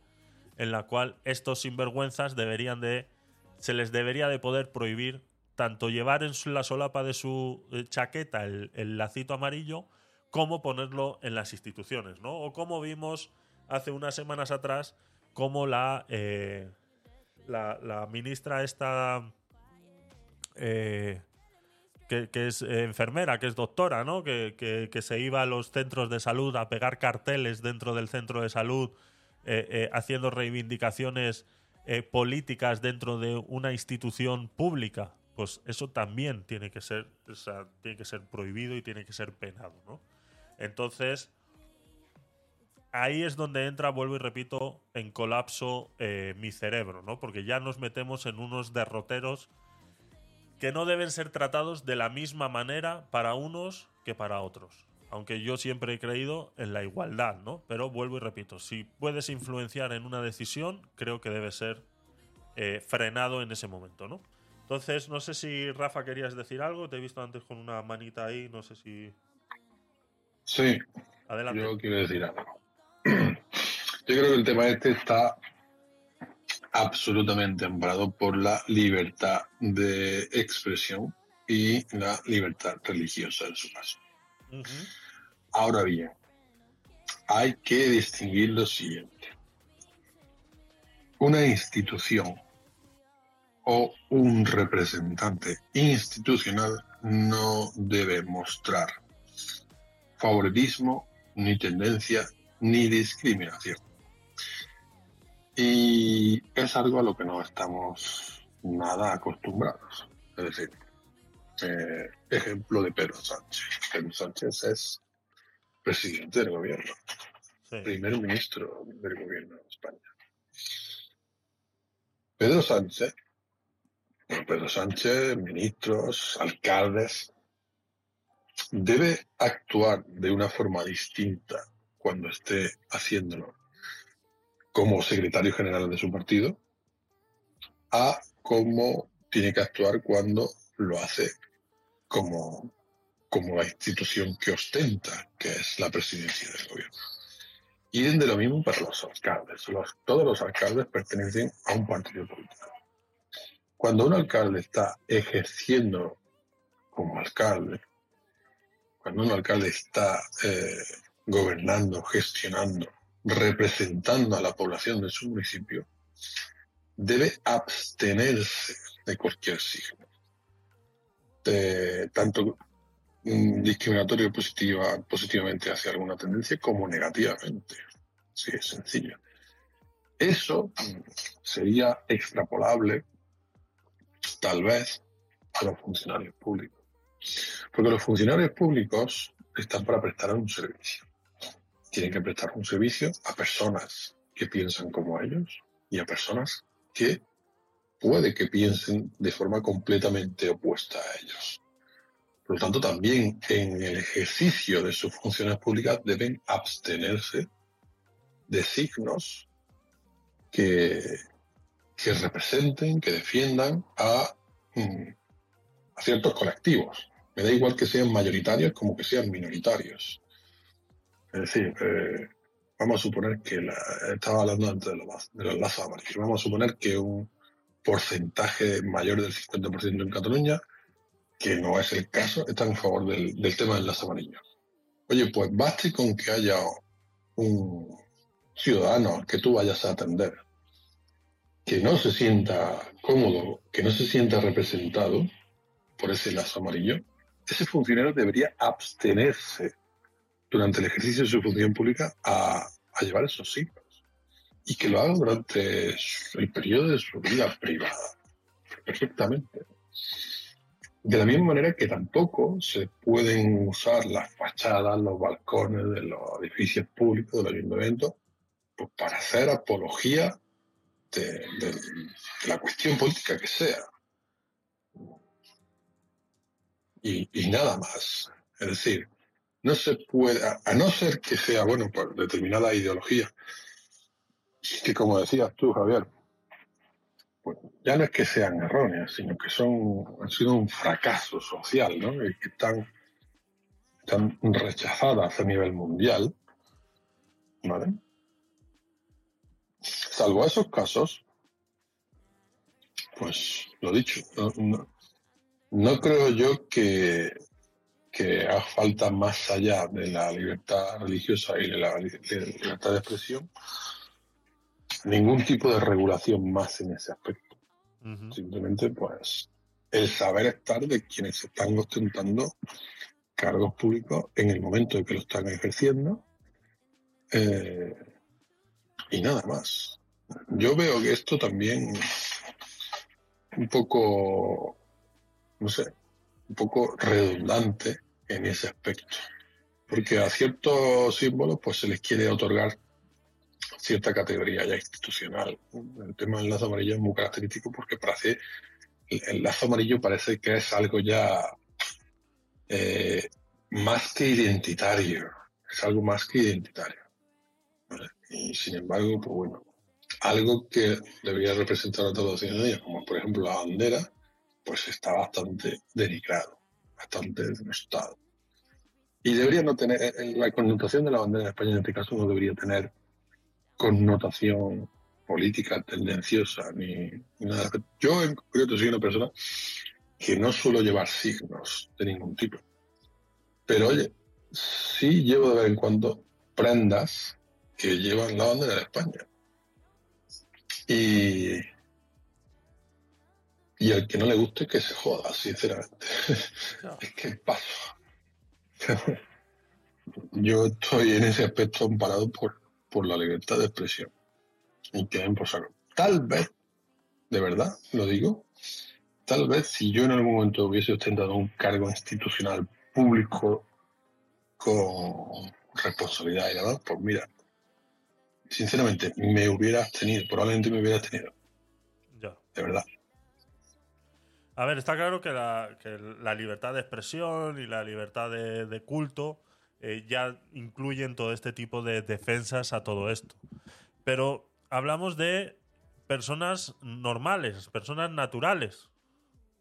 en la cual estos sinvergüenzas deberían de se les debería de poder prohibir tanto llevar en la solapa de su eh, chaqueta el, lacito amarillo como ponerlo en las instituciones, ¿no? O como vimos hace unas semanas atrás, como la, eh, la, la ministra esta eh, que, es enfermera, que es doctora, ¿no? Que, que- se iba a los centros de salud a pegar carteles dentro del centro de salud, eh, haciendo reivindicaciones políticas dentro de una institución pública. Pues eso también tiene que ser, tiene que ser prohibido y tiene que ser penado, ¿no? Entonces, ahí es donde entra, vuelvo y repito, en colapso eh, mi cerebro, ¿no? Porque ya nos metemos en unos derroteros que no deben ser tratados de la misma manera para unos que para otros. Aunque yo siempre he creído en la igualdad, ¿no? Pero vuelvo y repito, si puedes influenciar en una decisión, creo que debe ser eh, frenado en ese momento, ¿no? Entonces, no sé si Rafa querías decir algo, te he visto antes con una manita ahí, no sé si... Sí, Adelante. yo quiero decir algo. Yo creo que el tema este está absolutamente amparado por la libertad de expresión y la libertad religiosa en su caso. Ahora bien, hay que distinguir lo siguiente. Una institución o un representante institucional no debe mostrar favoritismo, ni tendencia, ni discriminación. Y es algo a lo que no estamos nada acostumbrados. Es decir, eh, ejemplo de Pedro Sánchez. Pedro Sánchez es presidente del gobierno, primer ministro del gobierno de España. Pedro Sánchez Pedro Sánchez, ministros, alcaldes, debe actuar de una forma distinta cuando esté haciéndolo como secretario general de su partido a cómo tiene que actuar cuando lo hace como, como la institución que ostenta, que es la presidencia del gobierno. Y de lo mismo para los alcaldes. Todos los alcaldes pertenecen a un partido político. Cuando un alcalde está ejerciendo como alcalde, cuando un alcalde está eh, gobernando, gestionando, representando a la población de su municipio, debe abstenerse de cualquier signo, tanto mm, discriminatorio positiva, positivamente hacia alguna tendencia como negativamente. Sí, es sencillo. Eso mm, sería extrapolable, tal vez, a los funcionarios públicos. Porque los funcionarios públicos están para prestar un servicio. Tienen que prestar un servicio a personas que piensan como ellos y a personas que puede que piensen de forma completamente opuesta a ellos. Por lo tanto, también en el ejercicio de sus funciones públicas deben abstenerse de signos que, que representen, que defiendan a, mm, a ciertos colectivos. Me da igual que sean mayoritarios como que sean minoritarios. Es decir, eh, vamos a suponer que la, estaba hablando antes de los, lazos amarillos. Vamos a suponer que un porcentaje mayor del 50% en Cataluña, que no es el caso, está en favor del, del tema del lazo amarillo. Oye, pues baste con que haya un ciudadano que tú vayas a atender que no se sienta cómodo, que no se sienta representado por ese lazo amarillo, ese funcionario debería abstenerse durante el ejercicio de su función pública a, a llevar esos signos y que lo haga durante el periodo de su vida privada, perfectamente. De la misma manera que tampoco se pueden usar las fachadas, los balcones de los edificios públicos del ayuntamiento pues, para hacer apología de, de- la cuestión política que sea. Y, nada más. Es decir, no se puede, a, no ser que sea, bueno, por determinada ideología, que como decías tú, Javier, pues ya no es que sean erróneas, sino que son, han sido un fracaso social, ¿no? Que están, están rechazadas a nivel mundial, ¿vale? Salvo esos casos, pues lo dicho, no, no- no creo yo que, que haga falta más allá de la libertad religiosa y de la li- de la libertad de expresión ningún tipo de regulación más en ese aspecto. Simplemente, pues, el saber estar de quienes están ostentando cargos públicos en el momento en que lo están ejerciendo eh, y nada más. Yo veo que esto también un poco, no sé, un poco redundante en ese aspecto. Porque a ciertos símbolos pues se les quiere otorgar cierta categoría ya institucional. El tema del lazo amarillo es muy característico porque parece, el, lazo amarillo parece que es algo ya eh, más que identitario, es algo más que identitario. ¿vale? Y sin embargo, pues bueno, algo que debería representar a todos los ciudadanos, como por ejemplo la bandera, pues está bastante denigrado, bastante denostado. Y debería no tener, eh, eh, la connotación de la bandera en España en este caso no debería tener connotación política tendenciosa ni, ni nada. Yo en concreto soy una persona que no suelo llevar signos de ningún tipo. Pero oye, sí llevo de vez en cuando prendas que llevan la bandera de España. Y, y al que no le guste que se joda, sinceramente. es que paso. Yo estoy en ese aspecto amparado por, por la libertad de expresión. Y que por saco. Tal vez, de verdad, lo digo, tal vez si yo en algún momento hubiese ostentado un cargo institucional público con responsabilidad y demás, pues mira, sinceramente, me hubiera abstenido, probablemente me hubiera abstenido. Ya. De verdad. A ver, está claro que la, que la libertad de expresión y la libertad de, de culto eh, ya incluyen todo este tipo de defensas a todo esto. Pero hablamos de personas normales, personas naturales.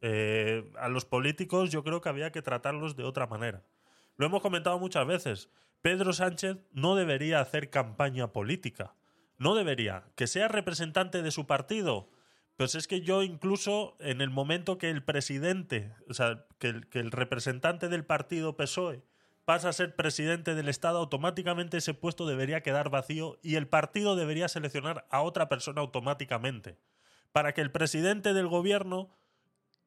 Eh, a los políticos yo creo que había que tratarlos de otra manera. Lo hemos comentado muchas veces. Pedro Sánchez no debería hacer campaña política. No debería. Que sea representante de su partido. Pues es que yo incluso en el momento que el presidente, o sea, que el, que el representante del partido PSOE pasa a ser presidente del Estado, automáticamente ese puesto debería quedar vacío y el partido debería seleccionar a otra persona automáticamente. Para que el presidente del gobierno,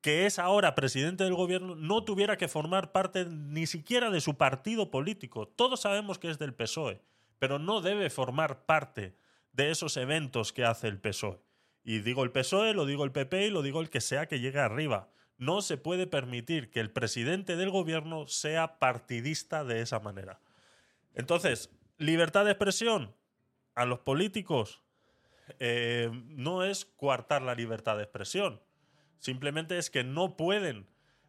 que es ahora presidente del gobierno, no tuviera que formar parte ni siquiera de su partido político. Todos sabemos que es del PSOE, pero no debe formar parte de esos eventos que hace el PSOE. Y digo el PSOE, lo digo el PP y lo digo el que sea que llegue arriba. No se puede permitir que el presidente del gobierno sea partidista de esa manera. Entonces, libertad de expresión a los políticos eh, no es coartar la libertad de expresión. Simplemente es que no pueden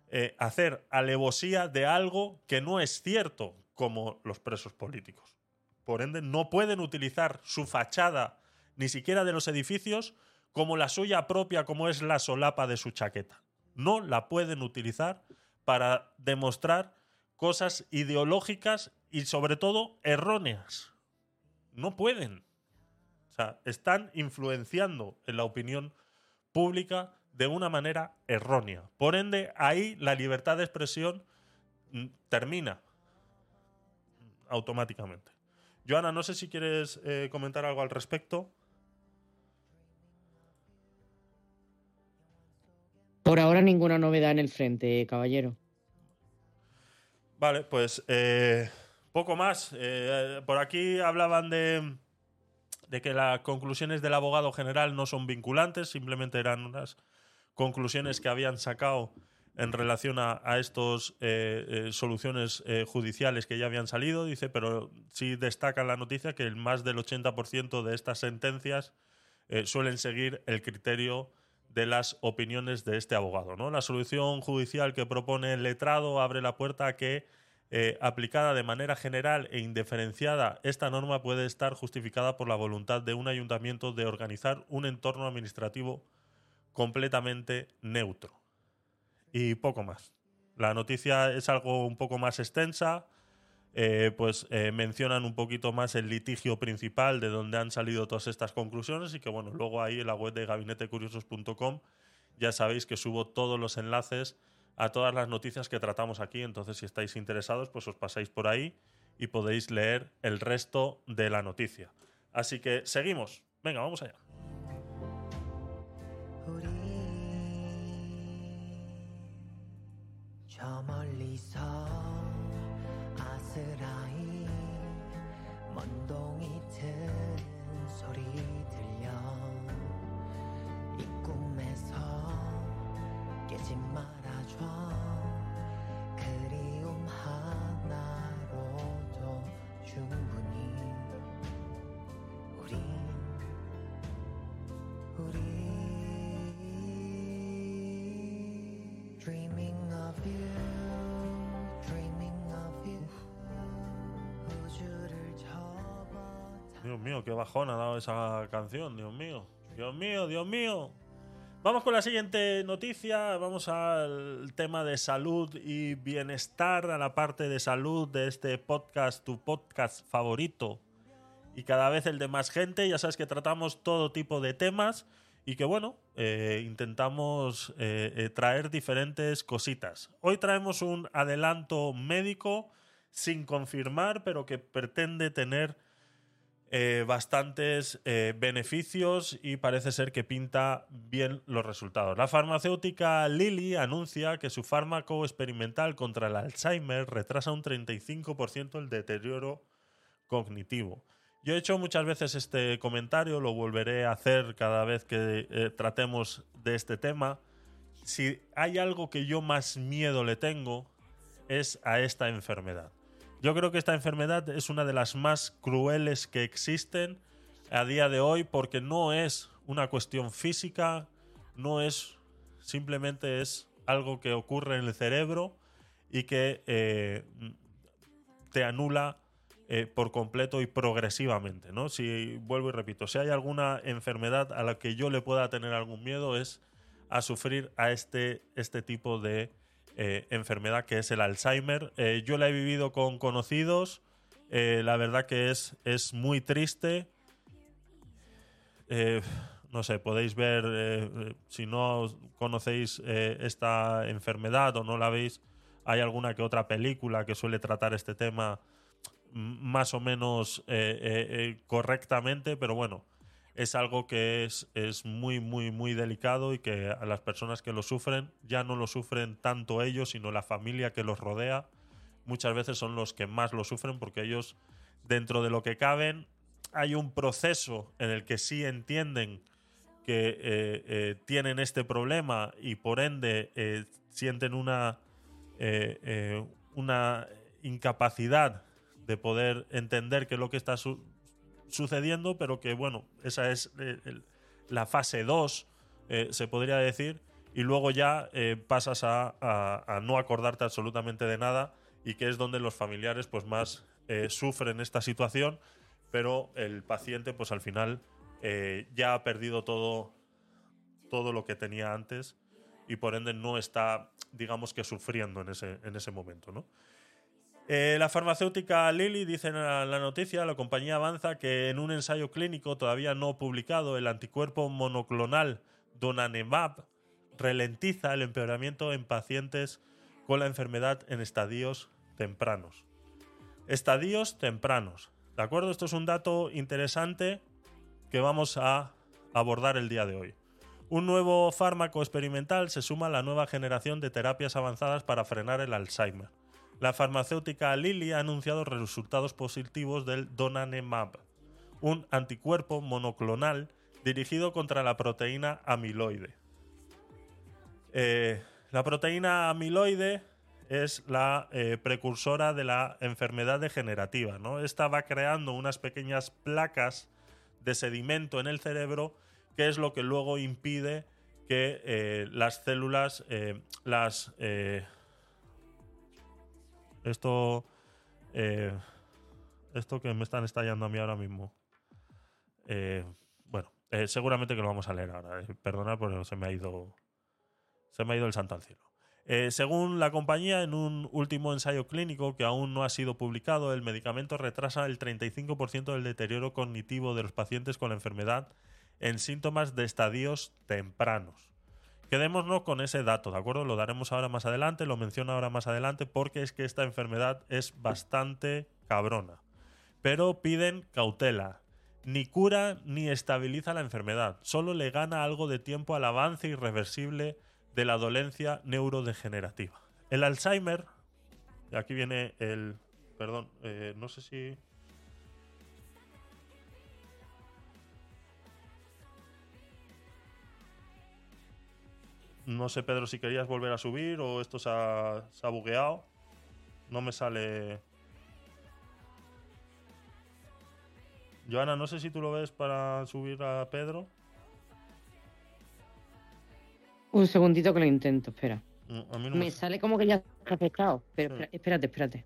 eh, hacer alevosía de algo que no es cierto, como los presos políticos. Por ende, no pueden utilizar su fachada, ni siquiera de los edificios, como la suya propia, como es la solapa de su chaqueta. No la pueden utilizar para demostrar cosas ideológicas y sobre todo erróneas. No pueden. O sea, están influenciando en la opinión pública de una manera errónea. Por ende, ahí la libertad de expresión mm, termina automáticamente. Joana, no sé si quieres eh, comentar algo al respecto. Por ahora ninguna novedad en el frente, caballero. Vale, pues eh, poco más. Eh, por aquí hablaban de, de que las conclusiones del abogado general no son vinculantes, simplemente eran unas conclusiones que habían sacado en relación a, estas soluciones eh, judiciales que ya habían salido, dice, pero sí destaca en la noticia que el más del 80% de estas sentencias eh, suelen seguir el criterio de las opiniones de este abogado. ¿no? La solución judicial que propone el letrado abre la puerta a que, eh, aplicada de manera general e indiferenciada, esta norma puede estar justificada por la voluntad de un ayuntamiento de organizar un entorno administrativo completamente neutro. Y poco más. La noticia es algo un poco más extensa. eh, pues eh, mencionan un poquito más el litigio principal de donde han salido todas estas conclusiones y que bueno, luego ahí en la web de gabinetecuriosos.com ya sabéis que subo todos los enlaces a todas las noticias que tratamos aquí, entonces si estáis interesados pues os pasáis por ahí y podéis leer el resto de la noticia. Así que seguimos. Venga, vamos allá. 저 멀리서 아스라 Dios mío, qué bajón ha dado esa canción, Dios mío. Dios mío, Dios mío. Vamos con la siguiente noticia. Vamos al tema de salud y bienestar, a la parte de salud de este podcast, tu podcast favorito. Y cada vez el de más gente. Ya sabes que tratamos todo tipo de temas y que, bueno, eh, intentamos eh, eh, traer diferentes cositas. Hoy traemos un adelanto médico sin confirmar, pero que pretende tener bastantes beneficios y parece ser que pinta bien los resultados. La farmacéutica Lilly anuncia que su fármaco experimental contra el Alzheimer retrasa un 35% el deterioro cognitivo. Yo he hecho muchas veces este comentario, lo volveré a hacer cada vez que eh, tratemos de este tema. Si hay algo que yo más miedo le tengo es a esta enfermedad. Yo creo que esta enfermedad es una de las más crueles que existen a día de hoy porque no es una cuestión física, no es simplemente es algo que ocurre en el cerebro y que eh, te anula eh, por completo y progresivamente, ¿no? Si vuelvo y repito, si hay alguna enfermedad a la que yo le pueda tener algún miedo es a sufrir a este, este tipo de eh, enfermedad que es el Alzheimer. Eh, yo la he vivido con conocidos, la verdad que es, es muy triste. No sé, podéis ver, si no conocéis esta enfermedad o no la veis, hay alguna que otra película que suele tratar este tema más o menos eh, eh, eh, correctamente, pero bueno, es algo que es, es muy, muy, muy delicado y que a las personas que lo sufren ya no lo sufren tanto ellos, sino la familia que los rodea. Muchas veces son los que más lo sufren porque ellos, dentro de lo que caben, hay un proceso en el que sí entienden que tienen este problema y por ende sienten una, una incapacidad de poder entender qué es lo que está su- sucediendo, pero que bueno, esa es eh, la fase 2, eh, se podría decir, y luego ya eh, pasas a, a- no acordarte absolutamente de nada y que es donde los familiares pues más sufren esta situación, pero el paciente pues al final ya ha perdido todo, todo lo que tenía antes y por ende no está, digamos que sufriendo en ese, en ese momento, ¿no? Eh, la farmacéutica Lilly dice en la, noticia, la compañía avanza que en un ensayo clínico todavía no publicado, el anticuerpo monoclonal Donanemab ralentiza el empeoramiento en pacientes con la enfermedad en estadios tempranos. Estadios tempranos. ¿De acuerdo? Esto es un dato interesante que vamos a abordar el día de hoy. Un nuevo fármaco experimental se suma a la nueva generación de terapias avanzadas para frenar el Alzheimer. La farmacéutica Lilly ha anunciado resultados positivos del Donanemab, un anticuerpo monoclonal dirigido contra la proteína amiloide. Eh, la proteína amiloide es la eh, precursora de la enfermedad degenerativa. ¿no? Esta va creando unas pequeñas placas de sedimento en el cerebro que es lo que luego impide que eh, las células, las... esto... eh, esto que me están estallando a mí ahora mismo. Eh, bueno, eh, seguramente que lo vamos a leer ahora. perdonad, pero se me ha ido... Se me ha ido el santo al cielo. Según la compañía, en un último ensayo clínico que aún no ha sido publicado, el medicamento retrasa el 35% del deterioro cognitivo de los pacientes con la enfermedad en síntomas de estadios tempranos. Quedémonos con ese dato, ¿de acuerdo? Lo daremos ahora más adelante, lo menciono ahora más adelante, porque es que esta enfermedad es bastante cabrona. Pero piden cautela. Ni cura ni estabiliza la enfermedad, solo le gana algo de tiempo al avance irreversible de la dolencia neurodegenerativa. El Alzheimer, aquí viene el... Perdón, eh, no sé si... No sé, Pedro, si querías volver a subir o esto se ha, se ha bugueado. No me sale... Joana, no sé si tú lo ves para subir a Pedro. Un segundito que lo intento, espera. A mí no Me me... sale como que ya está afectado, pero espérate, espérate.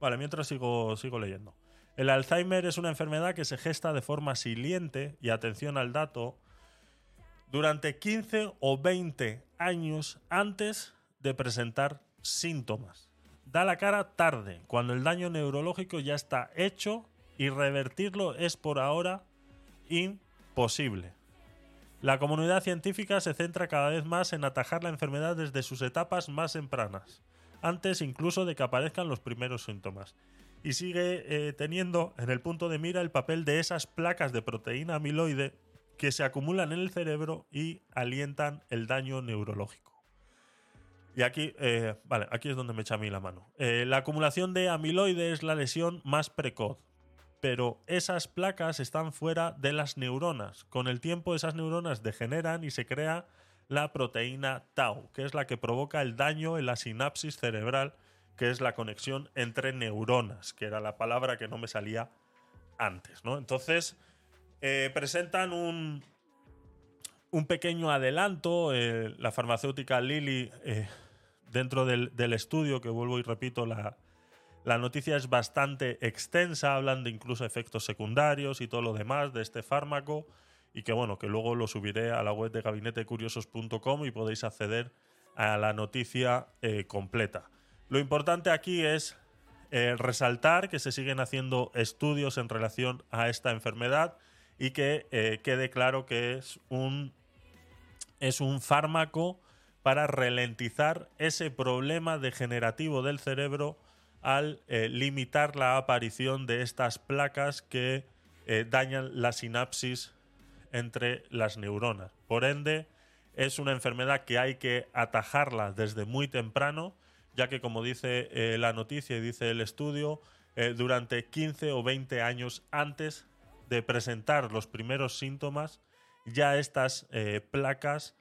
Vale, mientras sigo, sigo leyendo. El Alzheimer es una enfermedad que se gesta de forma siliente, y atención al dato, durante 15 o 20 años antes de presentar síntomas. Da la cara tarde, cuando el daño neurológico ya está hecho y revertirlo es por ahora imposible. La comunidad científica se centra cada vez más en atajar la enfermedad desde sus etapas más tempranas, antes incluso de que aparezcan los primeros síntomas, y sigue eh, teniendo en el punto de mira el papel de esas placas de proteína amiloide que se acumulan en el cerebro y alientan el daño neurológico. Y aquí, eh, vale, aquí es donde me echa a mí la mano. Eh, la acumulación de amiloide es la lesión más precoz, pero esas placas están fuera de las neuronas. Con el tiempo esas neuronas degeneran y se crea la proteína tau, que es la que provoca el daño en la sinapsis cerebral, que es la conexión entre neuronas, que era la palabra que no me salía antes, ¿no? Entonces, Eh, presentan un, un pequeño adelanto. eh, la farmacéutica Lilly, eh, dentro del, estudio, que vuelvo y repito, la, la noticia es bastante extensa. Hablan de incluso efectos secundarios y todo lo demás de este fármaco. Y que bueno, que luego lo subiré a la web de gabinetecuriosos.com y podéis acceder a la noticia completa. Lo importante aquí es eh, resaltar que se siguen haciendo estudios en relación a esta enfermedad y que eh, quede claro que es un, es un fármaco para ralentizar ese problema degenerativo del cerebro al eh, limitar la aparición de estas placas que dañan la sinapsis entre las neuronas. Por ende, es una enfermedad que hay que atajarla desde muy temprano, ya que como dice eh, la noticia y dice el estudio, eh, durante 15 o 20 años antes de presentar los primeros síntomas, ya estas eh, placas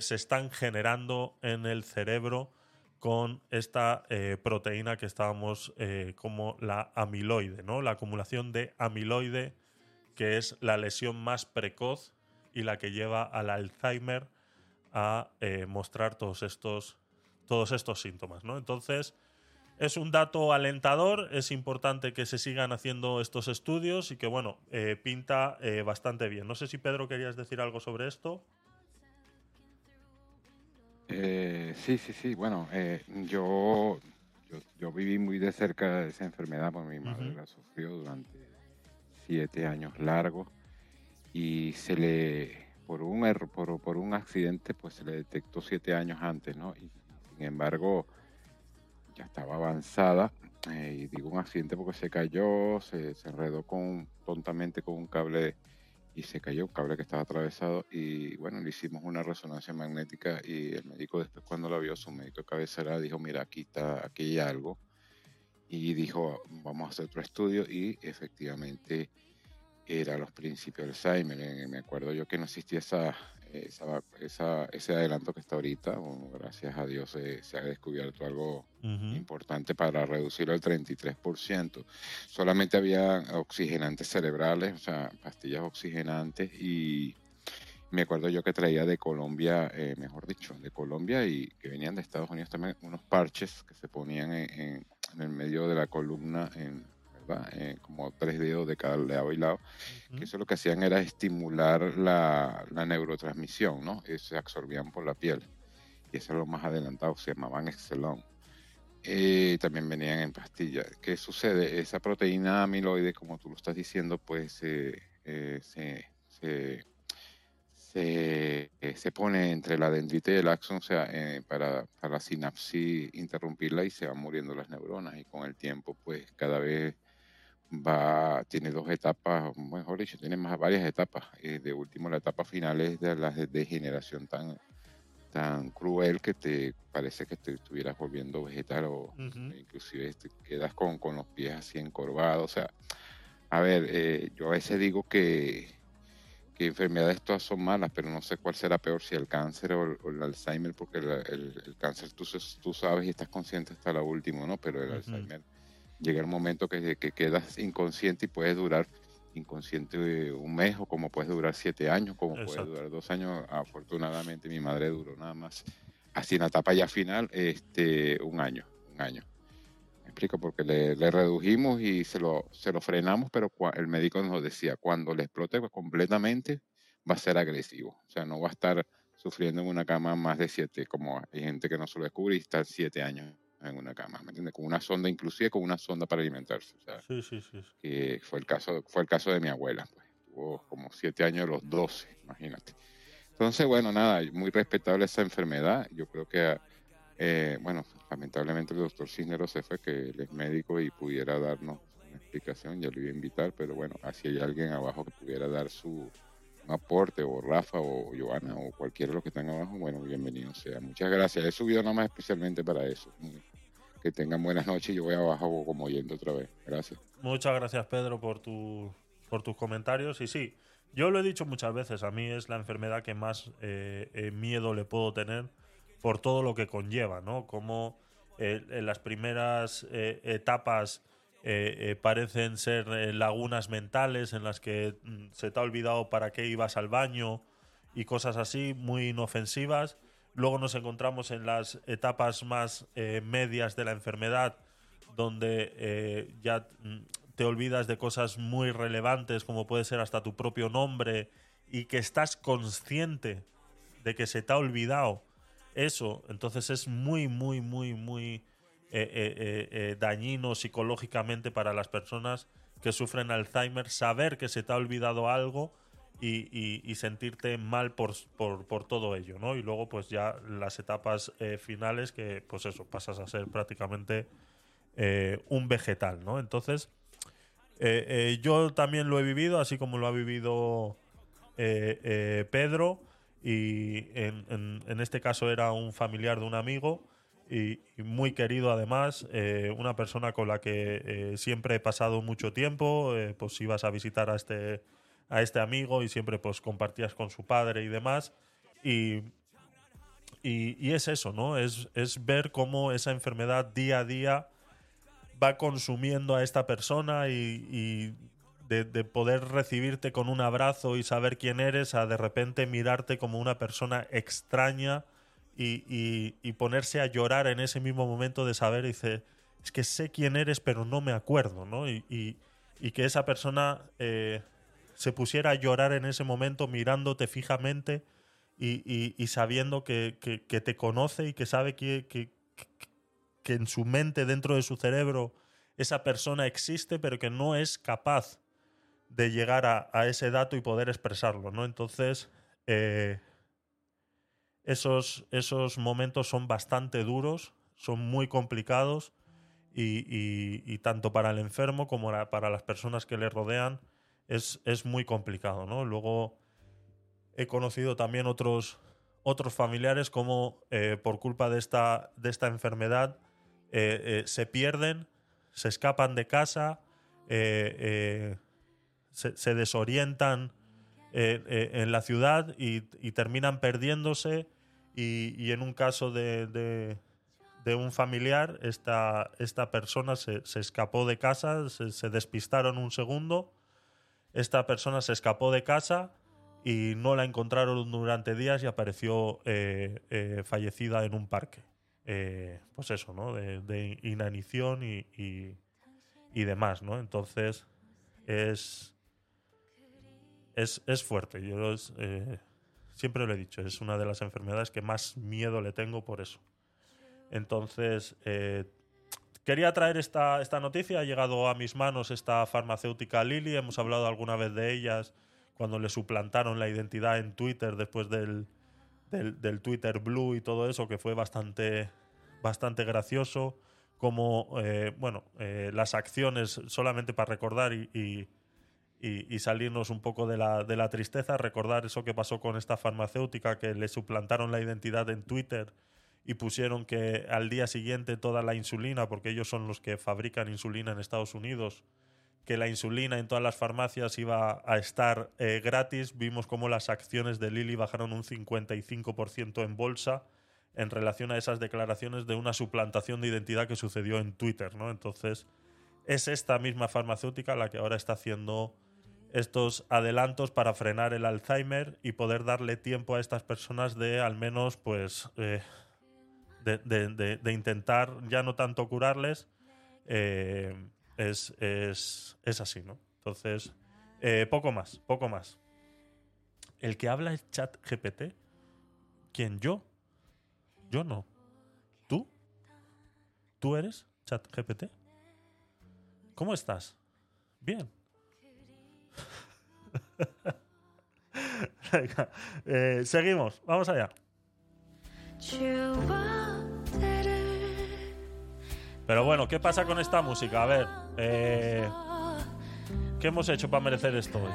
se están generando en el cerebro con esta proteína que estábamos como la amiloide, ¿no? La acumulación de amiloide, que es la lesión más precoz y la que lleva al Alzheimer a mostrar todos estos, todos estos síntomas, ¿no? Entonces, es un dato alentador, es importante que se sigan haciendo estos estudios y que, bueno, eh, pinta eh, bastante bien. No sé si Pedro querías decir algo sobre esto. Eh, sí, sí, sí. Bueno, eh, yo, yo, yo viví muy de cerca de esa enfermedad, porque mi madre Ujú. la sufrió durante siete años largos y se le, por un error, por, por un accidente, pues se le detectó siete años antes, ¿no? Y sin embargo, ya estaba avanzada. eh, y digo un accidente porque se cayó, se, se enredó con, tontamente con un cable y se cayó, un cable que estaba atravesado. Y bueno, le hicimos una resonancia magnética y el médico después cuando la vio, su médico de cabecera, dijo, mira, aquí está, aquí hay algo. Y dijo, vamos a hacer otro estudio y efectivamente era los principios del Alzheimer. Eh, Me acuerdo yo que no existía esa, esa, esa- ese adelanto que está ahorita. Bueno, gracias a Dios se, se ha descubierto algo importante para reducirlo al 33%. Solamente había oxigenantes cerebrales, o sea, pastillas oxigenantes y me acuerdo yo que traía de Colombia, eh, mejor dicho, de Colombia y que venían de Estados Unidos también unos parches que se ponían en, en- en el medio de la columna, en, ¿verdad? Eh, como tres dedos de cada lado y lado, que eso lo que hacían era estimular la, la neurotransmisión, ¿no? Eh, se absorbían por la piel. Y eso es lo más adelantado, se llamaban Excelon. Eh, también venían en pastillas. ¿Qué sucede? Esa proteína amiloide, como tú lo estás diciendo, pues eh, eh, se, se, se, eh, se pone entre la dendrita y el axón, o sea, eh, para, para la sinapsis interrumpirla y se van muriendo las neuronas. Y con el tiempo, pues cada vez va, tiene dos etapas, mejor dicho, tiene más varias etapas. Eh, de último, la etapa final es de la de- degeneración tan, tan cruel que te parece que te estuvieras volviendo vegetal o inclusive te quedas con, con los pies así encorvados. O sea, a ver, eh, yo a veces digo que, que enfermedades todas son malas, pero no sé cuál será peor, si el cáncer o el, o el Alzheimer, porque el, el- el cáncer tú, tú sabes y estás consciente hasta la última, ¿no? Pero el Ujú. Alzheimer llega el momento que, que quedas inconsciente y puedes durar inconsciente un mes o como puedes durar siete años, como puede Exacto. durar dos años. Afortunadamente mi madre duró nada más, así en la etapa ya final, este, un año, un año. Me explico, porque le, le redujimos y se lo, se lo frenamos, pero el médico nos decía, cuando le explote completamente, va a ser agresivo. O sea, no va a estar sufriendo en una cama más de siete, como hay gente que no se lo descubre y está siete años en una cama, ¿me entiendes? Con una sonda, inclusive con una sonda para alimentarse. Sea, Sí, sí, sí. que fue el caso, fue el caso de mi abuela, pues. Tuvo como siete años de los 12, imagínate. Entonces, bueno, nada, muy respetable esa enfermedad. Yo creo que, eh, bueno, lamentablemente el doctor Cisneros se fue, que él es médico y pudiera darnos una explicación, yo lo iba a invitar, pero bueno, si hay alguien abajo que pudiera dar su aporte, o Rafa, o Joana, o cualquiera de los que están abajo, bueno, bienvenido sea. Muchas gracias. He subido nada más especialmente para eso. Que tengan buenas noches. Yo voy abajo como yendo otra vez. Gracias. Muchas gracias, Pedro, por, tu, por tus comentarios. Y sí, yo lo he dicho muchas veces, a mí es la enfermedad que más eh, eh, miedo le puedo tener por todo lo que conlleva, ¿no? Como eh, en las primeras eh, etapas eh, eh, parecen ser eh, lagunas mentales en las que mm, se te ha olvidado para qué ibas al baño y cosas así, muy inofensivas. Luego nos encontramos en las etapas más medias de la enfermedad, donde ya mm, te olvidas de cosas muy relevantes, como puede ser hasta tu propio nombre, y que estás consciente de que se te ha olvidado eso. Entonces es muy, muy, muy, muy eh, eh, eh, dañino psicológicamente para las personas que sufren Alzheimer saber que se te ha olvidado algo y, sentirte mal por, por, todo ello, ¿no? Y luego, pues ya las etapas finales que, pues eso, pasas a ser prácticamente un vegetal, ¿no? Entonces, yo también lo he vivido, así como lo ha vivido Pedro, y en este caso era un familiar de un amigo, y, muy querido además, eh, una persona con la que eh, siempre he pasado mucho tiempo, eh, pues ibas a visitar a este, a este amigo y siempre pues compartías con su padre y demás, y, y, es eso, ¿no? Es, es ver cómo esa enfermedad día a día va consumiendo a esta persona y, de poder recibirte con un abrazo y saber quién eres a de repente mirarte como una persona extraña y, ponerse a llorar en ese mismo momento de saber, dice, es que sé quién eres pero no me acuerdo, ¿no? Y, que esa persona eh, se pusiera a llorar en ese momento mirándote fijamente y, sabiendo que, te conoce y que sabe que, que, en su mente, dentro de su cerebro, esa persona existe, pero que no es capaz de llegar a, a ese dato y poder expresarlo, ¿no? Entonces, eh, esos, esos momentos son bastante duros, son muy complicados y, tanto para el enfermo como para las personas que le rodean es, es muy complicado, ¿no? Luego he conocido también otros, otros familiares como eh, por culpa de esta, de esta enfermedad eh, eh, se pierden, se escapan de casa, se, desorientan en la ciudad y terminan perdiéndose y, y en un caso de, de- de un familiar, esta, esta persona se, se escapó de casa, se, se despistaron un segundo, esta persona se escapó de casa y no la encontraron durante días y apareció eh, eh, fallecida en un parque. Eh, pues eso, ¿no? De, de inanición y, y, y demás, ¿no? Entonces es, es, es fuerte. Yo es, eh, siempre lo he dicho, es una de las enfermedades que más miedo le tengo por eso. Entonces, eh, quería traer esta, esta noticia. Ha llegado a mis manos esta farmacéutica Lilly. Hemos hablado alguna vez de ellas cuando le suplantaron la identidad en Twitter después del, del, Twitter Blue y todo eso, que fue bastante, bastante gracioso. Como, eh, bueno, eh, las acciones, solamente para recordar y- y- salirnos un poco de la, de la tristeza, recordar eso que pasó con esta farmacéutica que le suplantaron la identidad en Twitter y pusieron que al día siguiente toda la insulina, porque ellos son los que fabrican insulina en Estados Unidos, que la insulina en todas las farmacias iba a estar eh, gratis. Vimos cómo las acciones de Lilly bajaron un 55% en bolsa en relación a esas declaraciones de una suplantación de identidad que sucedió en Twitter, ¿no? Entonces, es esta misma farmacéutica la que ahora está haciendo estos adelantos para frenar el Alzheimer y poder darle tiempo a estas personas de al menos, pues, eh, de, intentar ya no tanto curarles, eh, es así, ¿no? Entonces, eh, poco más, poco más. El que habla es chat GPT. ¿Quién? ¿Yo? Yo no. ¿Tú? ¿Tú eres chat GPT? ¿Cómo estás? Bien. Eh, seguimos, vamos allá. Pero bueno, ¿qué pasa con esta música? A ver, eh, ¿qué hemos hecho para merecer esto hoy?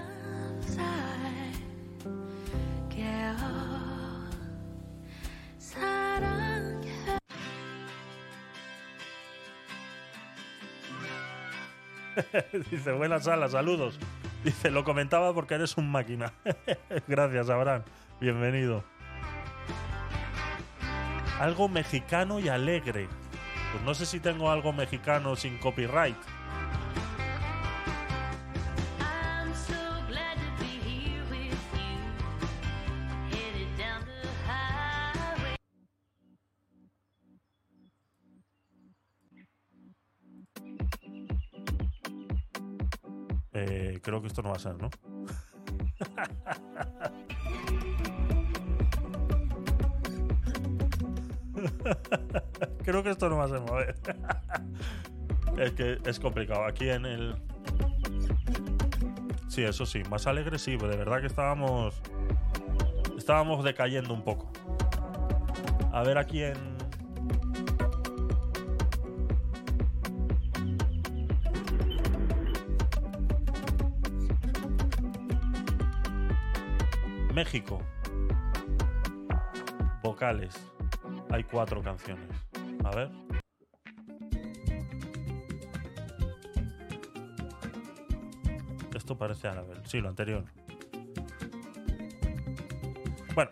Dice, buenas salas, saludos. Dice, lo comentaba porque eres un máquina. Gracias, Abraham. Bienvenido. Algo mexicano y alegre. Pues no sé si tengo algo mexicano sin copyright. Creo que esto no va a ser, ¿no? creo que esto no va a ser, a ver. es que es complicado. Aquí en el. Sí, eso sí, más alegre sí, pero de verdad que estábamos. Estábamos decayendo un poco. A ver aquí en. México. Vocales. Hay cuatro canciones. A ver. Esto parece árabe. Sí, lo anterior. Bueno,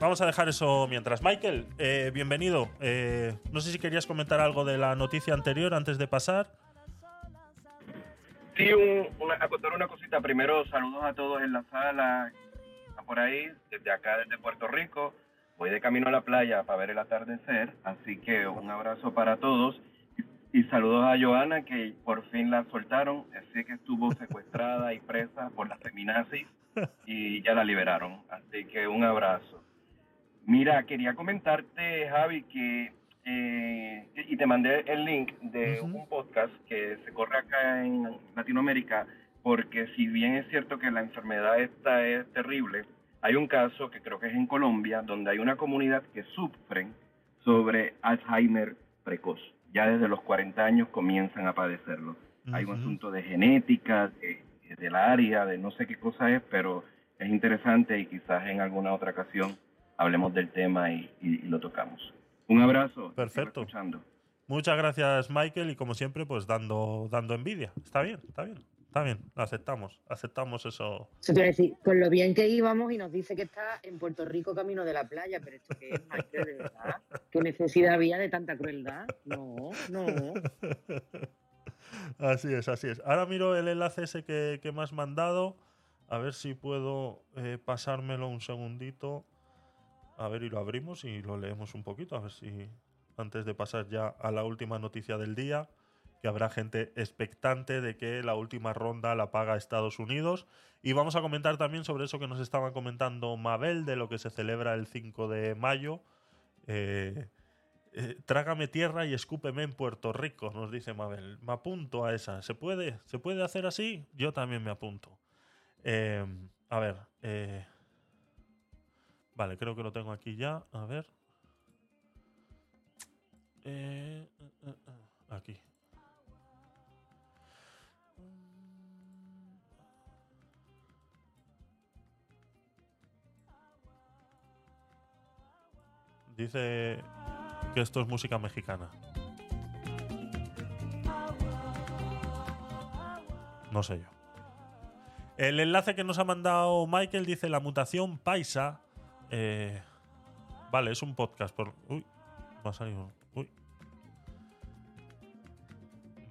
vamos a dejar eso mientras. Michael, eh, bienvenido. Eh, no sé si querías comentar algo de la noticia anterior antes de pasar. Sí, un- una, a contar una cosita. Primero, saludos a todos en la sala, por ahí, desde acá, desde Puerto Rico. Voy de camino a la playa para ver el atardecer, así que un abrazo para todos. Y saludos a Joana, que por fin la soltaron. Sé que estuvo secuestrada y presa por las feminazis y ya la liberaron. Así que un abrazo. Mira, quería comentarte, Javi, que eh, y te mandé el link de un podcast que se corre acá en Latinoamérica, porque si bien es cierto que la enfermedad esta es terrible, hay un caso que creo que es en Colombia, donde hay una comunidad que sufren sobre Alzheimer precoz. Ya desde los 40 años comienzan a padecerlo. Hay un asunto de genética, de, de la área, de no sé qué cosa es, pero es interesante y quizás en alguna otra ocasión hablemos del tema y, y- y lo tocamos. Un abrazo. Perfecto. Muchas gracias, Michael, y como siempre, pues dando, dando envidia. Está bien, está bien, está bien. Aceptamos, aceptamos eso. Eso te decir, con lo bien que íbamos y nos dice que está en Puerto Rico camino de la playa, pero esto qué es, Michael, de verdad. ¿Qué necesidad había de tanta crueldad? No, no. Así es, así es. Ahora miro el enlace ese que, que me has mandado. A ver si puedo eh, pasármelo un segundito. A ver, y lo abrimos y lo leemos un poquito. A ver si antes de pasar ya a la última noticia del día, que habrá gente expectante de que la última ronda la paga Estados Unidos. Y vamos a comentar también sobre eso que nos estaba comentando Mabel, de lo que se celebra el 5 de mayo. Eh, eh, trágame tierra y escúpeme en Puerto Rico, nos dice Mabel. Me apunto a esa. ¿Se puede? ¿Se puede hacer así? Yo también me apunto. Eh, a ver. vale, creo que lo tengo aquí ya. A ver. Aquí. Dice que esto es música mexicana. No sé yo. El enlace que nos ha mandado Michael dice la mutación paisa. eh, vale, es un podcast. Por, uy, me ha salido. Uy.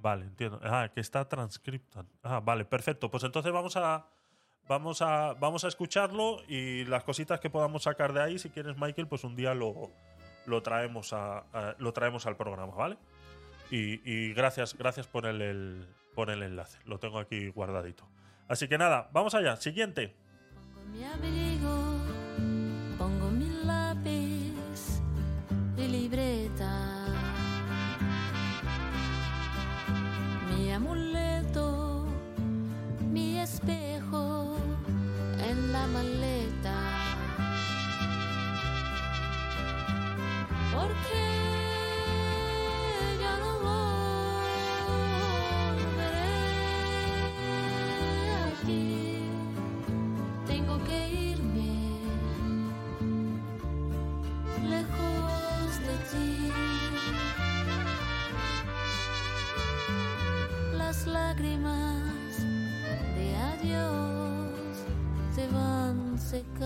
Vale, entiendo. Ah, que está transcripta. Ah, vale, perfecto. Pues entonces vamos a. Vamos a, vamos a escucharlo y las cositas que podamos sacar de ahí, si quieres, Michael, pues un día lo, lo, traemos, a, lo traemos al programa, ¿vale? Y, gracias, gracias por el, por el enlace. Lo tengo aquí guardadito. Así que nada, vamos allá. Siguiente. mi abrigo,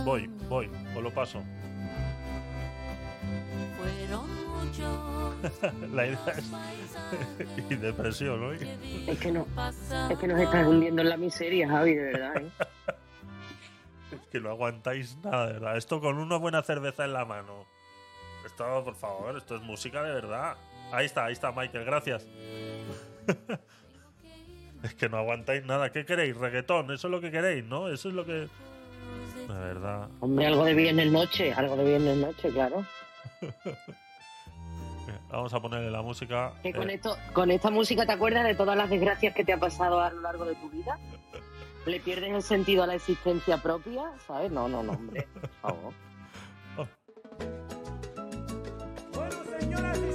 Voy, voy, os lo paso. Fueron muchos La idea es. y depresión, ¿no? Es que no, es que nos estás hundiendo en la miseria, Javi, de verdad. ¿eh? Es que no aguantáis nada, de verdad. Esto con una buena cerveza en la mano. Esto, por favor, esto es música de verdad. Ahí está, ahí está, Michael, gracias. Es que no aguantáis nada. ¿Qué queréis? Reggaetón, eso es lo que queréis, ¿no? Eso es lo que. De verdad. Hombre, algo de viernes noche, algo de viernes noche, claro. Vamos a ponerle la música. Que con, eh, esto, con esta música te acuerdas de todas las desgracias que te ha pasado a lo largo de tu vida. ¿Le pierdes el sentido a la existencia propia? ¿Sabes? No, no, no, hombre. Por favor. Bueno, señoras y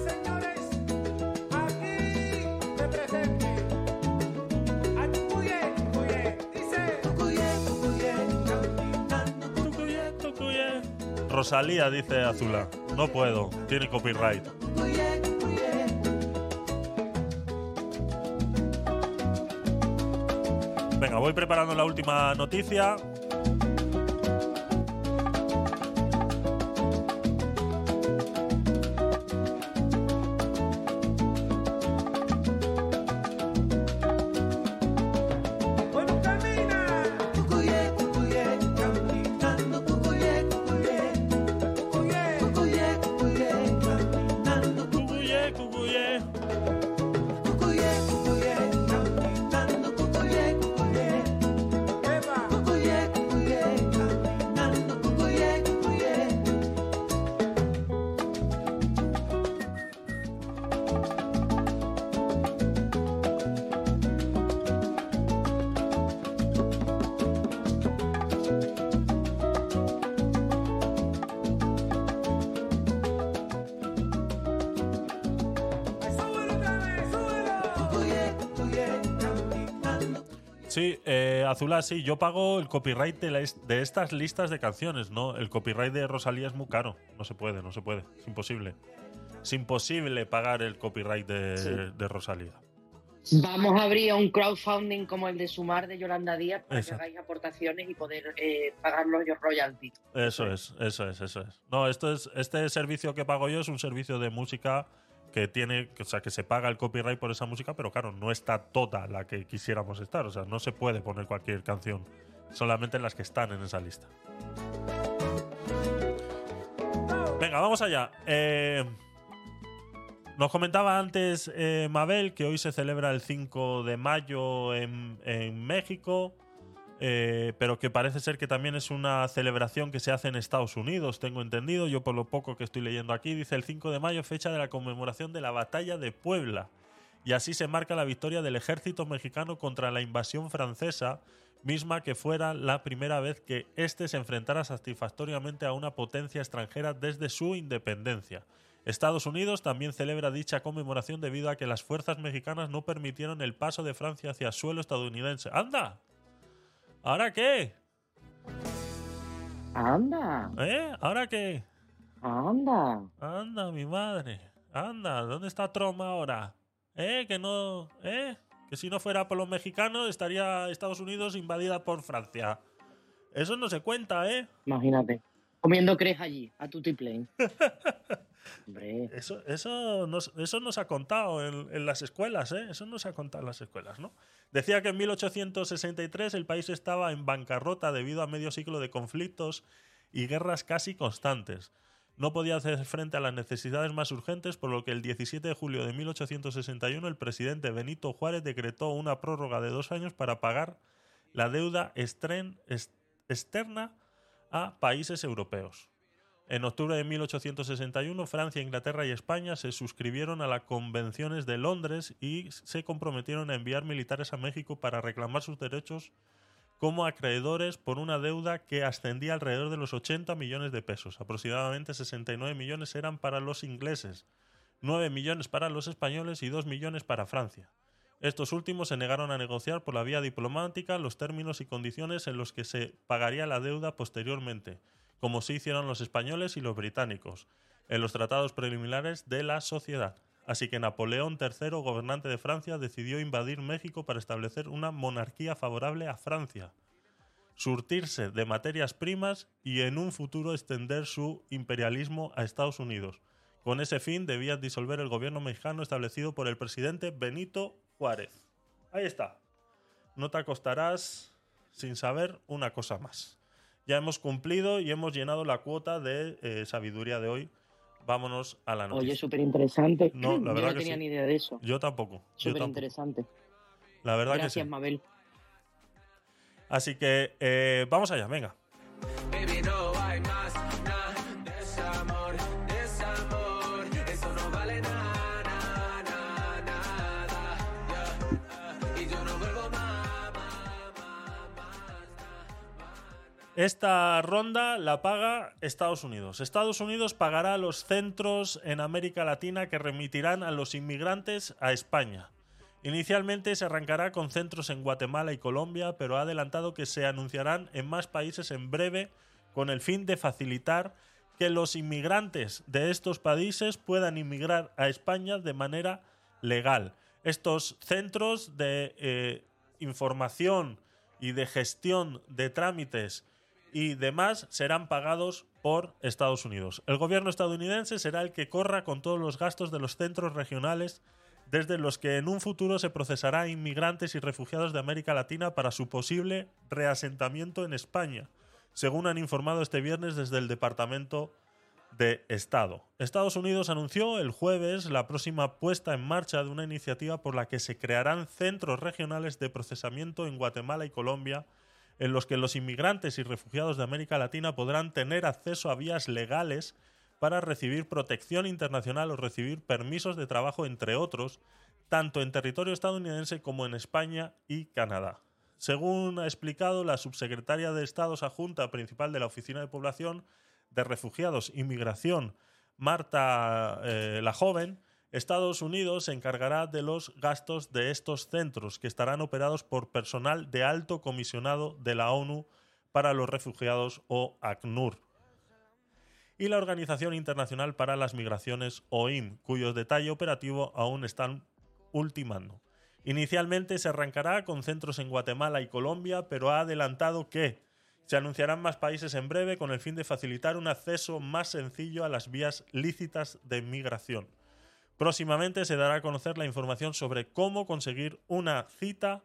Rosalía, dice Azula. No puedo, tiene copyright. Venga, voy preparando la última noticia. Eh, Azula, sí, yo pago el copyright de, la de estas listas de canciones, ¿no? El copyright de Rosalía es muy caro. No se puede, no se puede. Es imposible. Es imposible pagar el copyright de, Sí. de Rosalía. Vamos a abrir un crowdfunding como el de Sumar de Yolanda Díaz para Exacto. que hagáis aportaciones y poder eh, pagar los royalties. Eso es, eso es, eso es. No, esto es, este servicio que pago yo es un servicio de música que tiene, o sea, que se paga el copyright por esa música, pero claro, no está toda la que quisiéramos estar. O sea, no se puede poner cualquier canción, solamente las que están en esa lista. Venga, vamos allá. Eh, nos comentaba antes eh, Mabel que hoy se celebra el 5 de mayo en, en México. Eh, pero que parece ser que también es una celebración que se hace en Estados Unidos, tengo entendido. Yo por lo poco que estoy leyendo aquí, dice el 5 de mayo, fecha de la conmemoración de la batalla de Puebla. Y así se marca la victoria del ejército mexicano contra la invasión francesa, misma que fuera la primera vez que éste se enfrentara satisfactoriamente a una potencia extranjera desde su independencia. Estados Unidos también celebra dicha conmemoración debido a que las fuerzas mexicanas no permitieron el paso de Francia hacia suelo estadounidense. ¡Anda! ¿Ahora qué? Anda, ¿Eh? ¿Ahora qué? anda. Anda, mi madre. Anda, ¿dónde está Trump ahora? ¿Eh? Que no. ¿Eh? Que si no fuera por los mexicanos estaría Estados Unidos invadida por Francia. Eso no se cuenta, ¿eh? Imagínate. Comiendo cres allí, a tutiplén. Eso, eso, nos, eso nos ha contado en, las escuelas, ¿eh? Eso nos ha contado en las escuelas, ¿no? Decía que en 1863 el país estaba en bancarrota debido a medio siglo de conflictos y guerras casi constantes. No podía hacer frente a las necesidades más urgentes, por lo que el 17 de julio de 1861 el presidente Benito Juárez decretó una prórroga de dos años para pagar la deuda externa a países europeos. En octubre de 1861, Francia, Inglaterra y España se suscribieron a las convenciones de Londres y se comprometieron a enviar militares a México para reclamar sus derechos como acreedores por una deuda que ascendía alrededor de los 80 millones de pesos. Aproximadamente 69 millones eran para los ingleses, 9 millones para los españoles y 2 millones para Francia. Estos últimos se negaron a negociar por la vía diplomática los términos y condiciones en los que se pagaría la deuda posteriormente, como sí hicieron los españoles y los británicos, en los tratados preliminares de la sociedad. Así que Napoleón III, gobernante de Francia, decidió invadir México para establecer una monarquía favorable a Francia, surtirse de materias primas y en un futuro extender su imperialismo a Estados Unidos. Con ese fin debía disolver el gobierno mexicano establecido por el presidente Benito Juárez. Ahí está. No te acostarás sin saber una cosa más. Ya hemos cumplido y hemos llenado la cuota de eh, sabiduría de hoy. Vámonos a la noticia. oye, súper interesante. No, la Yo verdad no que tenía sí. ni idea de eso. Yo tampoco. Yo Súper interesante. La verdad Gracias, que sí. Mabel. Así que eh, vamos allá, venga. Esta ronda la paga Estados Unidos. Estados Unidos pagará los centros en América Latina que remitirán a los inmigrantes a España. Inicialmente se arrancará con centros en Guatemala y Colombia, pero ha adelantado que se anunciarán en más países en breve con el fin de facilitar que los inmigrantes de estos países puedan inmigrar a España de manera legal. Estos centros de eh, información y de gestión de trámites y demás serán pagados por Estados Unidos. El gobierno estadounidense será el que corra con todos los gastos de los centros regionales desde los que en un futuro se procesará a inmigrantes y refugiados de América Latina para su posible reasentamiento en España, según han informado este viernes desde el Departamento de Estado. Estados Unidos anunció el jueves la próxima puesta en marcha de una iniciativa por la que se crearán centros regionales de procesamiento en Guatemala y Colombia, en los que los inmigrantes y refugiados de América Latina podrán tener acceso a vías legales para recibir protección internacional o recibir permisos de trabajo, entre otros, tanto en territorio estadounidense como en España y Canadá. Según ha explicado la subsecretaria de Estados adjunta principal de la Oficina de Población de Refugiados y Migración, Marta eh, la Joven, Estados Unidos se encargará de los gastos de estos centros, que estarán operados por personal de alto comisionado de la ONU para los Refugiados o ACNUR y la Organización Internacional para las Migraciones OIM, cuyo detalle operativo aún están ultimando. Inicialmente se arrancará con centros en Guatemala y Colombia, pero ha adelantado que se anunciarán más países en breve con el fin de facilitar un acceso más sencillo a las vías lícitas de migración. Próximamente se dará a conocer la información sobre cómo conseguir una cita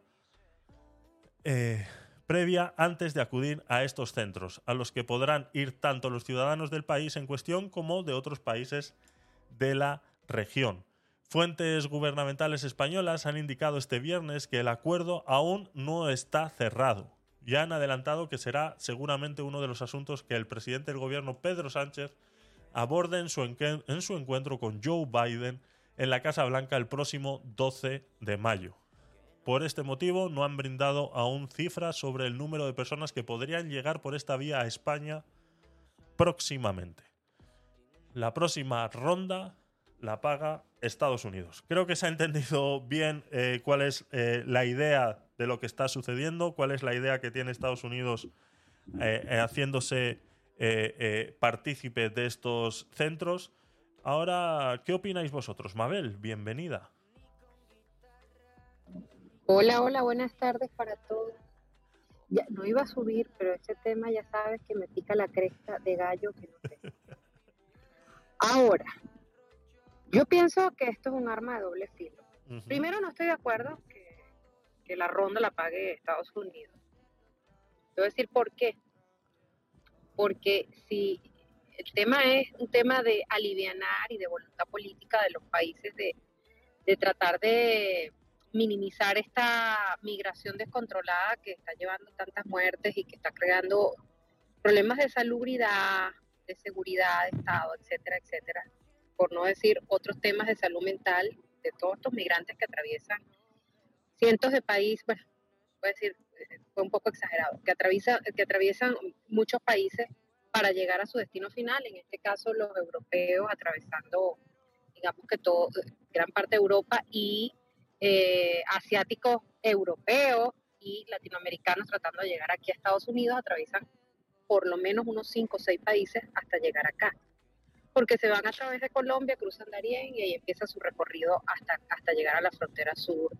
eh, previa antes de acudir a estos centros, a los que podrán ir tanto los ciudadanos del país en cuestión como de otros países de la región. Fuentes gubernamentales españolas han indicado este viernes que el acuerdo aún no está cerrado. Ya han adelantado que será seguramente uno de los asuntos que el presidente del gobierno Pedro Sánchez aborde en su, encuentro con Joe Biden en la Casa Blanca el próximo 12 de mayo. Por este motivo, no han brindado aún cifras sobre el número de personas que podrían llegar por esta vía a España próximamente. La próxima ronda la paga Estados Unidos. Creo que se ha entendido bien eh, cuál es eh, la idea de lo que está sucediendo, cuál es la idea que tiene Estados Unidos eh, haciéndose eh, eh, partícipe de estos centros. Ahora, ¿qué opináis vosotros? Mabel, bienvenida. Hola, hola, buenas tardes para todos. Ya, no iba a subir, pero ese tema ya sabes que me pica la cresta de gallo que no sé. Ahora, yo pienso que esto es un arma de doble filo. Primero, no estoy de acuerdo que, que la ronda la pague Estados Unidos. Te voy a decir por qué. Porque si el tema es un tema de alivianar y de voluntad política de los países de, de tratar de minimizar esta migración descontrolada que está llevando tantas muertes y que está creando problemas de salubridad, de seguridad, de Estado, etcétera, etcétera, por no decir otros temas de salud mental de todos estos migrantes que atraviesan cientos de países, bueno, a decir, fue un poco exagerado, que, atraviesa, que atraviesan muchos países para llegar a su destino final, en este caso los europeos atravesando, digamos que todo, gran parte de Europa y eh, asiáticos europeos y latinoamericanos tratando de llegar aquí a Estados Unidos atraviesan por lo menos unos 5 o 6 países hasta llegar acá. Porque se van a través de Colombia, cruzan Darién y ahí empieza su recorrido hasta, hasta llegar a la frontera sur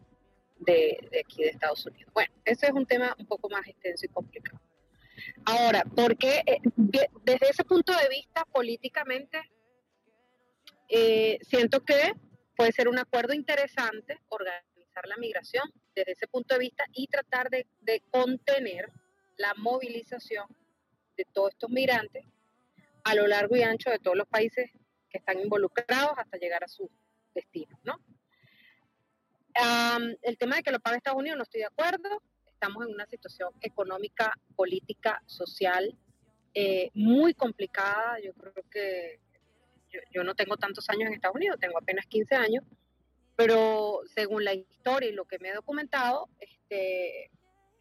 de, aquí de Estados Unidos. Bueno, ese es un tema un poco más extenso y complicado. Ahora, porque eh, de- desde ese punto de vista, políticamente, eh, siento que puede ser un acuerdo interesante organizar la migración desde ese punto de vista y tratar de contener la movilización de todos estos migrantes a lo largo y ancho de todos los países que están involucrados hasta llegar a su destino, ¿no? Am, el tema de que lo pague Estados Unidos no estoy de acuerdo. Estamos en una situación económica, política, social eh, muy complicada. Yo creo que yo, yo no tengo tantos años en Estados Unidos, tengo apenas 15 años, pero según la historia y lo que me he documentado, este, eh,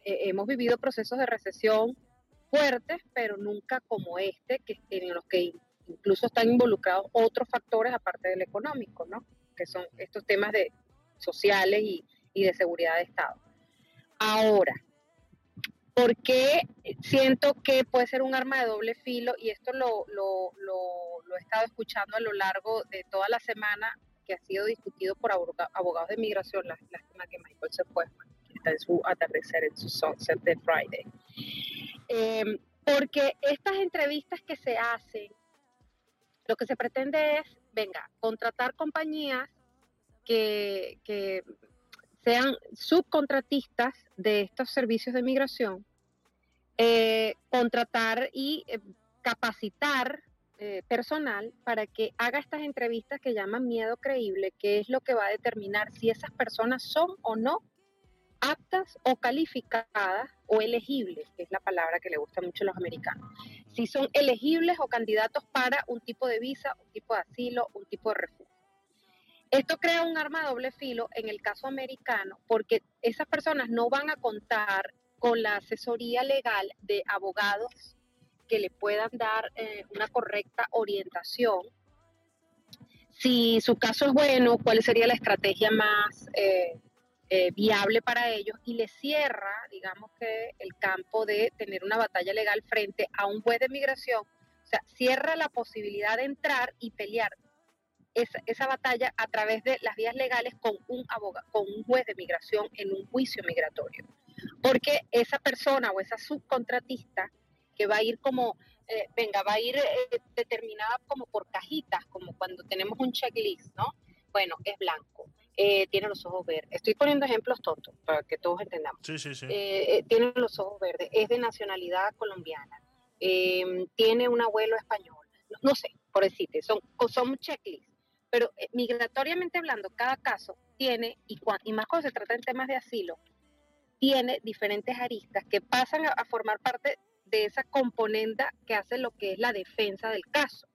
hemos vivido procesos de recesión fuertes, pero nunca como este, que, en los que incluso están involucrados otros factores aparte del económico, ¿no? Que son estos temas de sociales y, y de seguridad de Estado. Ahora, ¿por qué siento que puede ser un arma de doble filo? Y esto lo, lo, lo- he estado escuchando a lo largo de toda la semana que ha sido discutido por aboga- abogados de migración. Lá- Lástima que Michael se fue, que está en su atardecer, en su sunset de Friday. Eh, porque estas entrevistas que se hacen, lo que se pretende es, venga, contratar compañías que, sean subcontratistas de estos servicios de migración, eh, contratar y eh, capacitar eh, personal para que haga estas entrevistas que llaman miedo creíble, que es lo que va a determinar si esas personas son o no aptas o calificadas o elegibles, que es la palabra que le gusta mucho a los americanos. Si son elegibles o candidatos para un tipo de visa, un tipo de asilo, un tipo de refugio. Esto crea un arma doble filo en el caso americano porque esas personas no van a contar con la asesoría legal de abogados que le puedan dar eh, una correcta orientación. Si su caso es bueno, cuál sería la estrategia más eh, eh, viable para ellos y le cierra, digamos que, el campo de tener una batalla legal frente a un juez de migración. O sea, cierra la posibilidad de entrar y pelear esa, esa batalla a través de las vías legales con un abogado, con un juez de migración en un juicio migratorio. Porque esa persona o esa subcontratista que va a ir como, eh, venga, va a ir eh, determinada como por cajitas, como cuando tenemos un checklist, ¿no? Bueno, es blanco, eh, tiene los ojos verdes. Estoy poniendo ejemplos tontos para que todos entendamos. Sí, sí, sí. Eh, eh, tiene los ojos verdes, es de nacionalidad colombiana, eh, tiene un abuelo español, no, no sé, por decirte, son, son checklists, pero eh, migratoriamente hablando, cada caso tiene, y, cua- y más cuando se trata en temas de asilo, tiene diferentes aristas que pasan a, formar parte de esa componente que hace lo que es la defensa del caso.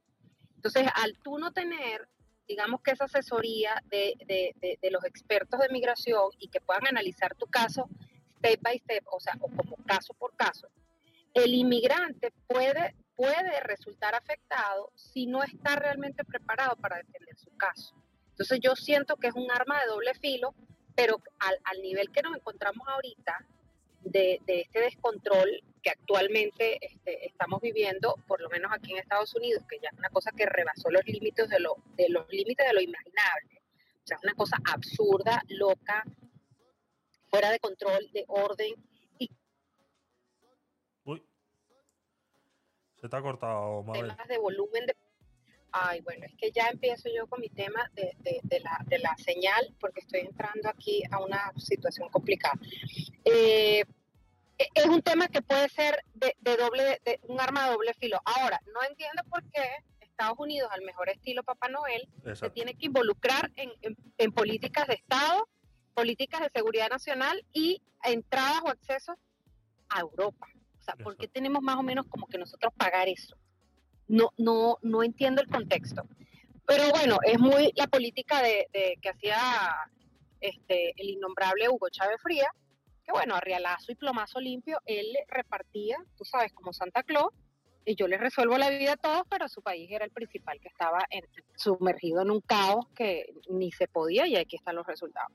Entonces, al tú no tener, digamos que esa asesoría de, de- de- de los expertos de migración y que puedan analizar tu caso step by step, o sea, o como caso por caso, el inmigrante puede, puede resultar afectado si no está realmente preparado para defender su caso. Entonces yo siento que es un arma de doble filo, pero al, al nivel que nos encontramos ahorita, de, de este descontrol que actualmente este, estamos viviendo, por lo menos aquí en Estados Unidos, que ya es una cosa que rebasó los límites de lo, de los límites de lo imaginable. O sea, es una cosa absurda, loca, fuera de control, de orden. Se te ha cortado, Mabel. temas de volumen de... Ay, bueno, es que ya empiezo yo con mi tema de, de- de la, de la señal, porque estoy entrando aquí a una situación complicada. Eh, e- es un tema que puede ser de, doble, de un arma de doble filo. Ahora, no entiendo por qué Estados Unidos, al mejor estilo Papá Noel, se Exacto. tiene que involucrar en, en- en políticas de Estado, políticas de seguridad nacional y entradas o accesos a Europa. Sea, ¿por qué tenemos más o menos como que nosotros pagar eso? No, no, no entiendo el contexto. Pero bueno, es muy la política de, de- que hacía este, el innombrable Hugo Chávez Fría, que bueno, a rialazo y plomazo limpio, él repartía, tú sabes, como Santa Claus, y yo le resuelvo la vida a todos, pero su país era el principal que estaba en- sumergido en un caos que ni se podía y aquí están los resultados.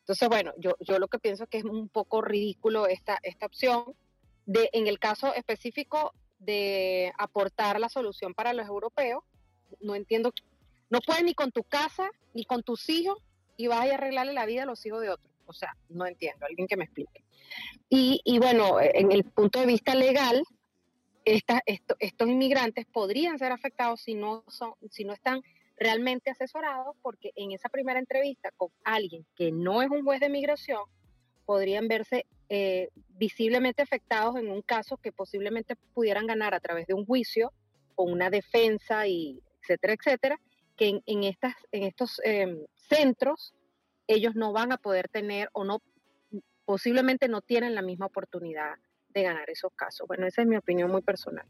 Entonces, bueno, yo, yo lo que pienso es que es un poco ridículo esta, esta opción de, en el caso específico de aportar la solución para los europeos, no entiendo, no puedes ni con tu casa, ni con tus hijos, y vas a arreglarle la vida a los hijos de otros. O sea, no entiendo, alguien que me explique. Y, y bueno, en el punto de vista legal, esta- esto- estos inmigrantes podrían ser afectados si no, son, si no están realmente asesorados, porque en esa primera entrevista con alguien que no es un juez de migración, podrían verse eh, visiblemente afectados en un caso que posiblemente pudieran ganar a través de un juicio, con una defensa y etcétera, etcétera, que en, estas, en estos em, centros ellos no van a poder tener o no, posiblemente no tienen la misma oportunidad de ganar esos casos. Bueno, esa es mi opinión muy personal.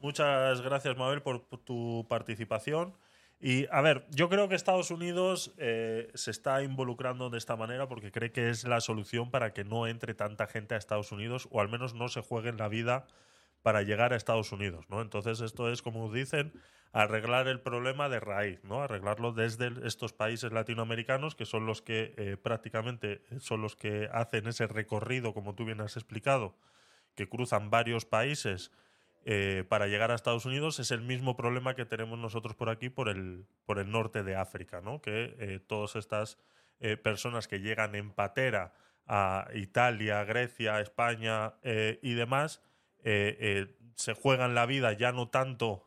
Muchas gracias, Mabel, por tu participación. Y a ver, yo creo que Estados Unidos eh, se está involucrando de esta manera porque cree que es la solución para que no entre tanta gente a Estados Unidos o al menos no se juegue en la vida para llegar a Estados Unidos, ¿no? Entonces esto es, como dicen, arreglar el problema de raíz, ¿no? Arreglarlo desde estos países latinoamericanos que son los que eh, prácticamente son los que hacen ese recorrido, como tú bien has explicado, que cruzan varios países eh, para llegar a Estados Unidos es el mismo problema que tenemos nosotros por aquí, por el, por el norte de África, ¿no? Que eh, todas estas eh, personas que llegan en patera a Italia, Grecia, España y demás, se juegan la vida ya no tanto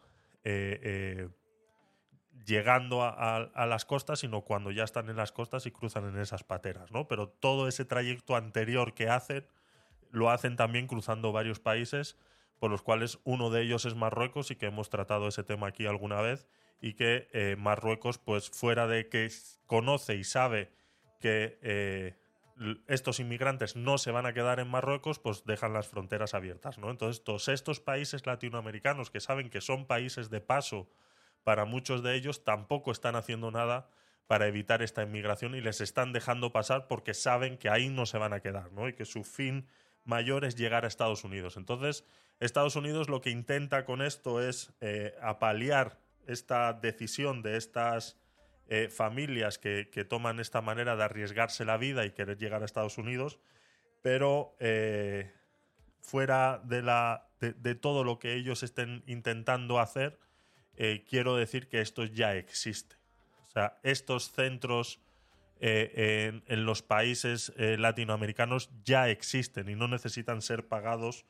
llegando a, a- a las costas, sino cuando ya están en las costas y cruzan en esas pateras, ¿no? Pero todo ese trayecto anterior que hacen, lo hacen también cruzando varios países, por los cuales uno de ellos es Marruecos y que hemos tratado ese tema aquí alguna vez, y que eh, Marruecos, pues fuera de que conoce y sabe que eh, estos inmigrantes no se van a quedar en Marruecos, pues dejan las fronteras abiertas, ¿no? Entonces, todos estos países latinoamericanos que saben que son países de paso para muchos de ellos, tampoco están haciendo nada para evitar esta inmigración y les están dejando pasar porque saben que ahí no se van a quedar, ¿no? Y que su fin mayor es llegar a Estados Unidos. Entonces, Estados Unidos lo que intenta con esto es eh, apalear esta decisión de estas eh, familias que, toman esta manera de arriesgarse la vida y querer llegar a Estados Unidos, pero eh, fuera de, la, de, todo lo que ellos estén intentando hacer, eh, quiero decir que esto ya existe. O sea, estos centros en, los países latinoamericanos ya existen y no necesitan ser pagados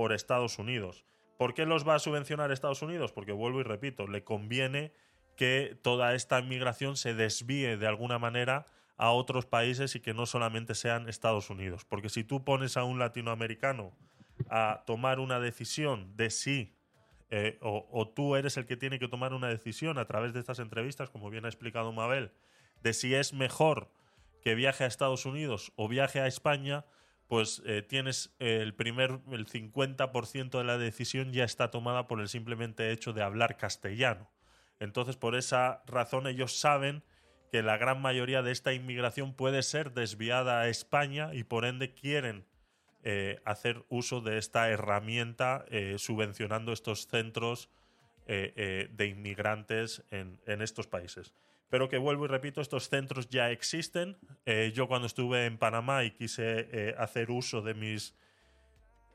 por Estados Unidos. ¿Por qué los va a subvencionar Estados Unidos? Porque vuelvo y repito, le conviene que toda esta inmigración se desvíe de alguna manera a otros países y que no solamente sean Estados Unidos. Porque si tú pones a un latinoamericano a tomar una decisión de sí, eh, o tú eres el que tiene que tomar una decisión a través de estas entrevistas, como bien ha explicado Mabel, de si es mejor que viaje a Estados Unidos o viaje a España, pues eh, tienes el primer, el 50% de la decisión ya está tomada por el simplemente hecho de hablar castellano. Entonces, por esa razón, ellos saben que la gran mayoría de esta inmigración puede ser desviada a España y por ende quieren eh, hacer uso de esta herramienta eh, subvencionando estos centros eh, eh, de inmigrantes en estos países. Pero que vuelvo y repito, estos centros ya existen. Eh, yo cuando estuve en Panamá y quise eh, hacer uso de mis,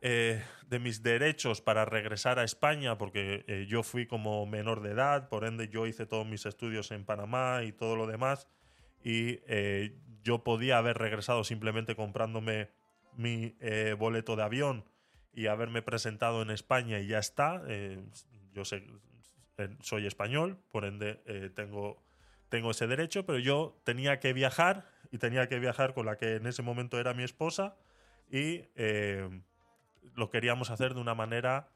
eh, de mis derechos para regresar a España, porque eh, yo fui como menor de edad, por ende yo hice todos mis estudios en Panamá y todo lo demás, y eh, yo podía haber regresado simplemente comprándome mi eh, boleto de avión y haberme presentado en España y ya está. Yo sé, soy español, por ende tengo, tengo ese derecho, pero yo tenía que viajar y tenía que viajar con la que en ese momento era mi esposa y eh, lo queríamos hacer de una manera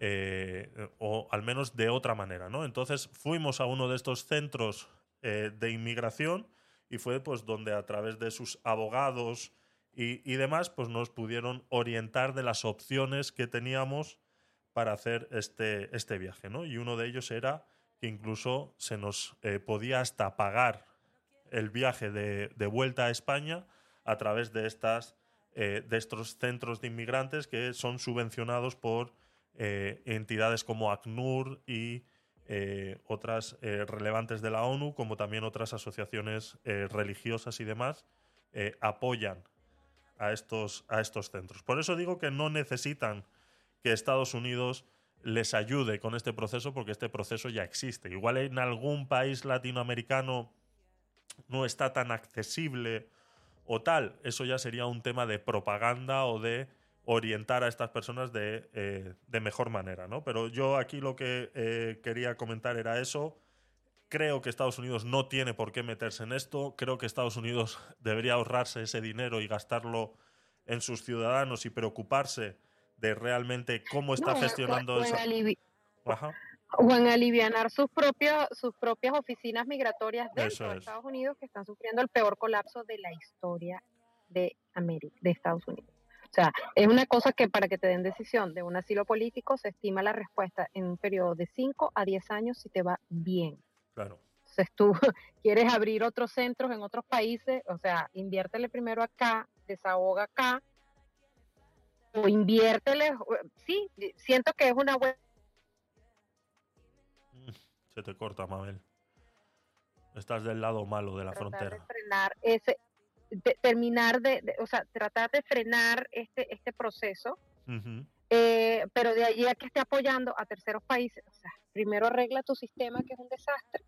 eh, o al menos de otra manera, ¿no? Entonces fuimos a uno de estos centros eh, de inmigración y fue pues donde a través de sus abogados y, y demás pues nos pudieron orientar de las opciones que teníamos para hacer este, este viaje, ¿no? Y uno de ellos era incluso se nos eh, podía hasta pagar el viaje de, vuelta a España a través de estas eh, de estos centros de inmigrantes que son subvencionados por eh, entidades como ACNUR y otras relevantes de la ONU, como también otras asociaciones religiosas y demás, apoyan a estos, a estos centros. Por eso digo que no necesitan que Estados Unidos les ayude con este proceso, porque este proceso ya existe. Igual en algún país latinoamericano no está tan accesible o tal, eso ya sería un tema de propaganda o de orientar a estas personas de, eh, mejor manera, ¿no? Pero yo aquí lo que eh, quería comentar era eso. Creo que Estados Unidos no tiene por qué meterse en esto. Creo que Estados Unidos debería ahorrarse ese dinero y gastarlo en sus ciudadanos y preocuparse de realmente cómo está No, gestionando o- o en Ajá. o en alivianar sus propios sus propias oficinas migratorias dentro Eso de es. Estados Unidos que están sufriendo el peor colapso de la historia de América, de Estados Unidos. O sea, es una cosa que para que te den decisión de un asilo político se estima la respuesta en un periodo de 5 a 10 años si te va bien. Claro. Entonces tú quieres abrir otros centros en otros países, o sea, inviértele primero acá, desahoga acá, o inviértele, o- sí, siento que es una buena Se te corta, Mabel. Estás del lado malo de la tratar de frontera. frenar ese, de- terminar de, de- o sea, tratar de frenar este, este proceso, eh, pero de allí a que esté apoyando a terceros países, o sea, primero arregla tu sistema que es un desastre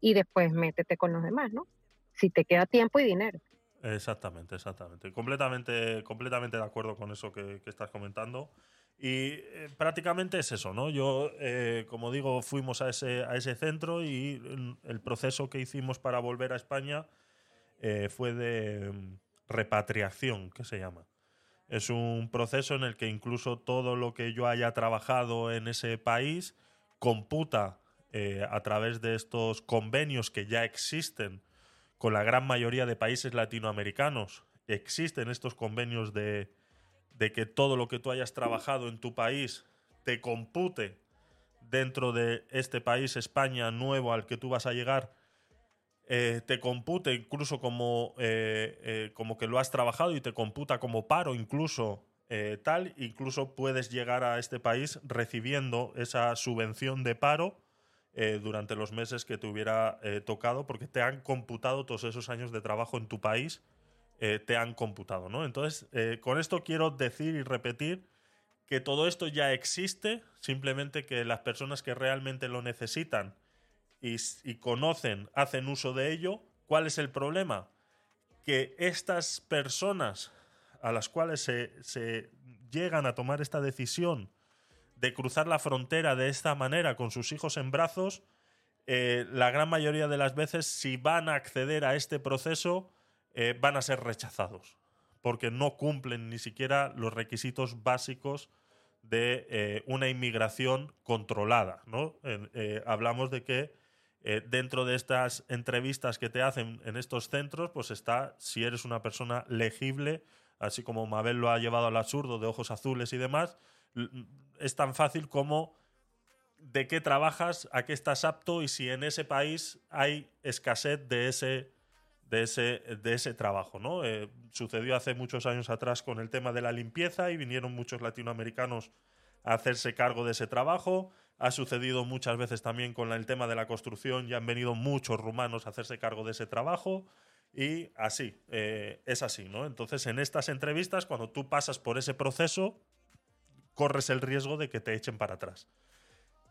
y después métete con los demás, ¿no? Si te queda tiempo y dinero. Exactamente, exactamente. Completamente, completamente de acuerdo con eso que, que estás comentando. Y eh, prácticamente es eso, ¿no? Yo, eh, como digo, fuimos a ese, a ese centro y mm, el proceso que hicimos para volver a España eh, fue de mm, repatriación, que se llama. Es un proceso en el que incluso todo lo que yo haya trabajado en ese país computa eh, a través de estos convenios que ya existen con la gran mayoría de países latinoamericanos. Existen estos convenios de, que todo lo que tú hayas trabajado en tu país te compute dentro de este país, España, nuevo al que tú vas a llegar, eh, te compute incluso como, eh, eh, como que lo has trabajado y te computa como paro, incluso tal, incluso puedes llegar a este país recibiendo esa subvención de paro eh, durante los meses que te hubiera eh, tocado, porque te han computado todos esos años de trabajo en tu país, eh, te han computado, ¿no? Entonces, con esto quiero decir y repetir que todo esto ya existe, simplemente que las personas que realmente lo necesitan y, conocen, hacen uso de ello. ¿Cuál es el problema? Que estas personas a las cuales se llegan a tomar esta decisión de cruzar la frontera de esta manera con sus hijos en brazos, eh, la gran mayoría de las veces, si van a acceder a este proceso, eh, van a ser rechazados, porque no cumplen ni siquiera los requisitos básicos de eh, una inmigración controlada. ¿no? Hablamos de que dentro de estas entrevistas que te hacen en estos centros, pues está si eres una persona legible, así como Mabel lo ha llevado al absurdo de ojos azules y demás, es tan fácil como de qué trabajas, a qué estás apto y si en ese país hay escasez de ese, de ese, de ese trabajo. ¿no? Eh, sucedió hace muchos años atrás con el tema de la limpieza y vinieron muchos latinoamericanos a hacerse cargo de ese trabajo. Ha sucedido muchas veces también con el tema de la construcción y han venido muchos rumanos a hacerse cargo de ese trabajo. Y así, eh, es así, ¿no? Entonces, en estas entrevistas, cuando tú pasas por ese proceso, corres el riesgo de que te echen para atrás.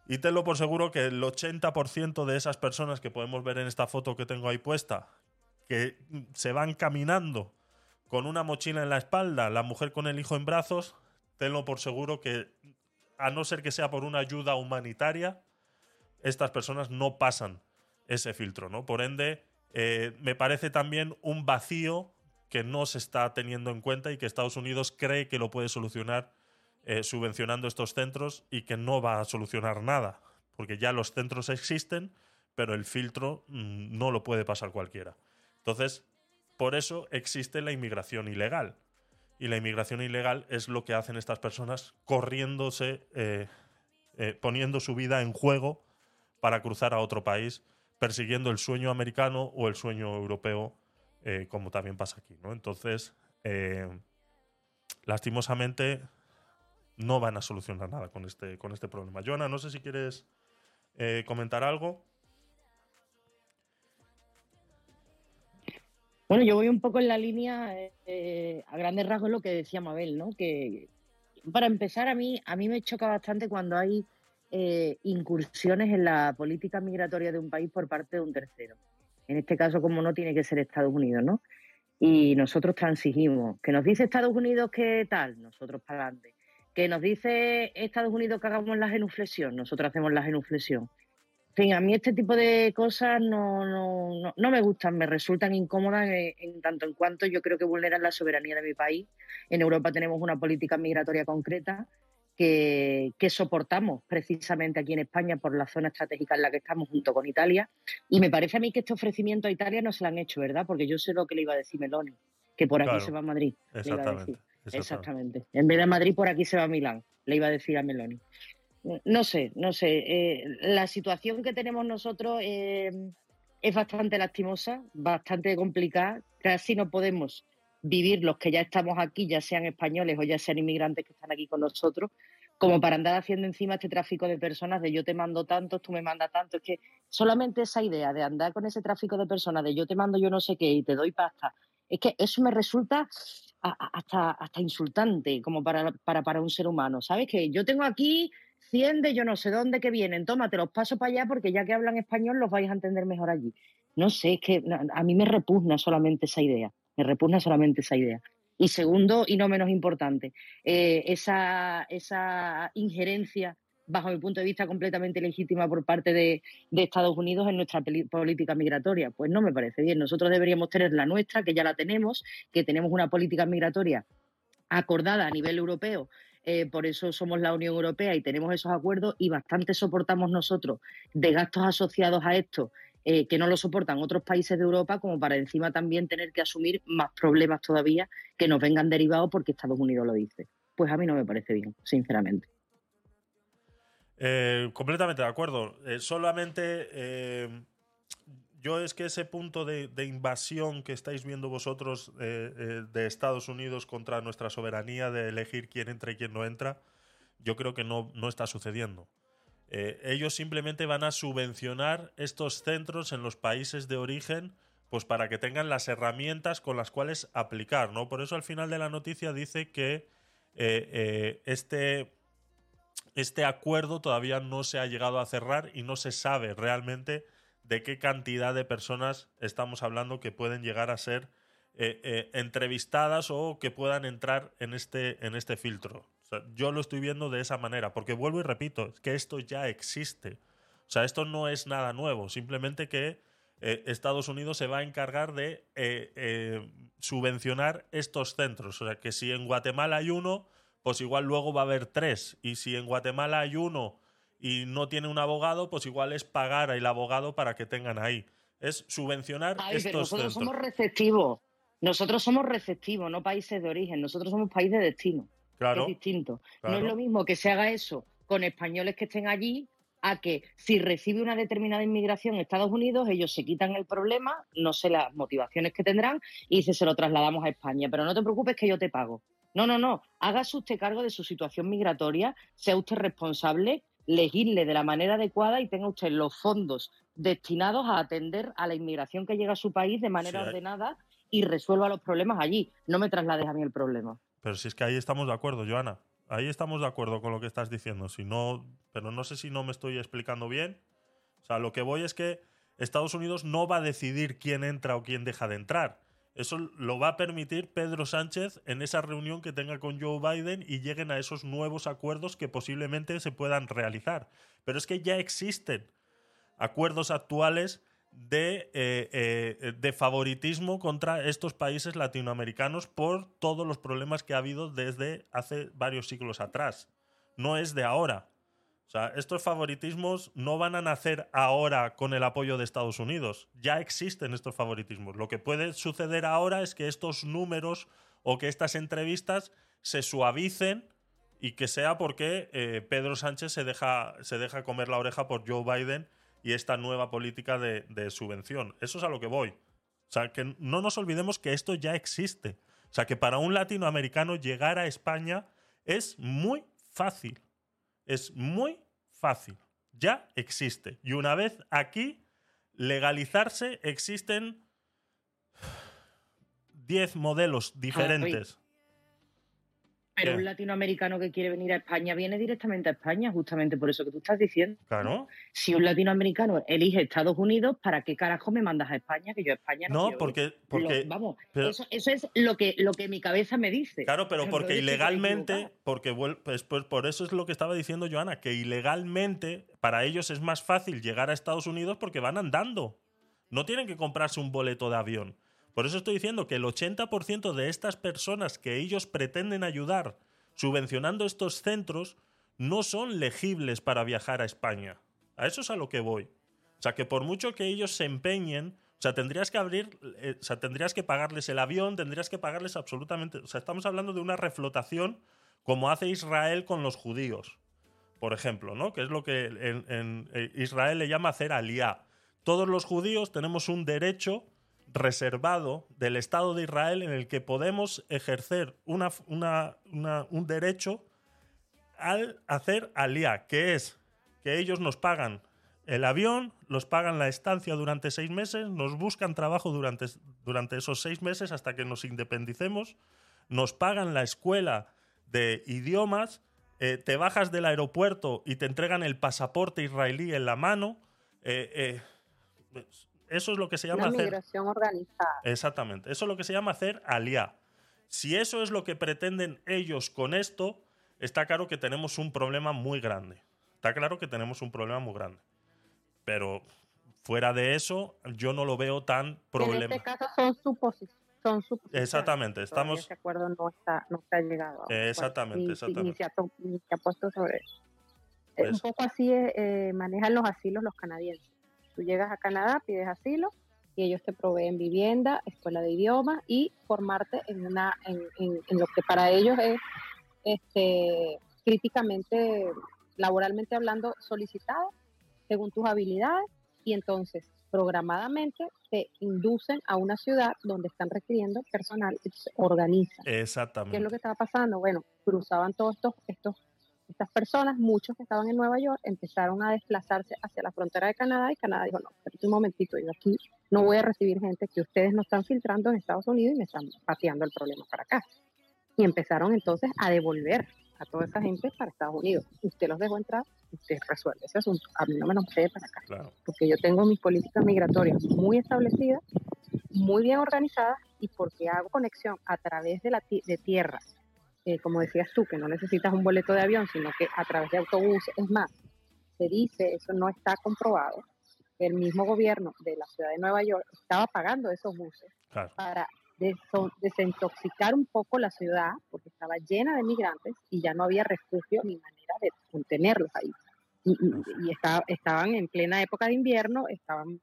Y tenlo por seguro que el 80% de esas personas que podemos ver en esta foto que tengo ahí puesta, que se van caminando con una mochila en la espalda, la mujer con el hijo en brazos, tenlo por seguro que, a no ser que sea por una ayuda humanitaria, estas personas no pasan ese filtro, ¿no? Por ende, eh, me parece también un vacío que no se está teniendo en cuenta y que Estados Unidos cree que lo puede solucionar eh, subvencionando estos centros y que no va a solucionar nada, porque ya los centros existen, pero el filtro mm, no lo puede pasar cualquiera. Entonces, por eso existe la inmigración ilegal. Y la inmigración ilegal es lo que hacen estas personas corriéndose, eh, eh, poniendo su vida en juego para cruzar a otro país, persiguiendo el sueño americano o el sueño europeo, como también pasa aquí. ¿no? Entonces, lastimosamente, no van a solucionar nada con este, con este problema. Joana, no sé si quieres eh, comentar algo. Bueno, yo voy un poco en la línea, eh, a grandes rasgos, lo que decía Mabel, ¿no? Que para empezar, a mí, a mí me choca bastante cuando hay eh, incursiones en la política migratoria de un país por parte de un tercero. En este caso, como no tiene que ser Estados Unidos, ¿no? Y nosotros transigimos. Que nos dice Estados Unidos que tal, nosotros para adelante. Que nos dice Estados Unidos que hagamos la genuflexión, nosotros hacemos la genuflexión. En fin, a mí este tipo de cosas no, no, no, no me gustan, me resultan incómodas en, en tanto en cuanto yo creo que vulneran la soberanía de mi país. En Europa tenemos una política migratoria concreta que, que soportamos precisamente aquí en España por la zona estratégica en la que estamos junto con Italia. Y me parece a mí que este ofrecimiento a Italia no se lo han hecho, ¿verdad? Porque yo sé lo que le iba a decir Meloni, que por aquí Claro. se va a Madrid. Exactamente. Exactamente. En vez de Madrid, por aquí se va a Milán, le iba a decir a Meloni. No sé, no sé. eh, la situación que tenemos nosotros eh, es bastante lastimosa, bastante complicada. Casi no podemos vivir los que ya estamos aquí, ya sean españoles o ya sean inmigrantes que están aquí con nosotros, como para andar haciendo encima este tráfico de personas de yo te mando tanto, tú me mandas tanto. Es que solamente esa idea de andar con ese tráfico de personas de yo te mando yo no sé qué y te doy pasta, es que eso me resulta hasta, hasta insultante como para, para, para un ser humano. ¿Sabes? Que yo tengo aquí 100 de yo no sé dónde que vienen, toma, te los paso para allá porque ya que hablan español los vais a entender mejor allí. No sé, es que a mí me repugna solamente esa idea, me repugna solamente esa idea. Y segundo, y no menos importante, eh, esa, esa injerencia, bajo mi punto de vista, completamente legítima por parte de, Estados Unidos en nuestra política migratoria. Pues no me parece bien. Nosotros deberíamos tener la nuestra, que ya la tenemos, que tenemos una política migratoria acordada a nivel europeo. eh, por eso somos la Unión Europea y tenemos esos acuerdos y bastante soportamos nosotros de gastos asociados a esto eh, que no lo soportan otros países de Europa como para encima también tener que asumir más problemas todavía que nos vengan derivados porque Estados Unidos lo dice. Pues a mí no me parece bien, sinceramente. Eh, completamente de acuerdo. Eh, solamente eh, yo es que ese punto de, de invasión que estáis viendo vosotros de Estados Unidos contra nuestra soberanía de elegir quién entra y quién no entra, yo creo que no, no está sucediendo. Ellos simplemente van a subvencionar estos centros en los países de origen pues para que tengan las herramientas con las cuales aplicar, ¿no? Por eso al final de la noticia dice que este, este acuerdo todavía no se ha llegado a cerrar y no se sabe realmente de qué cantidad de personas estamos hablando que pueden llegar a ser eh, eh, entrevistadas o que puedan entrar en este, en este filtro. Yo lo estoy viendo de esa manera, porque vuelvo y repito, que esto ya existe. O sea, esto no es nada nuevo, simplemente que eh, Estados Unidos se va a encargar de subvencionar estos centros. O sea, que si en Guatemala hay uno, pues igual luego va a haber tres. Y si en Guatemala hay uno y no tiene un abogado, pues igual es pagar al abogado para que tengan ahí. Es subvencionar Ay, pero estos nosotros centros. somos receptivos. Nosotros somos receptivos, no países de origen. Nosotros somos país de destino. Claro, Es distinto. No es lo mismo que se haga eso con españoles que estén allí a que si recibe una determinada inmigración en Estados Unidos, ellos se quitan el problema, no sé las motivaciones que tendrán, y se lo trasladamos a España. Pero no te preocupes que yo te pago. No, no, no. Hágase usted cargo de su situación migratoria, sea usted responsable, legisle de la manera adecuada y tenga usted los fondos destinados a atender a la inmigración que llega a su país de manera Sí, ordenada y resuelva los problemas allí. No me traslades a mí el problema. Pero si es que ahí estamos de acuerdo, Joana. Ahí estamos de acuerdo con lo que estás diciendo. Si no, pero no sé si no me estoy explicando bien. O sea, lo que voy es que Estados Unidos no va a decidir quién entra o quién deja de entrar. Eso lo va a permitir Pedro Sánchez en esa reunión que tenga con Joe Biden y lleguen a esos nuevos acuerdos que posiblemente se puedan realizar. Pero es que ya existen acuerdos actuales de, eh, eh, de favoritismo contra estos países latinoamericanos por todos los problemas que ha habido desde hace varios siglos atrás. No es de ahora. O sea, estos favoritismos no van a nacer ahora con el apoyo de Estados Unidos. Ya existen estos favoritismos. Lo que puede suceder ahora es que estos números o que estas entrevistas se suavicen y que sea porque eh, Pedro Sánchez se deja, se deja comer la oreja por Joe Biden y esta nueva política de, de subvención. Eso es a lo que voy. O sea, que no nos olvidemos que esto ya existe. O sea, que para un latinoamericano llegar a España es muy fácil. Es muy fácil. Ya existe. Y una vez aquí, legalizarse, existen 10 modelos diferentes. Pero un latinoamericano que quiere venir a España viene directamente a España, justamente por eso que tú estás diciendo. Claro. Si un latinoamericano elige Estados Unidos, ¿para qué carajo me mandas a España? Que yo a España no, No, quiero porque- ir. porque- Lo- vamos, pero- eso, eso es lo que, lo que mi cabeza me dice. Claro, pero porque ilegalmente, porque pues, pues por eso es lo que estaba diciendo Joana, que ilegalmente para ellos es más fácil llegar a Estados Unidos porque van andando. No tienen que comprarse un boleto de avión. Por eso estoy diciendo que el 80% de estas personas que ellos pretenden ayudar subvencionando estos centros no son legibles para viajar a España. A eso es a lo que voy. O sea, que por mucho que ellos se empeñen, o sea, tendrías que abrir, eh, o sea, tendrías que pagarles el avión, tendrías que pagarles absolutamente, o sea, estamos hablando de una reflotación como hace Israel con los judíos, por ejemplo, ¿no? Que es lo que en, eh, Israel le llama hacer aliá. Todos los judíos tenemos un derecho reservado del Estado de Israel en el que podemos ejercer un derecho al hacer alía, que es que ellos nos pagan el avión, nos pagan la estancia durante seis meses, nos buscan trabajo durante, durante esos seis meses hasta que nos independicemos, nos pagan la escuela de idiomas, eh, te bajas del aeropuerto y te entregan el pasaporte israelí en la mano. eh, eh, eso es lo que se llama Una hacer. migración organizada. Exactamente. Eso es lo que se llama hacer aliá. Si eso es lo que pretenden ellos con esto, está claro que tenemos un problema muy grande. Está claro que tenemos un problema muy grande. Pero fuera de eso, yo no lo veo tan En problema. este caso son suposiciones. Son suposiciones. Exactamente, estamos. Ese acuerdo no está, no está llegado. Exactamente, ni- Ni, exactamente. se ha, ni se ha puesto sobre eso. Pues- un poco así eh, eh, manejan los asilos los canadienses. Tú llegas a Canadá, pides asilo y ellos te proveen vivienda, escuela de idiomas y formarte en, una, en, en- en lo que para ellos es este, críticamente, laboralmente hablando, solicitado según tus habilidades y entonces programadamente te inducen a una ciudad donde están requiriendo personal y se organizan. ¿Qué es Exactamente. lo que estaba pasando? Bueno, cruzaban todos estos, estos, estas personas, muchos que estaban en Nueva York, empezaron a desplazarse hacia la frontera de Canadá y Canadá dijo, no, espérate un momentito, yo aquí no voy a recibir gente que ustedes no están filtrando en Estados Unidos y me están pateando el problema para acá. Y empezaron entonces a devolver a toda esa gente para Estados Unidos. Usted los dejó entrar, usted resuelve ese asunto. A mí no me nos pide para acá. Claro. Porque yo tengo mis políticas migratorias muy establecidas, muy bien organizadas y porque hago conexión a través de la de tierra, eh, como decías tú, que no necesitas un boleto de avión, sino que a través de autobuses. Es más, se dice, eso no está comprobado, que el mismo gobierno de la ciudad de Nueva York estaba pagando esos buses Claro. para deso- desintoxicar un poco la ciudad, porque estaba llena de migrantes y ya no había refugio ni manera de contenerlos ahí. Y, y- y estaba- estaban en plena época de invierno, estaban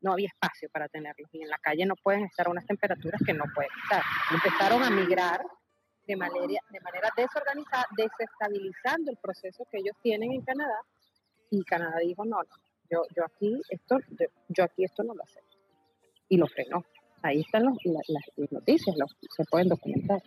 no había espacio para tenerlos y en la calle no pueden estar a unas temperaturas que no pueden estar. Empezaron a migrar de manera, de manera desorganizada, desestabilizando el proceso que ellos tienen en Canadá y Canadá dijo, no, no, yo, yo aquí esto, yo, aquí esto no lo sé. Y lo frenó. Ahí están los- la- las, noticias, los- se pueden documentar.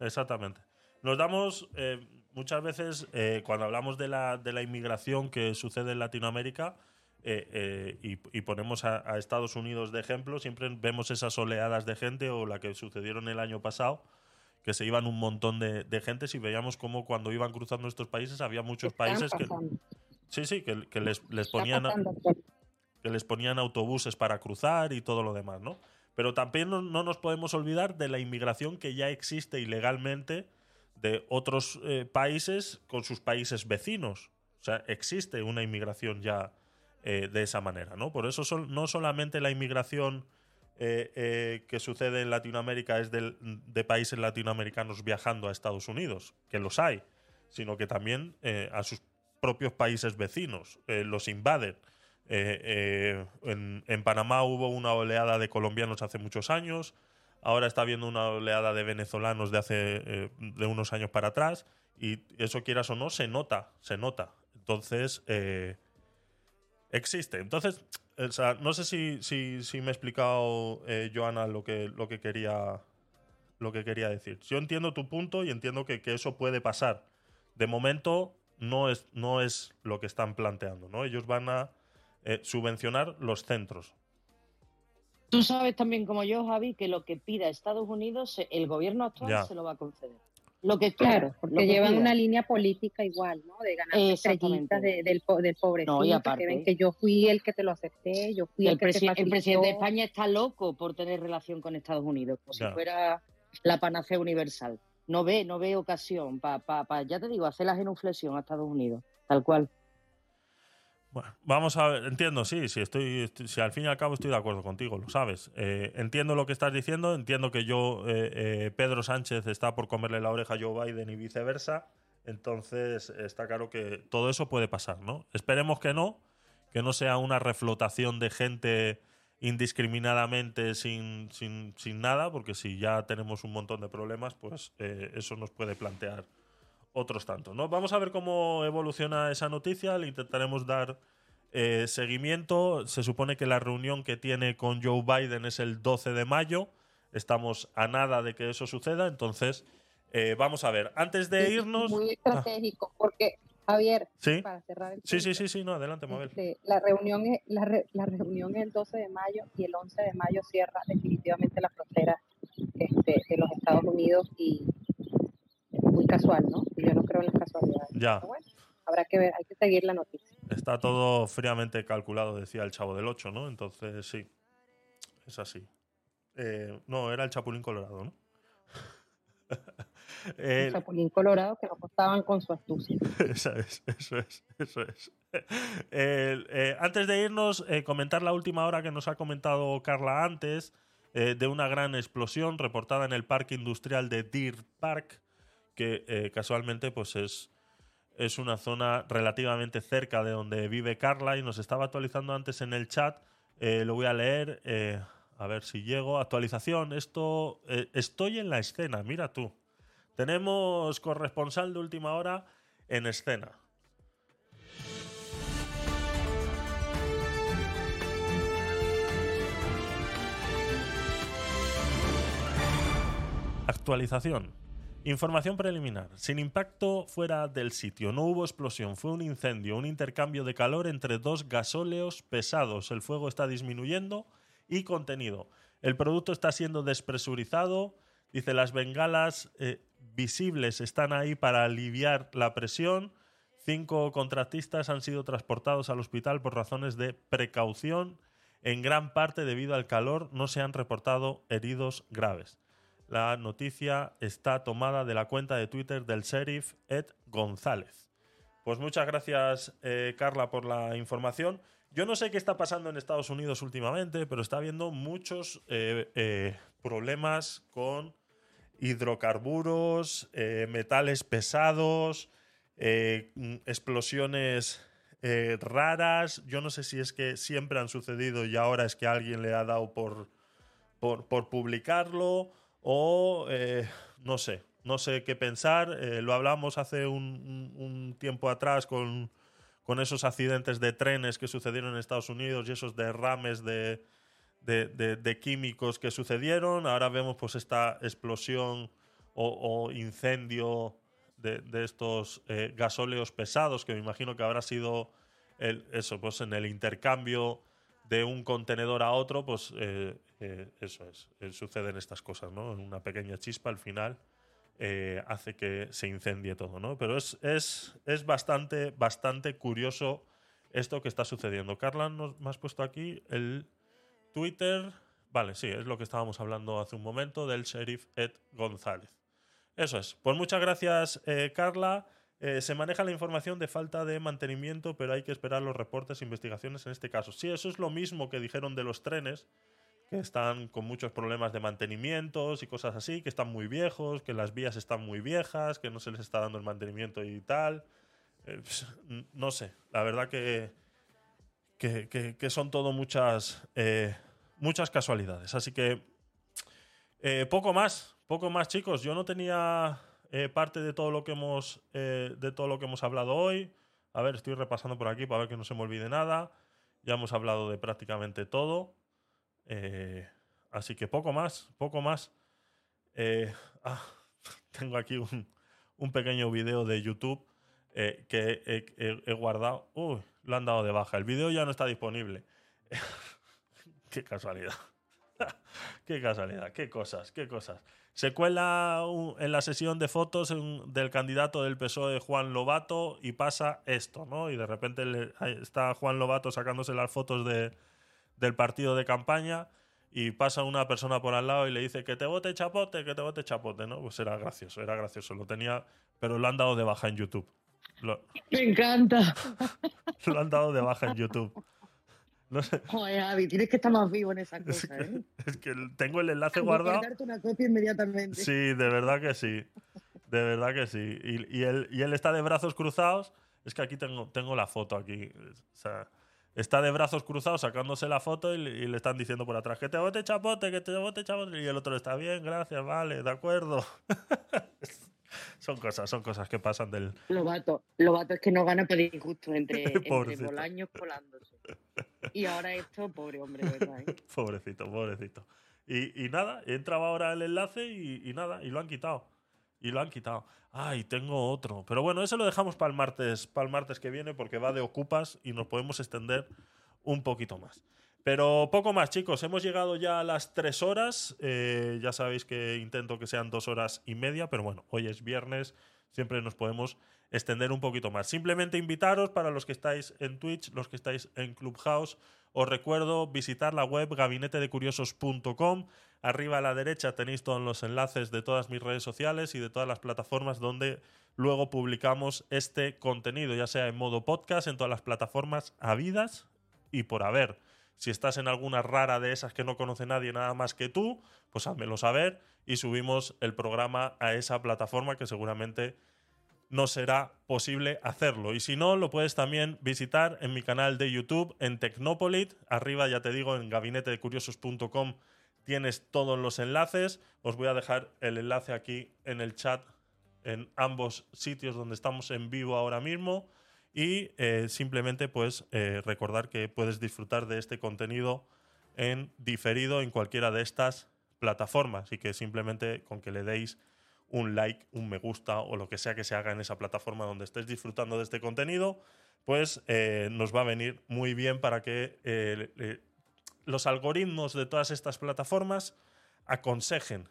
Exactamente. Nos damos eh, muchas veces, eh, cuando hablamos de la, de la inmigración que sucede en Latinoamérica eh, eh, y, y ponemos a Estados Unidos de ejemplo, siempre vemos esas oleadas de gente o la que sucedieron el año pasado, que se iban un montón de, de gente y veíamos como cuando iban cruzando estos países había muchos Están países que... Sí, sí, que, que les, les ponían... que les ponían autobuses para cruzar y todo lo demás, ¿no? Pero también no, no nos podemos olvidar de la inmigración que ya existe ilegalmente de otros eh, países con sus países vecinos. O sea, existe una inmigración ya eh, de esa manera, ¿no? Por eso son, no solamente la inmigración eh, eh, que sucede en Latinoamérica es de países latinoamericanos viajando a Estados Unidos, que los hay, sino que también eh, a sus propios países vecinos eh, los invaden. En, Panamá hubo una oleada de colombianos hace muchos años. Ahora está habiendo una oleada de venezolanos de hace de unos años para atrás. Y eso quieras o no, se nota, se nota. Entonces, existe. Entonces, o sea, no sé si, si, si me he explicado, eh, Joana, lo que, lo que quería lo que quería decir. Yo entiendo tu punto y entiendo que, que eso puede pasar. De momento no es, no es lo que están planteando, ¿no? Ellos van a eh, subvencionar los centros. Tú sabes también como yo, Javi, que lo que pida Estados Unidos, el gobierno actual Ya. se lo va a conceder. Lo que Claro, quiera, porque lo que llevan una línea política igual, ¿no? De ganar estrellitas de- del, po- del pobrecito, No, y que aparte- ven que yo fui el que te lo acepté, yo fui el, el, que te el presidente de España está loco por tener relación con Estados Unidos, como Claro. si fuera la panacea universal. No ve, no ve ocasión para, pa, pa- ya te digo, hacer la genuflexión a Estados Unidos, tal cual. Bueno, vamos a ver, entiendo, sí, sí, estoy, si al fin y al cabo estoy de acuerdo contigo, lo sabes. Eh, entiendo lo que estás diciendo, entiendo que yo, eh, eh, Pedro Sánchez está por comerle la oreja a Joe Biden y viceversa. Entonces, está claro que todo eso puede pasar, ¿no? Esperemos que no, que no sea una reflotación de gente indiscriminadamente sin, sin, sin nada, porque si ya tenemos un montón de problemas, pues eh, eso nos puede plantear otros tantos, ¿no? Vamos a ver cómo evoluciona esa noticia, le intentaremos dar eh, seguimiento. Se supone que la reunión que tiene con Joe Biden es el 12 de mayo. Estamos a nada de que eso suceda, entonces eh, vamos a ver. Antes de Sí, irnos... Muy Ah, estratégico, porque, Javier, Sí. para cerrar el sí, sí, sí, sí, no, adelante, Mabel. este, la, reunión es, la, re- la reunión es el 12 de mayo y el 11 de mayo cierra definitivamente la frontera este, de los Estados Unidos y muy casual, ¿no? Yo no creo en las casualidades. Ya. Pero bueno, habrá que ver, hay que seguir la noticia. Está todo fríamente calculado, decía el chavo del 8, ¿no? Entonces, sí, es así. Eh, no, era el Chapulín Colorado, ¿no? El Chapulín Colorado que nos costaban con su astucia. Eso es, eso es, eso es. Eh, antes de irnos, eh, comentar la última hora que nos ha comentado Carla antes, de una gran explosión reportada en el parque industrial de Deer Park, que eh, casualmente pues es, es una zona relativamente cerca de donde vive Carla y nos estaba actualizando antes en el chat. Eh, lo voy a leer, eh, a ver si llego. Actualización, esto, estoy en la escena, mira tú. Tenemos corresponsal de última hora en escena. Actualización. Información preliminar. Sin impacto fuera del sitio. No hubo explosión. Fue un incendio, un intercambio de calor entre dos gasóleos pesados. El fuego está disminuyendo y contenido. El producto está siendo despresurizado. Dice, las bengalas eh, visibles están ahí para aliviar la presión. Cinco contratistas han sido transportados al hospital por razones de precaución. En gran parte debido al calor no se han reportado heridos graves. La noticia está tomada de la cuenta de Twitter del sheriff Ed González. Pues muchas gracias, eh, Carla, por la información. Yo no sé qué está pasando en Estados Unidos últimamente, pero está habiendo muchos eh, eh, problemas con hidrocarburos, metales pesados, explosiones raras. Yo no sé si es que siempre han sucedido y ahora es que alguien le ha dado por, por publicarlo o eh, no sé, no sé qué pensar. Eh, lo hablamos hace un, tiempo atrás con, con esos accidentes de trenes que sucedieron en Estados Unidos y esos derrames de, de, químicos que sucedieron. Ahora vemos pues esta explosión o, incendio de, estos eh, gasóleos pesados que me imagino que habrá sido el- eso, pues en el intercambio de un contenedor a otro, pues eh, eso es, eh, suceden estas cosas, ¿no? Una pequeña chispa al final eh, hace que se incendie todo, ¿no? Pero es, es, es bastante, bastante curioso esto que está sucediendo. Carla, nos, me has puesto aquí el Twitter. Vale, sí, es lo que estábamos hablando hace un momento del sheriff Ed González. Eso es. Pues muchas gracias, eh, Carla. Se maneja la información de falta de mantenimiento, pero hay que esperar los reportes e investigaciones en este caso. Sí, eso es lo mismo que dijeron de los trenes, que están con muchos problemas de mantenimientos y cosas así, que están muy viejos, que las vías están muy viejas, que no se les está dando el mantenimiento y tal. Eh, pues, no sé, la verdad que, que, son todo muchas, eh, muchas casualidades. Así que eh, poco más, poco más, chicos. Yo no tenía parte de todo lo que hemos de todo lo que hemos hablado hoy. A ver, estoy repasando por aquí para ver que no se me olvide nada. Ya hemos hablado de prácticamente todo. Eh, así que poco más, poco más. Eh, ah, tengo aquí un, un pequeño video de YouTube eh, que he, he- he guardado. Uy, lo han dado de baja. El video ya no está disponible. qué casualidad. qué casualidad, qué cosas, qué cosas. Se cuela un- en la sesión de fotos un- del candidato del PSOE, Juan Lobato, y pasa esto, ¿no? Y de repente le- está Juan Lobato sacándose las fotos de, del partido de campaña y pasa una persona por al lado y le dice que te vote chapote, que te vote chapote, ¿no? Pues era gracioso, era gracioso. Lo tenía, pero lo han dado de baja en YouTube. Lo, Me encanta. lo han dado de baja en YouTube. No sé, Joder, Javi, tienes que estar más vivo en esas cosas, ¿eh? es que tengo el enlace Tengo que guardado. darte una copia inmediatamente. Sí, de verdad que sí. De verdad que sí. Y, y él, y él está de brazos cruzados. Es que aquí tengo, tengo la foto aquí. O sea, está de brazos cruzados sacándose la foto y, le- y le están diciendo por atrás que te bote chapote, que te bote chapote. Y el otro está bien, gracias, vale, de acuerdo. son cosas, son cosas que pasan del, Lobato, Lobato es que no gana por injusto entre, entre. Bolaños colándose. Y ahora esto, pobre hombre, ¿verdad? eh? Pobrecito, pobrecito. Y, y nada, he entrado ahora el enlace y, y nada, y lo han quitado. Y lo han quitado. Ay, tengo otro. Pero bueno, eso lo dejamos para el martes, para el martes que viene porque va de ocupas y nos podemos extender un poquito más. Pero poco más, chicos. Hemos llegado ya a las tres horas. Eh, ya sabéis que intento que sean dos horas y media, pero bueno, hoy es viernes. Siempre nos podemos extender un poquito más. Simplemente invitaros para los que estáis en Twitch, los que estáis en Clubhouse. Os recuerdo visitar la web gabinetedecuriosos.com. Arriba a la derecha tenéis todos los enlaces de todas mis redes sociales y de todas las plataformas donde luego publicamos este contenido, ya sea en modo podcast, en todas las plataformas habidas y por haber. Si estás en alguna rara de esas que no conoce nadie nada más que tú, pues házmelo saber y subimos el programa a esa plataforma que seguramente no será posible hacerlo. Y si no, lo puedes también visitar en mi canal de YouTube en Tecnopolit. Arriba, ya te digo, en gabinetedecuriosos.com tienes todos los enlaces. Os voy a dejar el enlace aquí en el chat en ambos sitios donde estamos en vivo ahora mismo. Y eh, simplemente, pues, eh, recordar que puedes disfrutar de este contenido en diferido en cualquiera de estas plataformas. Y que simplemente con que le deis un like, un me gusta o lo que sea que se haga en esa plataforma donde estés disfrutando de este contenido, pues eh, nos va a venir muy bien para que los algoritmos de todas estas plataformas aconsejen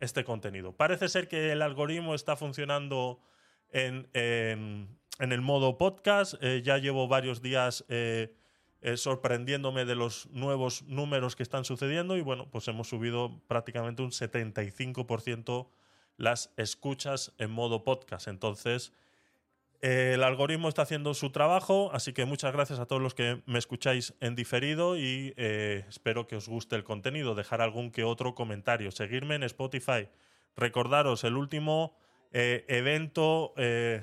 este contenido. Parece ser que el algoritmo está funcionando en, el modo podcast. Eh, ya llevo varios días eh, eh, sorprendiéndome de los nuevos números que están sucediendo y bueno, pues hemos subido prácticamente un 75% las escuchas en modo podcast. Entonces, el algoritmo está haciendo su trabajo, así que muchas gracias a todos los que me escucháis en diferido y eh, espero que os guste el contenido. Dejar algún que otro comentario. Seguirme en Spotify. Recordaros el último eh, evento eh,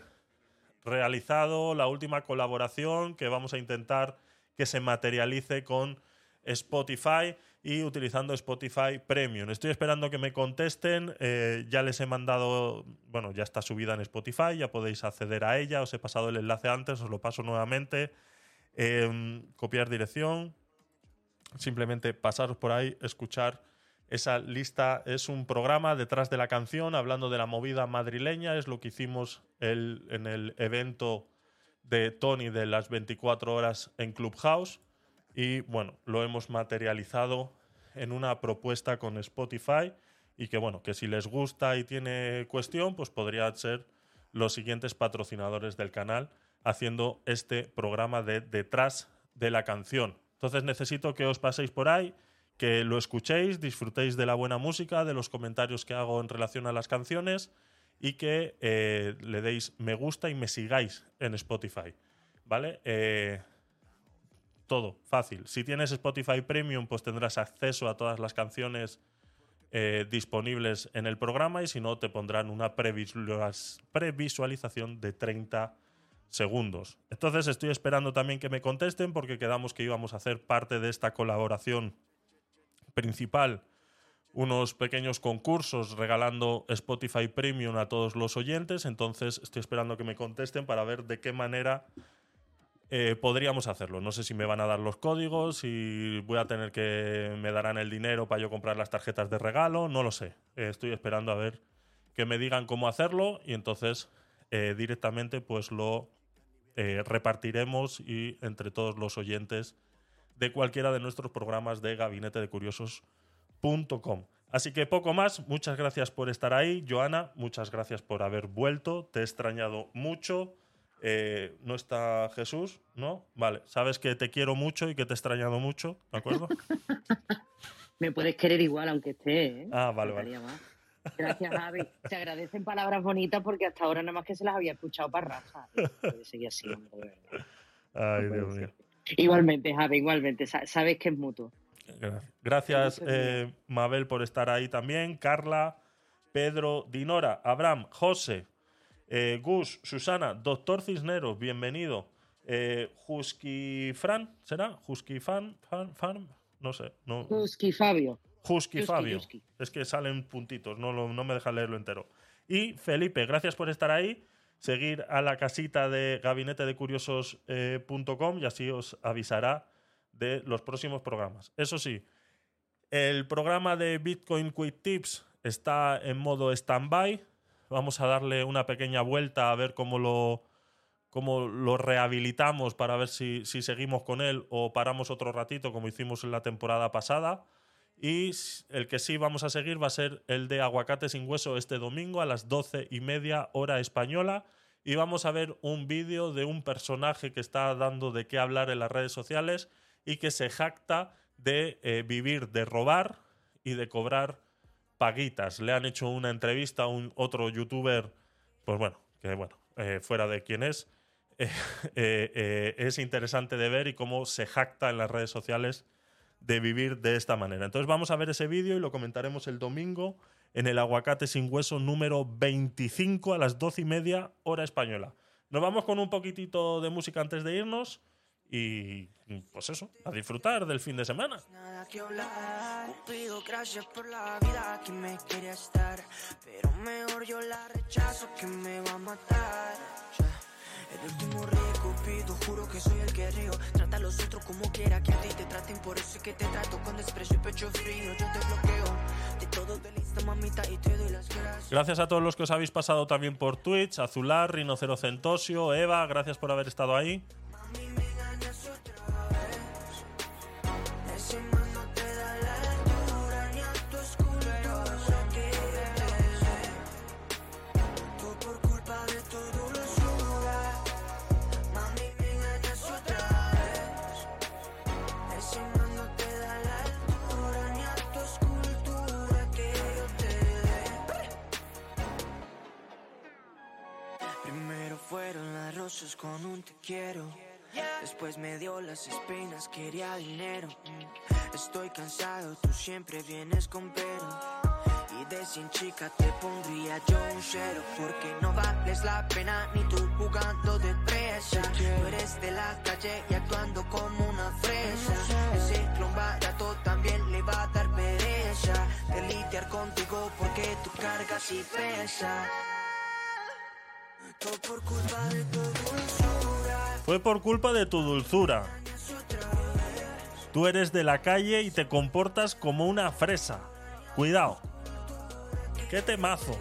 realizado, la última colaboración que vamos a intentar que se materialice con Spotify y utilizando Spotify Premium. Estoy esperando que me contesten. eh, ya les he mandado, bueno, ya está subida en Spotify, ya podéis acceder a ella. Os he pasado el enlace antes, os lo paso nuevamente. Em, copiar dirección. Simplemente pasaros por ahí, escuchar esa lista. Es un programa detrás de la canción, hablando de la movida madrileña. Es lo que hicimos el- en el evento de Tony de las 24 horas en Clubhouse. Y bueno, lo hemos materializado en una propuesta con Spotify y que bueno, que si les gusta y tiene cuestión, pues podrían ser los siguientes patrocinadores del canal haciendo este programa de detrás de la canción. Entonces necesito que os paséis por ahí, que lo escuchéis, disfrutéis de la buena música, de los comentarios que hago en relación a las canciones y que eh, le deis me gusta y me sigáis en Spotify. ¿Vale? Eh, todo, fácil. Si tienes Spotify Premium, pues tendrás acceso a todas las canciones eh, disponibles en el programa y si no, te pondrán una previsualiz- previsualización de 30 segundos. Entonces estoy esperando también que me contesten porque quedamos que íbamos a hacer parte de esta colaboración principal unos pequeños concursos regalando Spotify Premium a todos los oyentes. Entonces estoy esperando que me contesten para ver de qué manera eh, podríamos hacerlo. No sé si me van a dar los códigos, si voy a tener que me darán el dinero para yo comprar las tarjetas de regalo, no lo sé. Eh, estoy esperando a ver que me digan cómo hacerlo y entonces eh, directamente pues lo repartiremos y entre todos los oyentes de cualquiera de nuestros programas de Gabinete de Curiosos.com. Así que poco más, muchas gracias por estar ahí. Joana, muchas gracias por haber vuelto. Te he extrañado mucho. Eh, no está Jesús, ¿no? Vale, sabes que te quiero mucho y que te he extrañado mucho, ¿de acuerdo? Me puedes querer igual, aunque esté, ¿eh? Ah, vale, vale. más. Gracias, Javi. Se agradecen palabras bonitas porque hasta ahora nada más que se las había escuchado para Rafa. Puede seguir así, hombre, de verdad. Ay, Dios mío. Igualmente, Javi, igualmente. Sa- Sabes que es mutuo. Gracias, Gracias, eh, Mabel, por estar ahí también. Carla, Pedro, Dinora, Abraham, José, eh, Gus, Susana, Doctor Cisneros, bienvenido. Eh, Husky Fran, ¿será? Husky Fan, Fan, Fan, no sé. No. Husky Fabio. Husky Husky, Fabio. Husky. Es que salen puntitos, no, lo- no me deja leerlo entero. Y Felipe, gracias por estar ahí. Seguir a la casita de gabinete de curiosos.com y así os avisará de los próximos programas. Eso sí, el programa de Bitcoin Quick Tips está en modo stand-by. Vamos a darle una pequeña vuelta a ver cómo lo, cómo lo rehabilitamos para ver si, si seguimos con él o paramos otro ratito como hicimos en la temporada pasada. Y el que sí vamos a seguir va a ser el de Aguacate sin hueso este domingo a las doce y media hora española. Y vamos a ver un vídeo de un personaje que está dando de qué hablar en las redes sociales y que se jacta de eh, vivir de robar y de cobrar paguitas. Le han hecho una entrevista a un otro youtuber, pues bueno, que bueno, eh, fuera de quién es. eh, eh, es interesante de ver y cómo se jacta en las redes sociales de vivir de esta manera. Entonces vamos a ver ese vídeo y lo comentaremos el domingo en el Aguacate sin Hueso número 25 a las 12 y media hora española. Nos vamos con un poquitito de música antes de irnos y pues eso, a disfrutar del fin de semana. nada que hablar. Cupido, gracias por la vida que me quería estar. Pero mejor yo la rechazo que me va a matar. Ya. El último rey Cupido, juro que soy el que río. Trata a los otros como quiera que a ti te traten. Por eso es que te trato con desprecio y pecho frío. Yo te bloqueo de todo de lista, mamita, y te doy las gracias. Gracias a todos los que os habéis pasado también por Twitch, Azular, Rinocero Centosio, Eva, gracias por haber estado ahí. Con un te quiero. Después me dio las espinas, quería dinero. Mm. Estoy cansado, tú siempre vienes con pero. Y de 100 chica te pondría yo un cero. Porque no vales la pena ni tú jugando de presa. Tú eres de la calle y actuando como una fresa. Ese clon barato también le va a dar pereza. De lidiar contigo porque tú cargas y pesa. Fue por culpa de tu dulzura. Tú eres de la calle y te comportas como una fresa. Cuidado. Qué temazo.